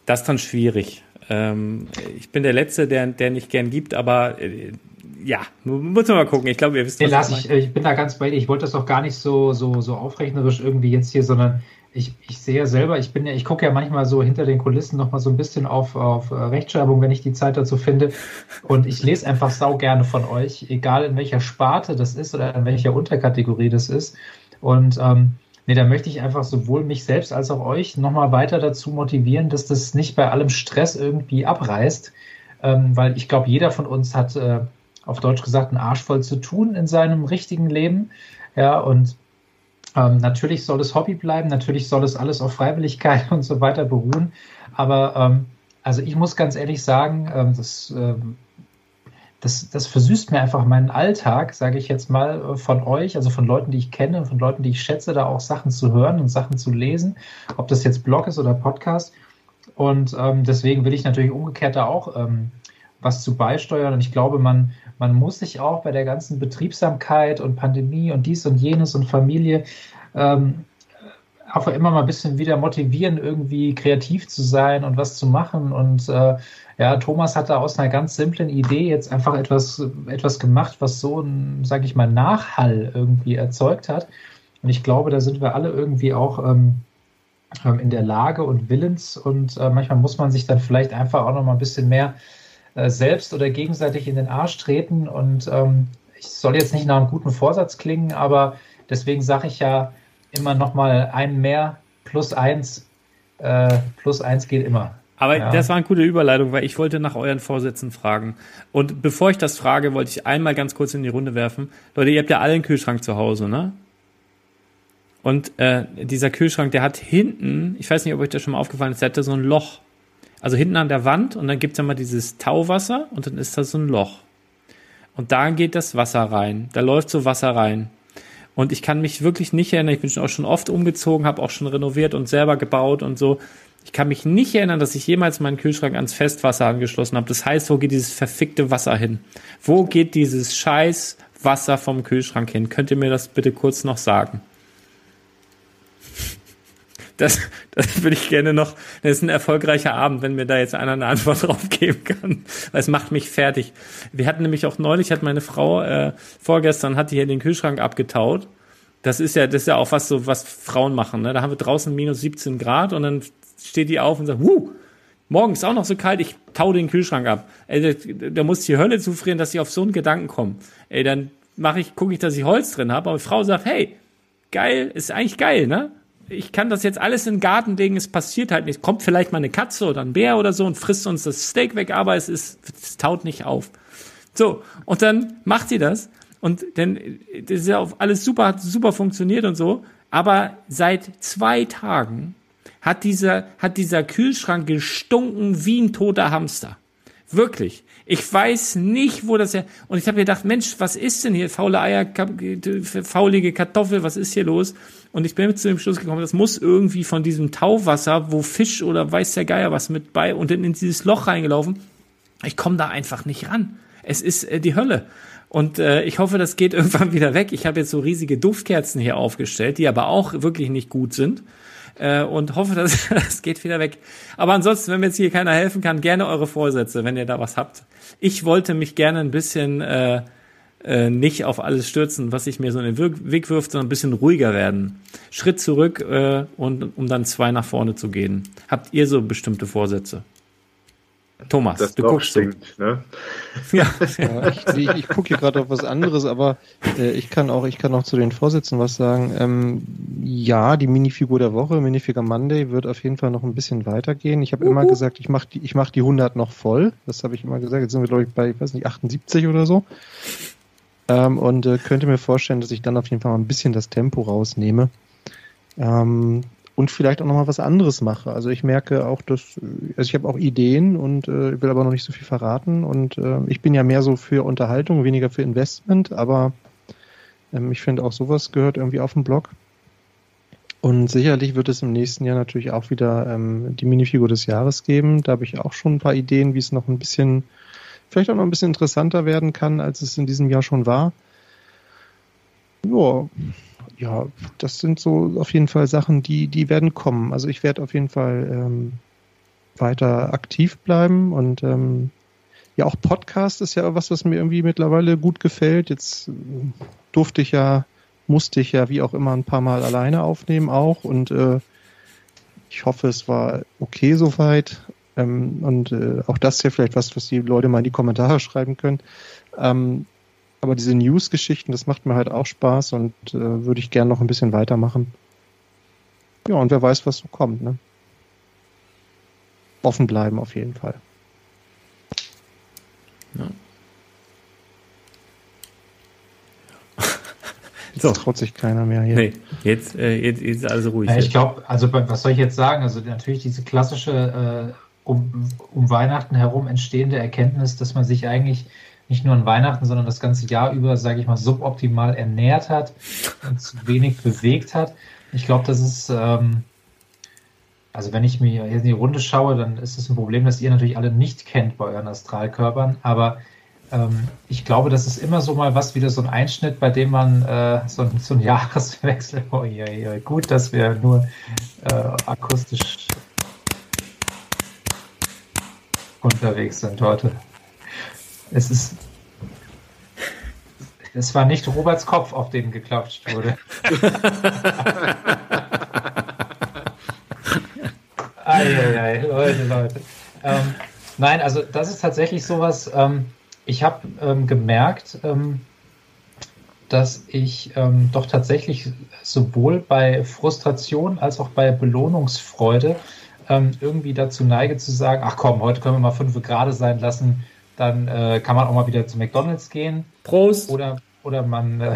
Das ist dann schwierig. Ähm, ich bin der Letzte, der, der nicht gern gibt, aber äh, ja, muss man mal gucken. Ich glaube, ihr wisst,
was nee, ich, ich, ich bin da ganz bei dir. Ich wollte das auch gar nicht so, so, so aufrechnerisch irgendwie jetzt hier, sondern ich, ich sehe selber, ich bin ja, ich gucke ja manchmal so hinter den Kulissen noch mal so ein bisschen auf, auf äh, Rechtschreibung, wenn ich die Zeit dazu finde. Und ich lese einfach sau gerne von euch, egal in welcher Sparte das ist oder in welcher Unterkategorie das ist. Und ähm, nee, da möchte ich einfach sowohl mich selbst als auch euch nochmal weiter dazu motivieren, dass das nicht bei allem Stress irgendwie abreißt. Ähm, weil ich glaube, jeder von uns hat äh, auf Deutsch gesagt einen Arsch voll zu tun in seinem richtigen Leben. Ja, und ähm, natürlich soll es Hobby bleiben, natürlich soll es alles auf Freiwilligkeit und so weiter beruhen. Aber ähm, also ich muss ganz ehrlich sagen, ähm, das, ähm, das, das versüßt mir einfach meinen Alltag, sage ich jetzt mal, äh, von euch, also von Leuten, die ich kenne, von Leuten, die ich schätze, da auch Sachen zu hören und Sachen zu lesen, ob das jetzt Blog ist oder Podcast. Und ähm, deswegen will ich natürlich umgekehrt da auch ähm, was zu beisteuern. Und ich glaube, man, man muss sich auch bei der ganzen Betriebsamkeit und Pandemie und dies und jenes und Familie ähm, auch immer mal ein bisschen wieder motivieren, irgendwie kreativ zu sein und was zu machen. Und äh, ja, Thomas hat da aus einer ganz simplen Idee jetzt einfach etwas, etwas gemacht, was so ein, sage ich mal, Nachhall irgendwie erzeugt hat. Und ich glaube, da sind wir alle irgendwie auch ähm, ähm in der Lage und willens. Und äh, manchmal muss man sich dann vielleicht einfach auch noch mal ein bisschen mehr äh, selbst oder gegenseitig in den Arsch treten. Und ähm, ich soll jetzt nicht nach einem guten Vorsatz klingen, aber deswegen sage ich ja immer noch mal ein mehr plus eins. Äh, plus eins geht immer.
Aber
ja.
das war eine gute Überleitung, weil ich wollte nach euren Vorsätzen fragen. Und bevor ich das frage, wollte ich einmal ganz kurz in die Runde werfen. Leute, ihr habt ja alle einen Kühlschrank zu Hause, ne? Und äh, dieser Kühlschrank, der hat hinten, ich weiß nicht, ob euch das schon mal aufgefallen ist, der hatte so ein Loch. Also hinten an der Wand und dann gibt's ja mal dieses Tauwasser und dann ist da so ein Loch. Und da geht das Wasser rein. Da läuft so Wasser rein. Und ich kann mich wirklich nicht erinnern, ich bin auch schon oft umgezogen, habe auch schon renoviert und selber gebaut und so. Ich kann mich nicht erinnern, dass ich jemals meinen Kühlschrank ans Festwasser angeschlossen habe. Das heißt, wo geht dieses verfickte Wasser hin? Wo geht dieses scheiß Wasser vom Kühlschrank hin? Könnt ihr mir das bitte kurz noch sagen? Das, das würde ich gerne noch, das ist ein erfolgreicher Abend, wenn mir da jetzt einer eine Antwort drauf geben kann. Weil es macht mich fertig. Wir hatten nämlich auch neulich, hat meine Frau, äh, vorgestern hat die hier den Kühlschrank abgetaut. Das ist ja, das ist ja auch was so, was Frauen machen, ne? Da haben wir draußen minus 17 Grad und dann steht die auf und sagt, wuh, morgen ist auch noch so kalt, ich tau den Kühlschrank ab. Ey, da, da muss die Hölle zufrieren, dass ich auf so einen Gedanken komme. Ey, dann mache ich, gucke ich, dass ich Holz drin habe, aber die Frau sagt, hey, geil, ist eigentlich geil, ne? Ich kann das jetzt alles in den Garten legen, es passiert halt nicht. Kommt vielleicht mal eine Katze oder ein Bär oder so und frisst uns das Steak weg, aber es ist, es taut nicht auf. So, und dann macht sie das und dann das ist ja auch alles super, hat super funktioniert und so, aber seit zwei Tagen hat dieser, hat dieser Kühlschrank gestunken wie ein toter Hamster. Wirklich. Ich weiß nicht, wo das ja. Und ich habe gedacht, Mensch, was ist denn hier? Faule Eier, faulige Kartoffel, was ist hier los? Und ich bin zu dem Schluss gekommen, das muss irgendwie von diesem Tauwasser, wo Fisch oder weiß der Geier was mit bei und dann in dieses Loch reingelaufen. Ich komme da einfach nicht ran. Es ist äh, die Hölle. Und äh, ich hoffe, das geht irgendwann wieder weg. Ich habe jetzt so riesige Duftkerzen hier aufgestellt, die aber auch wirklich nicht gut sind äh, und hoffe, dass das geht wieder weg. Aber ansonsten, wenn mir jetzt hier keiner helfen kann, gerne eure Vorsätze, wenn ihr da was habt. Ich wollte mich gerne ein bisschen äh, äh, nicht auf alles stürzen, was sich mir so in den Weg wirft, sondern ein bisschen ruhiger werden. Schritt zurück äh, und um dann zwei nach vorne zu gehen. Habt ihr so bestimmte Vorsätze? Thomas,
das
du guckst
stinkt, ne?
Ja, ja ich, ich, ich gucke hier gerade auf was anderes, aber äh, ich kann auch, ich kann auch zu den Vorsätzen was sagen. Ähm, ja, die Minifigur der Woche, Minifigur Monday, wird auf jeden Fall noch ein bisschen weitergehen. Ich habe immer gesagt, ich mache die, ich mach die 100 noch voll. Das habe ich immer gesagt. Jetzt sind wir glaube ich bei, ich weiß nicht, 78 oder so. Ähm, und äh, könnte mir vorstellen, dass ich dann auf jeden Fall mal ein bisschen das Tempo rausnehme. Ähm, und vielleicht auch nochmal was anderes mache. Also ich merke auch, dass, also ich habe auch Ideen und äh, will aber noch nicht so viel verraten. Und äh, ich bin ja mehr so für Unterhaltung, weniger für Investment, aber ähm, ich finde auch sowas gehört irgendwie auf den Blog. Und sicherlich wird es im nächsten Jahr natürlich auch wieder ähm, die Minifigur des Jahres geben. Da habe ich auch schon ein paar Ideen, wie es noch ein bisschen, vielleicht auch noch ein bisschen interessanter werden kann, als es in diesem Jahr schon war. Ja, ja, das sind so auf jeden Fall Sachen, die, die werden kommen. Also ich werde auf jeden Fall ähm, weiter aktiv bleiben und ähm, ja, auch Podcast ist ja was, was mir irgendwie mittlerweile gut gefällt. Jetzt äh, durfte ich ja, musste ich ja wie auch immer ein paar Mal alleine aufnehmen auch und äh, Ich hoffe, es war okay soweit. Ähm, und äh, auch das ist ja vielleicht was, was die Leute mal in die Kommentare schreiben können. Ähm, aber diese News-Geschichten, das macht mir halt auch Spaß und äh, würde ich gern noch ein bisschen weitermachen. Ja, und wer weiß, was so kommt, ne? Offen bleiben auf jeden Fall.
Ja.
Jetzt so. traut sich keiner mehr hier.
Nee, jetzt, äh, jetzt, jetzt ist alles ruhig.
Ja, ich glaube, also was soll ich jetzt sagen? Also natürlich diese klassische äh, um, um Weihnachten herum entstehende Erkenntnis, dass man sich eigentlich nicht nur an Weihnachten, sondern das ganze Jahr über, sage ich mal, suboptimal ernährt hat und zu wenig bewegt hat. Ich glaube, das ist, ähm, also wenn ich mir in die Runde schaue, dann ist es ein Problem, das ihr natürlich alle nicht kennt bei euren Astralkörpern, aber ähm, ich glaube, das ist immer so mal was, wieder so ein Einschnitt, bei dem man äh, so, so ein Jahreswechsel, oh je, je, gut, dass wir nur äh, akustisch unterwegs sind heute. Es ist. Es war nicht Roberts Kopf, auf den geklatscht wurde. Eieiei, Leute, Leute. Ähm, nein, also das ist tatsächlich sowas. Ähm, ich habe ähm, gemerkt, ähm, dass ich ähm, doch tatsächlich sowohl bei Frustration als auch bei Belohnungsfreude ähm, irgendwie dazu neige zu sagen, ach komm, heute können wir mal fünf gerade sein lassen, dann äh, kann man auch mal wieder zu McDonalds gehen.
Prost!
Oder, oder man äh,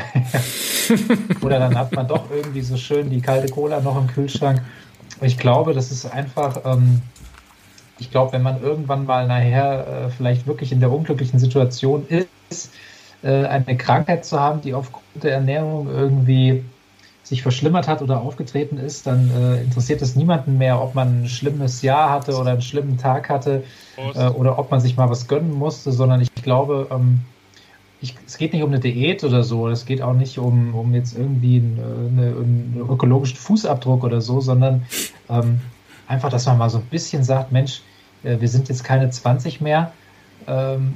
oder dann hat man doch irgendwie so schön die kalte Cola noch im Kühlschrank. Ich glaube, das ist einfach, ähm, ich glaube, wenn man irgendwann mal nachher äh, vielleicht wirklich in der unglücklichen Situation ist, äh, eine Krankheit zu haben, die aufgrund der Ernährung irgendwie sich verschlimmert hat oder aufgetreten ist, dann äh, interessiert es niemanden mehr, ob man ein schlimmes Jahr hatte oder einen schlimmen Tag hatte äh, oder ob man sich mal was gönnen musste, sondern ich glaube, ähm, ich, es geht nicht um eine Diät oder so, es geht auch nicht um, um jetzt irgendwie einen, eine, einen ökologischen Fußabdruck oder so, sondern ähm, einfach, dass man mal so ein bisschen sagt, Mensch, äh, wir sind jetzt keine 20 mehr, ähm,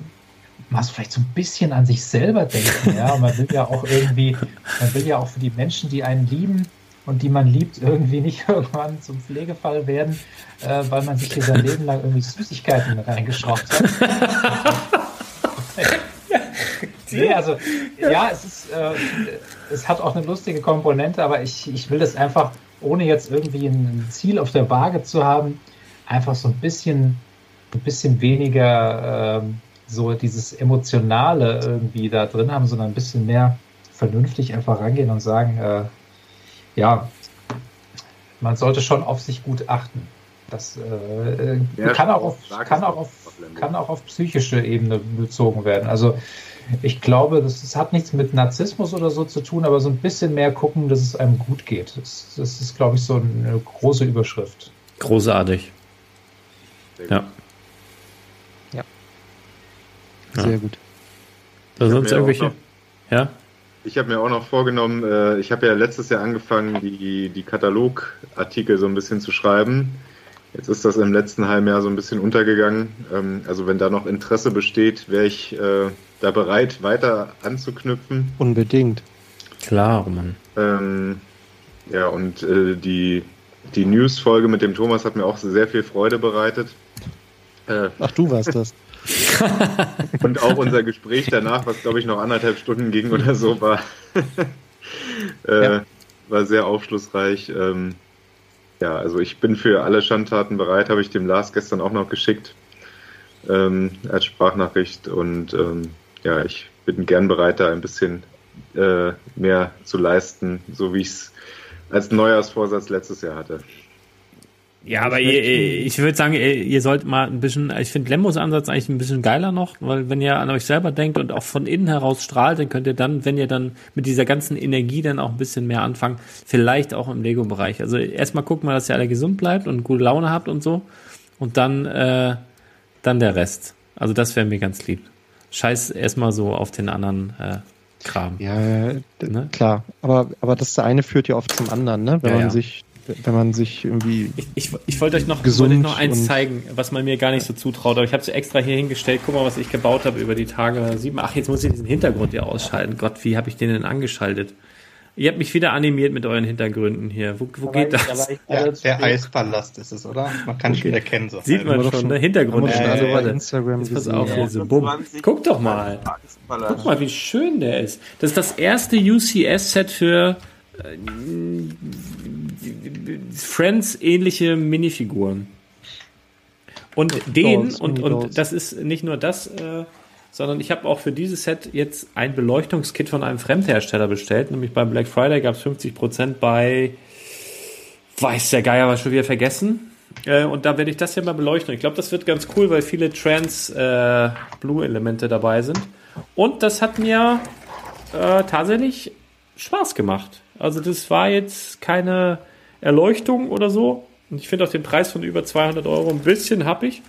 so vielleicht so ein bisschen an sich selber denken. Ja, man will ja auch irgendwie, man will ja auch für die Menschen, die einen lieben und die man liebt, irgendwie nicht irgendwann zum Pflegefall werden, äh, weil man sich hier sein Leben lang irgendwie Süßigkeiten reingeschraubt hat. nee, also ja, es ist, äh, es hat auch eine lustige Komponente, aber ich, ich will das einfach, ohne jetzt irgendwie ein Ziel auf der Waage zu haben, einfach so ein bisschen, ein bisschen weniger ähm, so dieses Emotionale irgendwie da drin haben, sondern ein bisschen mehr vernünftig einfach rangehen und sagen, äh, ja, man sollte schon auf sich gut achten. Das äh, ja, kann, auch auf, kann, auch auf, kann auch auf psychische Ebene bezogen werden. Also ich glaube, das, das, hat nichts mit Narzissmus oder so zu tun, aber so ein bisschen mehr gucken, dass es einem gut geht. Das, das ist, glaube ich, so eine große Überschrift.
Großartig. Ja.
Sehr ja. gut.
Da sonst irgendwelche? Noch, ja?
Ich habe mir auch noch vorgenommen, äh, ich habe ja letztes Jahr angefangen, die, die Katalogartikel so ein bisschen zu schreiben. Jetzt ist das im letzten halben Jahr so ein bisschen untergegangen. Ähm, also wenn da noch Interesse besteht, wäre ich äh, da bereit, weiter anzuknüpfen.
Unbedingt.
Klar, Mann.
Ähm, ja, und äh, die, die News-Folge mit dem Thomas hat mir auch sehr viel Freude bereitet.
Äh, Ach, du warst das.
Und auch unser Gespräch danach, was glaube ich noch anderthalb Stunden ging oder so, war, äh, ja. war sehr aufschlussreich. Ähm, ja, also ich bin für alle Schandtaten bereit, habe ich dem Lars gestern auch noch geschickt ähm, als Sprachnachricht und ähm, ja, ich bin gern bereit, da ein bisschen äh, mehr zu leisten, so wie ich es als Neujahrsvorsatz letztes Jahr hatte.
Ja, aber ihr, ich würde sagen, ihr sollt mal ein bisschen, ich finde Lembos Ansatz eigentlich ein bisschen geiler noch, weil wenn ihr an euch selber denkt und auch von innen heraus strahlt, dann könnt ihr dann, wenn ihr dann mit dieser ganzen Energie dann auch ein bisschen mehr anfangen, vielleicht auch im Lego-Bereich. Also erstmal gucken wir, dass ihr alle gesund bleibt und gute Laune habt und so. Und dann, äh, dann der Rest. Also das wäre mir ganz lieb. Scheiß erstmal so auf den anderen äh, Kram.
Ja, ne? klar. Aber, aber das eine führt ja oft zum anderen, ne? Wenn ja, man ja. sich wenn man sich irgendwie.
Ich, ich, ich wollte euch noch, gesund wollte euch noch eins zeigen, was man mir gar nicht so zutraut. Aber ich habe es extra hier hingestellt. Guck mal, was ich gebaut habe über die Tage sieben. Ach, jetzt muss ich diesen Hintergrund hier ausschalten. Gott, wie habe ich den denn angeschaltet? Ihr habt mich wieder animiert mit euren Hintergründen hier. Wo, wo geht das?
der
spät.
Eispalast ist es, oder? Man kann schon erkennen. So
Sieht man schon,
schon-
der Hintergrund.
schon
also, warte.
Instagram
Jetzt pass auf,
Ja.
hier so, bumm.
25
Guck doch mal. Guck mal, wie schön der ist. Das ist das erste UCS-Set für äh, Friends-ähnliche Minifiguren. Und den,
Dolls,
und,
Mini-Dolls.
und das ist nicht nur das, äh, sondern ich habe auch für dieses Set jetzt ein Beleuchtungskit von einem Fremdhersteller bestellt. Nämlich beim Black Friday gab es 50% bei, weiß der Geier, war schon wieder vergessen. Äh, und da werde ich das hier mal beleuchten. Ich glaube, das wird ganz cool, weil viele Trans-Blue-Elemente dabei sind. Und das hat mir äh, tatsächlich Spaß gemacht. Also das war jetzt keine Erleuchtung oder so. Und ich finde auch den Preis von über 200 Euro ein bisschen happig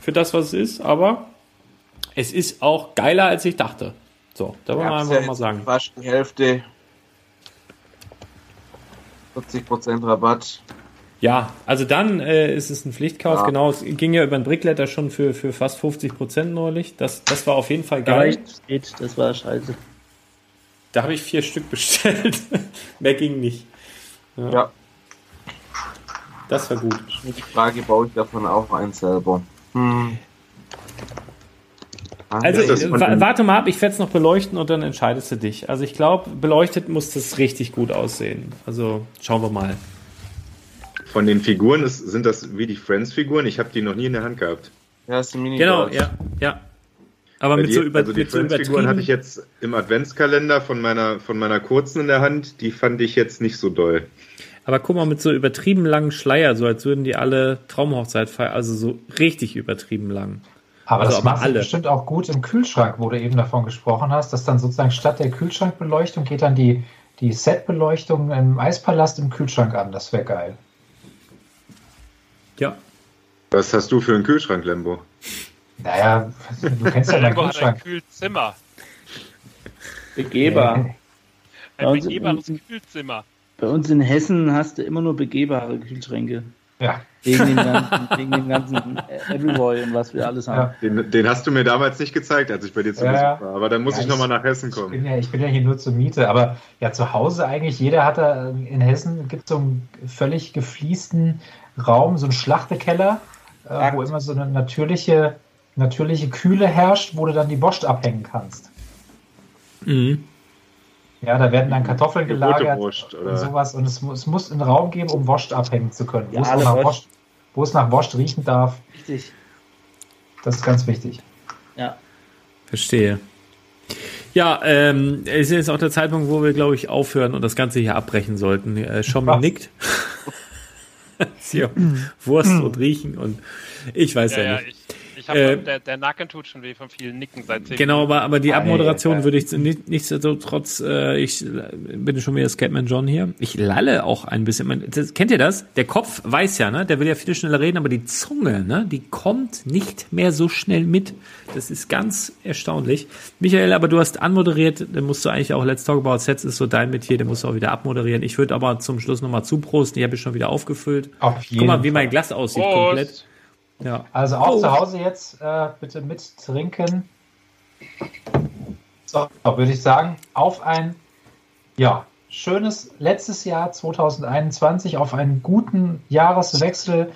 für das, was es ist. Aber es ist auch geiler, als ich dachte. So, da wollen wir einfach
ja
mal sagen.
Die Hälfte. 40% Rabatt.
Ja, also dann äh, ist es ein Pflichtkauf.
Ja.
Genau, es ging ja über den Brickletter schon für, für fast 50 Prozent neulich. Das, das war auf jeden Fall geil.
spät, das war scheiße.
Da habe ich vier Stück bestellt. Mehr ging nicht.
Ja.
Das war gut.
Die Frage, baue ich davon auch eins selber? Hm.
Also
Ist das
äh, warte mal ab, ich werde es noch beleuchten und dann entscheidest du dich. Also ich glaube, beleuchtet muss das richtig gut aussehen. Also schauen wir mal.
Von den Figuren ist, sind das wie die Friends-Figuren. Ich habe die noch nie in der Hand gehabt.
Ja, ist ein Mini
Genau, ja, ja. Aber mit
die,
so, über,
also die
mit so
Friends-Figuren hatte
übertrieben.
ich jetzt im Adventskalender von meiner, von meiner kurzen in der Hand. Die fand ich jetzt nicht so doll.
Aber guck mal, mit so übertrieben langen Schleier, so als würden die alle Traumhochzeit feiern. Also so richtig übertrieben lang.
Aber
Also
das macht bestimmt auch gut im Kühlschrank, wo du eben davon gesprochen hast, dass dann sozusagen statt der Kühlschrankbeleuchtung geht dann die, die Setbeleuchtung im Eispalast im Kühlschrank an. Das wäre geil.
Ja.
Was hast du für einen Kühlschrank, Lembo?
Naja, du kennst ja deinen
hat ein
Kühlschrank.
Kühlzimmer.
Begehbar.
Ein begehbares
ähm,
Kühlzimmer.
Bei uns in Hessen hast du immer nur begehbare Kühlschränke.
Ja.
Wegen dem ganzen, wegen dem ganzen Everyboy und was wir alles haben.
Ja.
Den, den hast du mir damals nicht gezeigt, als ich bei dir zu Besuch
ja.
war. Aber dann muss
Ja,
ich nochmal
ich-
nach Hessen
Ich
kommen.
bin, ja, ich bin ja hier nur zur Miete, aber ja, zu Hause eigentlich, jeder hat da in Hessen gibt so einen völlig gefliesten Raum, so einen Schlachtekeller, äh, wo immer so eine natürliche, natürliche Kühle herrscht, wo du dann die Wurst abhängen kannst.
Mhm.
Ja, da werden dann Kartoffeln gelagert
Wurst,
und sowas und es, es muss einen Raum geben, um Wurst abhängen zu können, wo,
Ja,
es, nach
Wurst.
Wurst, wo es nach Wurst riechen darf.
Richtig.
Das ist ganz wichtig.
Ja.
Verstehe. Ja, ähm, es ist jetzt auch der Zeitpunkt, wo wir, glaube ich, aufhören und das Ganze hier abbrechen sollten. Äh, Schommi
Was?
nickt. Wurst und Riechen und ich weiß
Ja,
ja,
ja,
nicht.
ich, ich hab,
Äh,
der, der Nacken tut schon weh von vielen Nicken seit zehn
Genau, aber, aber die Abmoderation würde ich nicht, nichtsdestotrotz, äh, ich bin schon wieder Scatman John hier. Ich lalle auch ein bisschen. Man, das, kennt ihr das? Der Kopf weiß ja, ne? Der will ja viel schneller reden, aber die Zunge, ne? Die kommt nicht mehr so schnell mit. Das ist ganz erstaunlich. Michael, aber du hast anmoderiert, dann musst du eigentlich auch Let's Talk About Sets ist so dein Metier, den musst du auch wieder abmoderieren. Ich würde aber zum Schluss nochmal zuprosten. Ich habe ich schon wieder aufgefüllt.
Auf
Guck
jeden
mal, wie mein Glas aussieht
Prost.
komplett. Ja.
Also auch
Oh.
zu Hause jetzt äh, bitte mit trinken. So, würde ich sagen, auf ein ja, schönes letztes Jahr 2021, auf einen guten Jahreswechsel,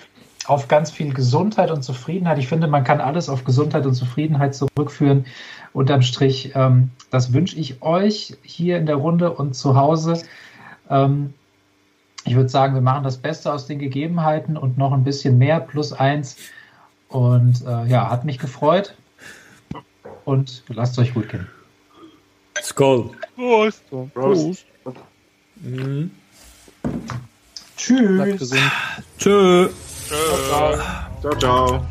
auf ganz viel Gesundheit und Zufriedenheit. Ich finde, man kann alles auf Gesundheit und Zufriedenheit zurückführen. Unterm Strich, ähm, das wünsche ich euch hier in der Runde und zu Hause. Ähm, ich würde sagen, wir machen das Beste aus den Gegebenheiten und noch ein bisschen mehr, plus eins. Und äh, ja, hat mich gefreut. Und lasst euch gut gehen.
Skull.
Prost.
Prost.
Mhm.
Tschüss.
Bleibt gesund.
Tschö.
Tschö.
Ciao, ciao.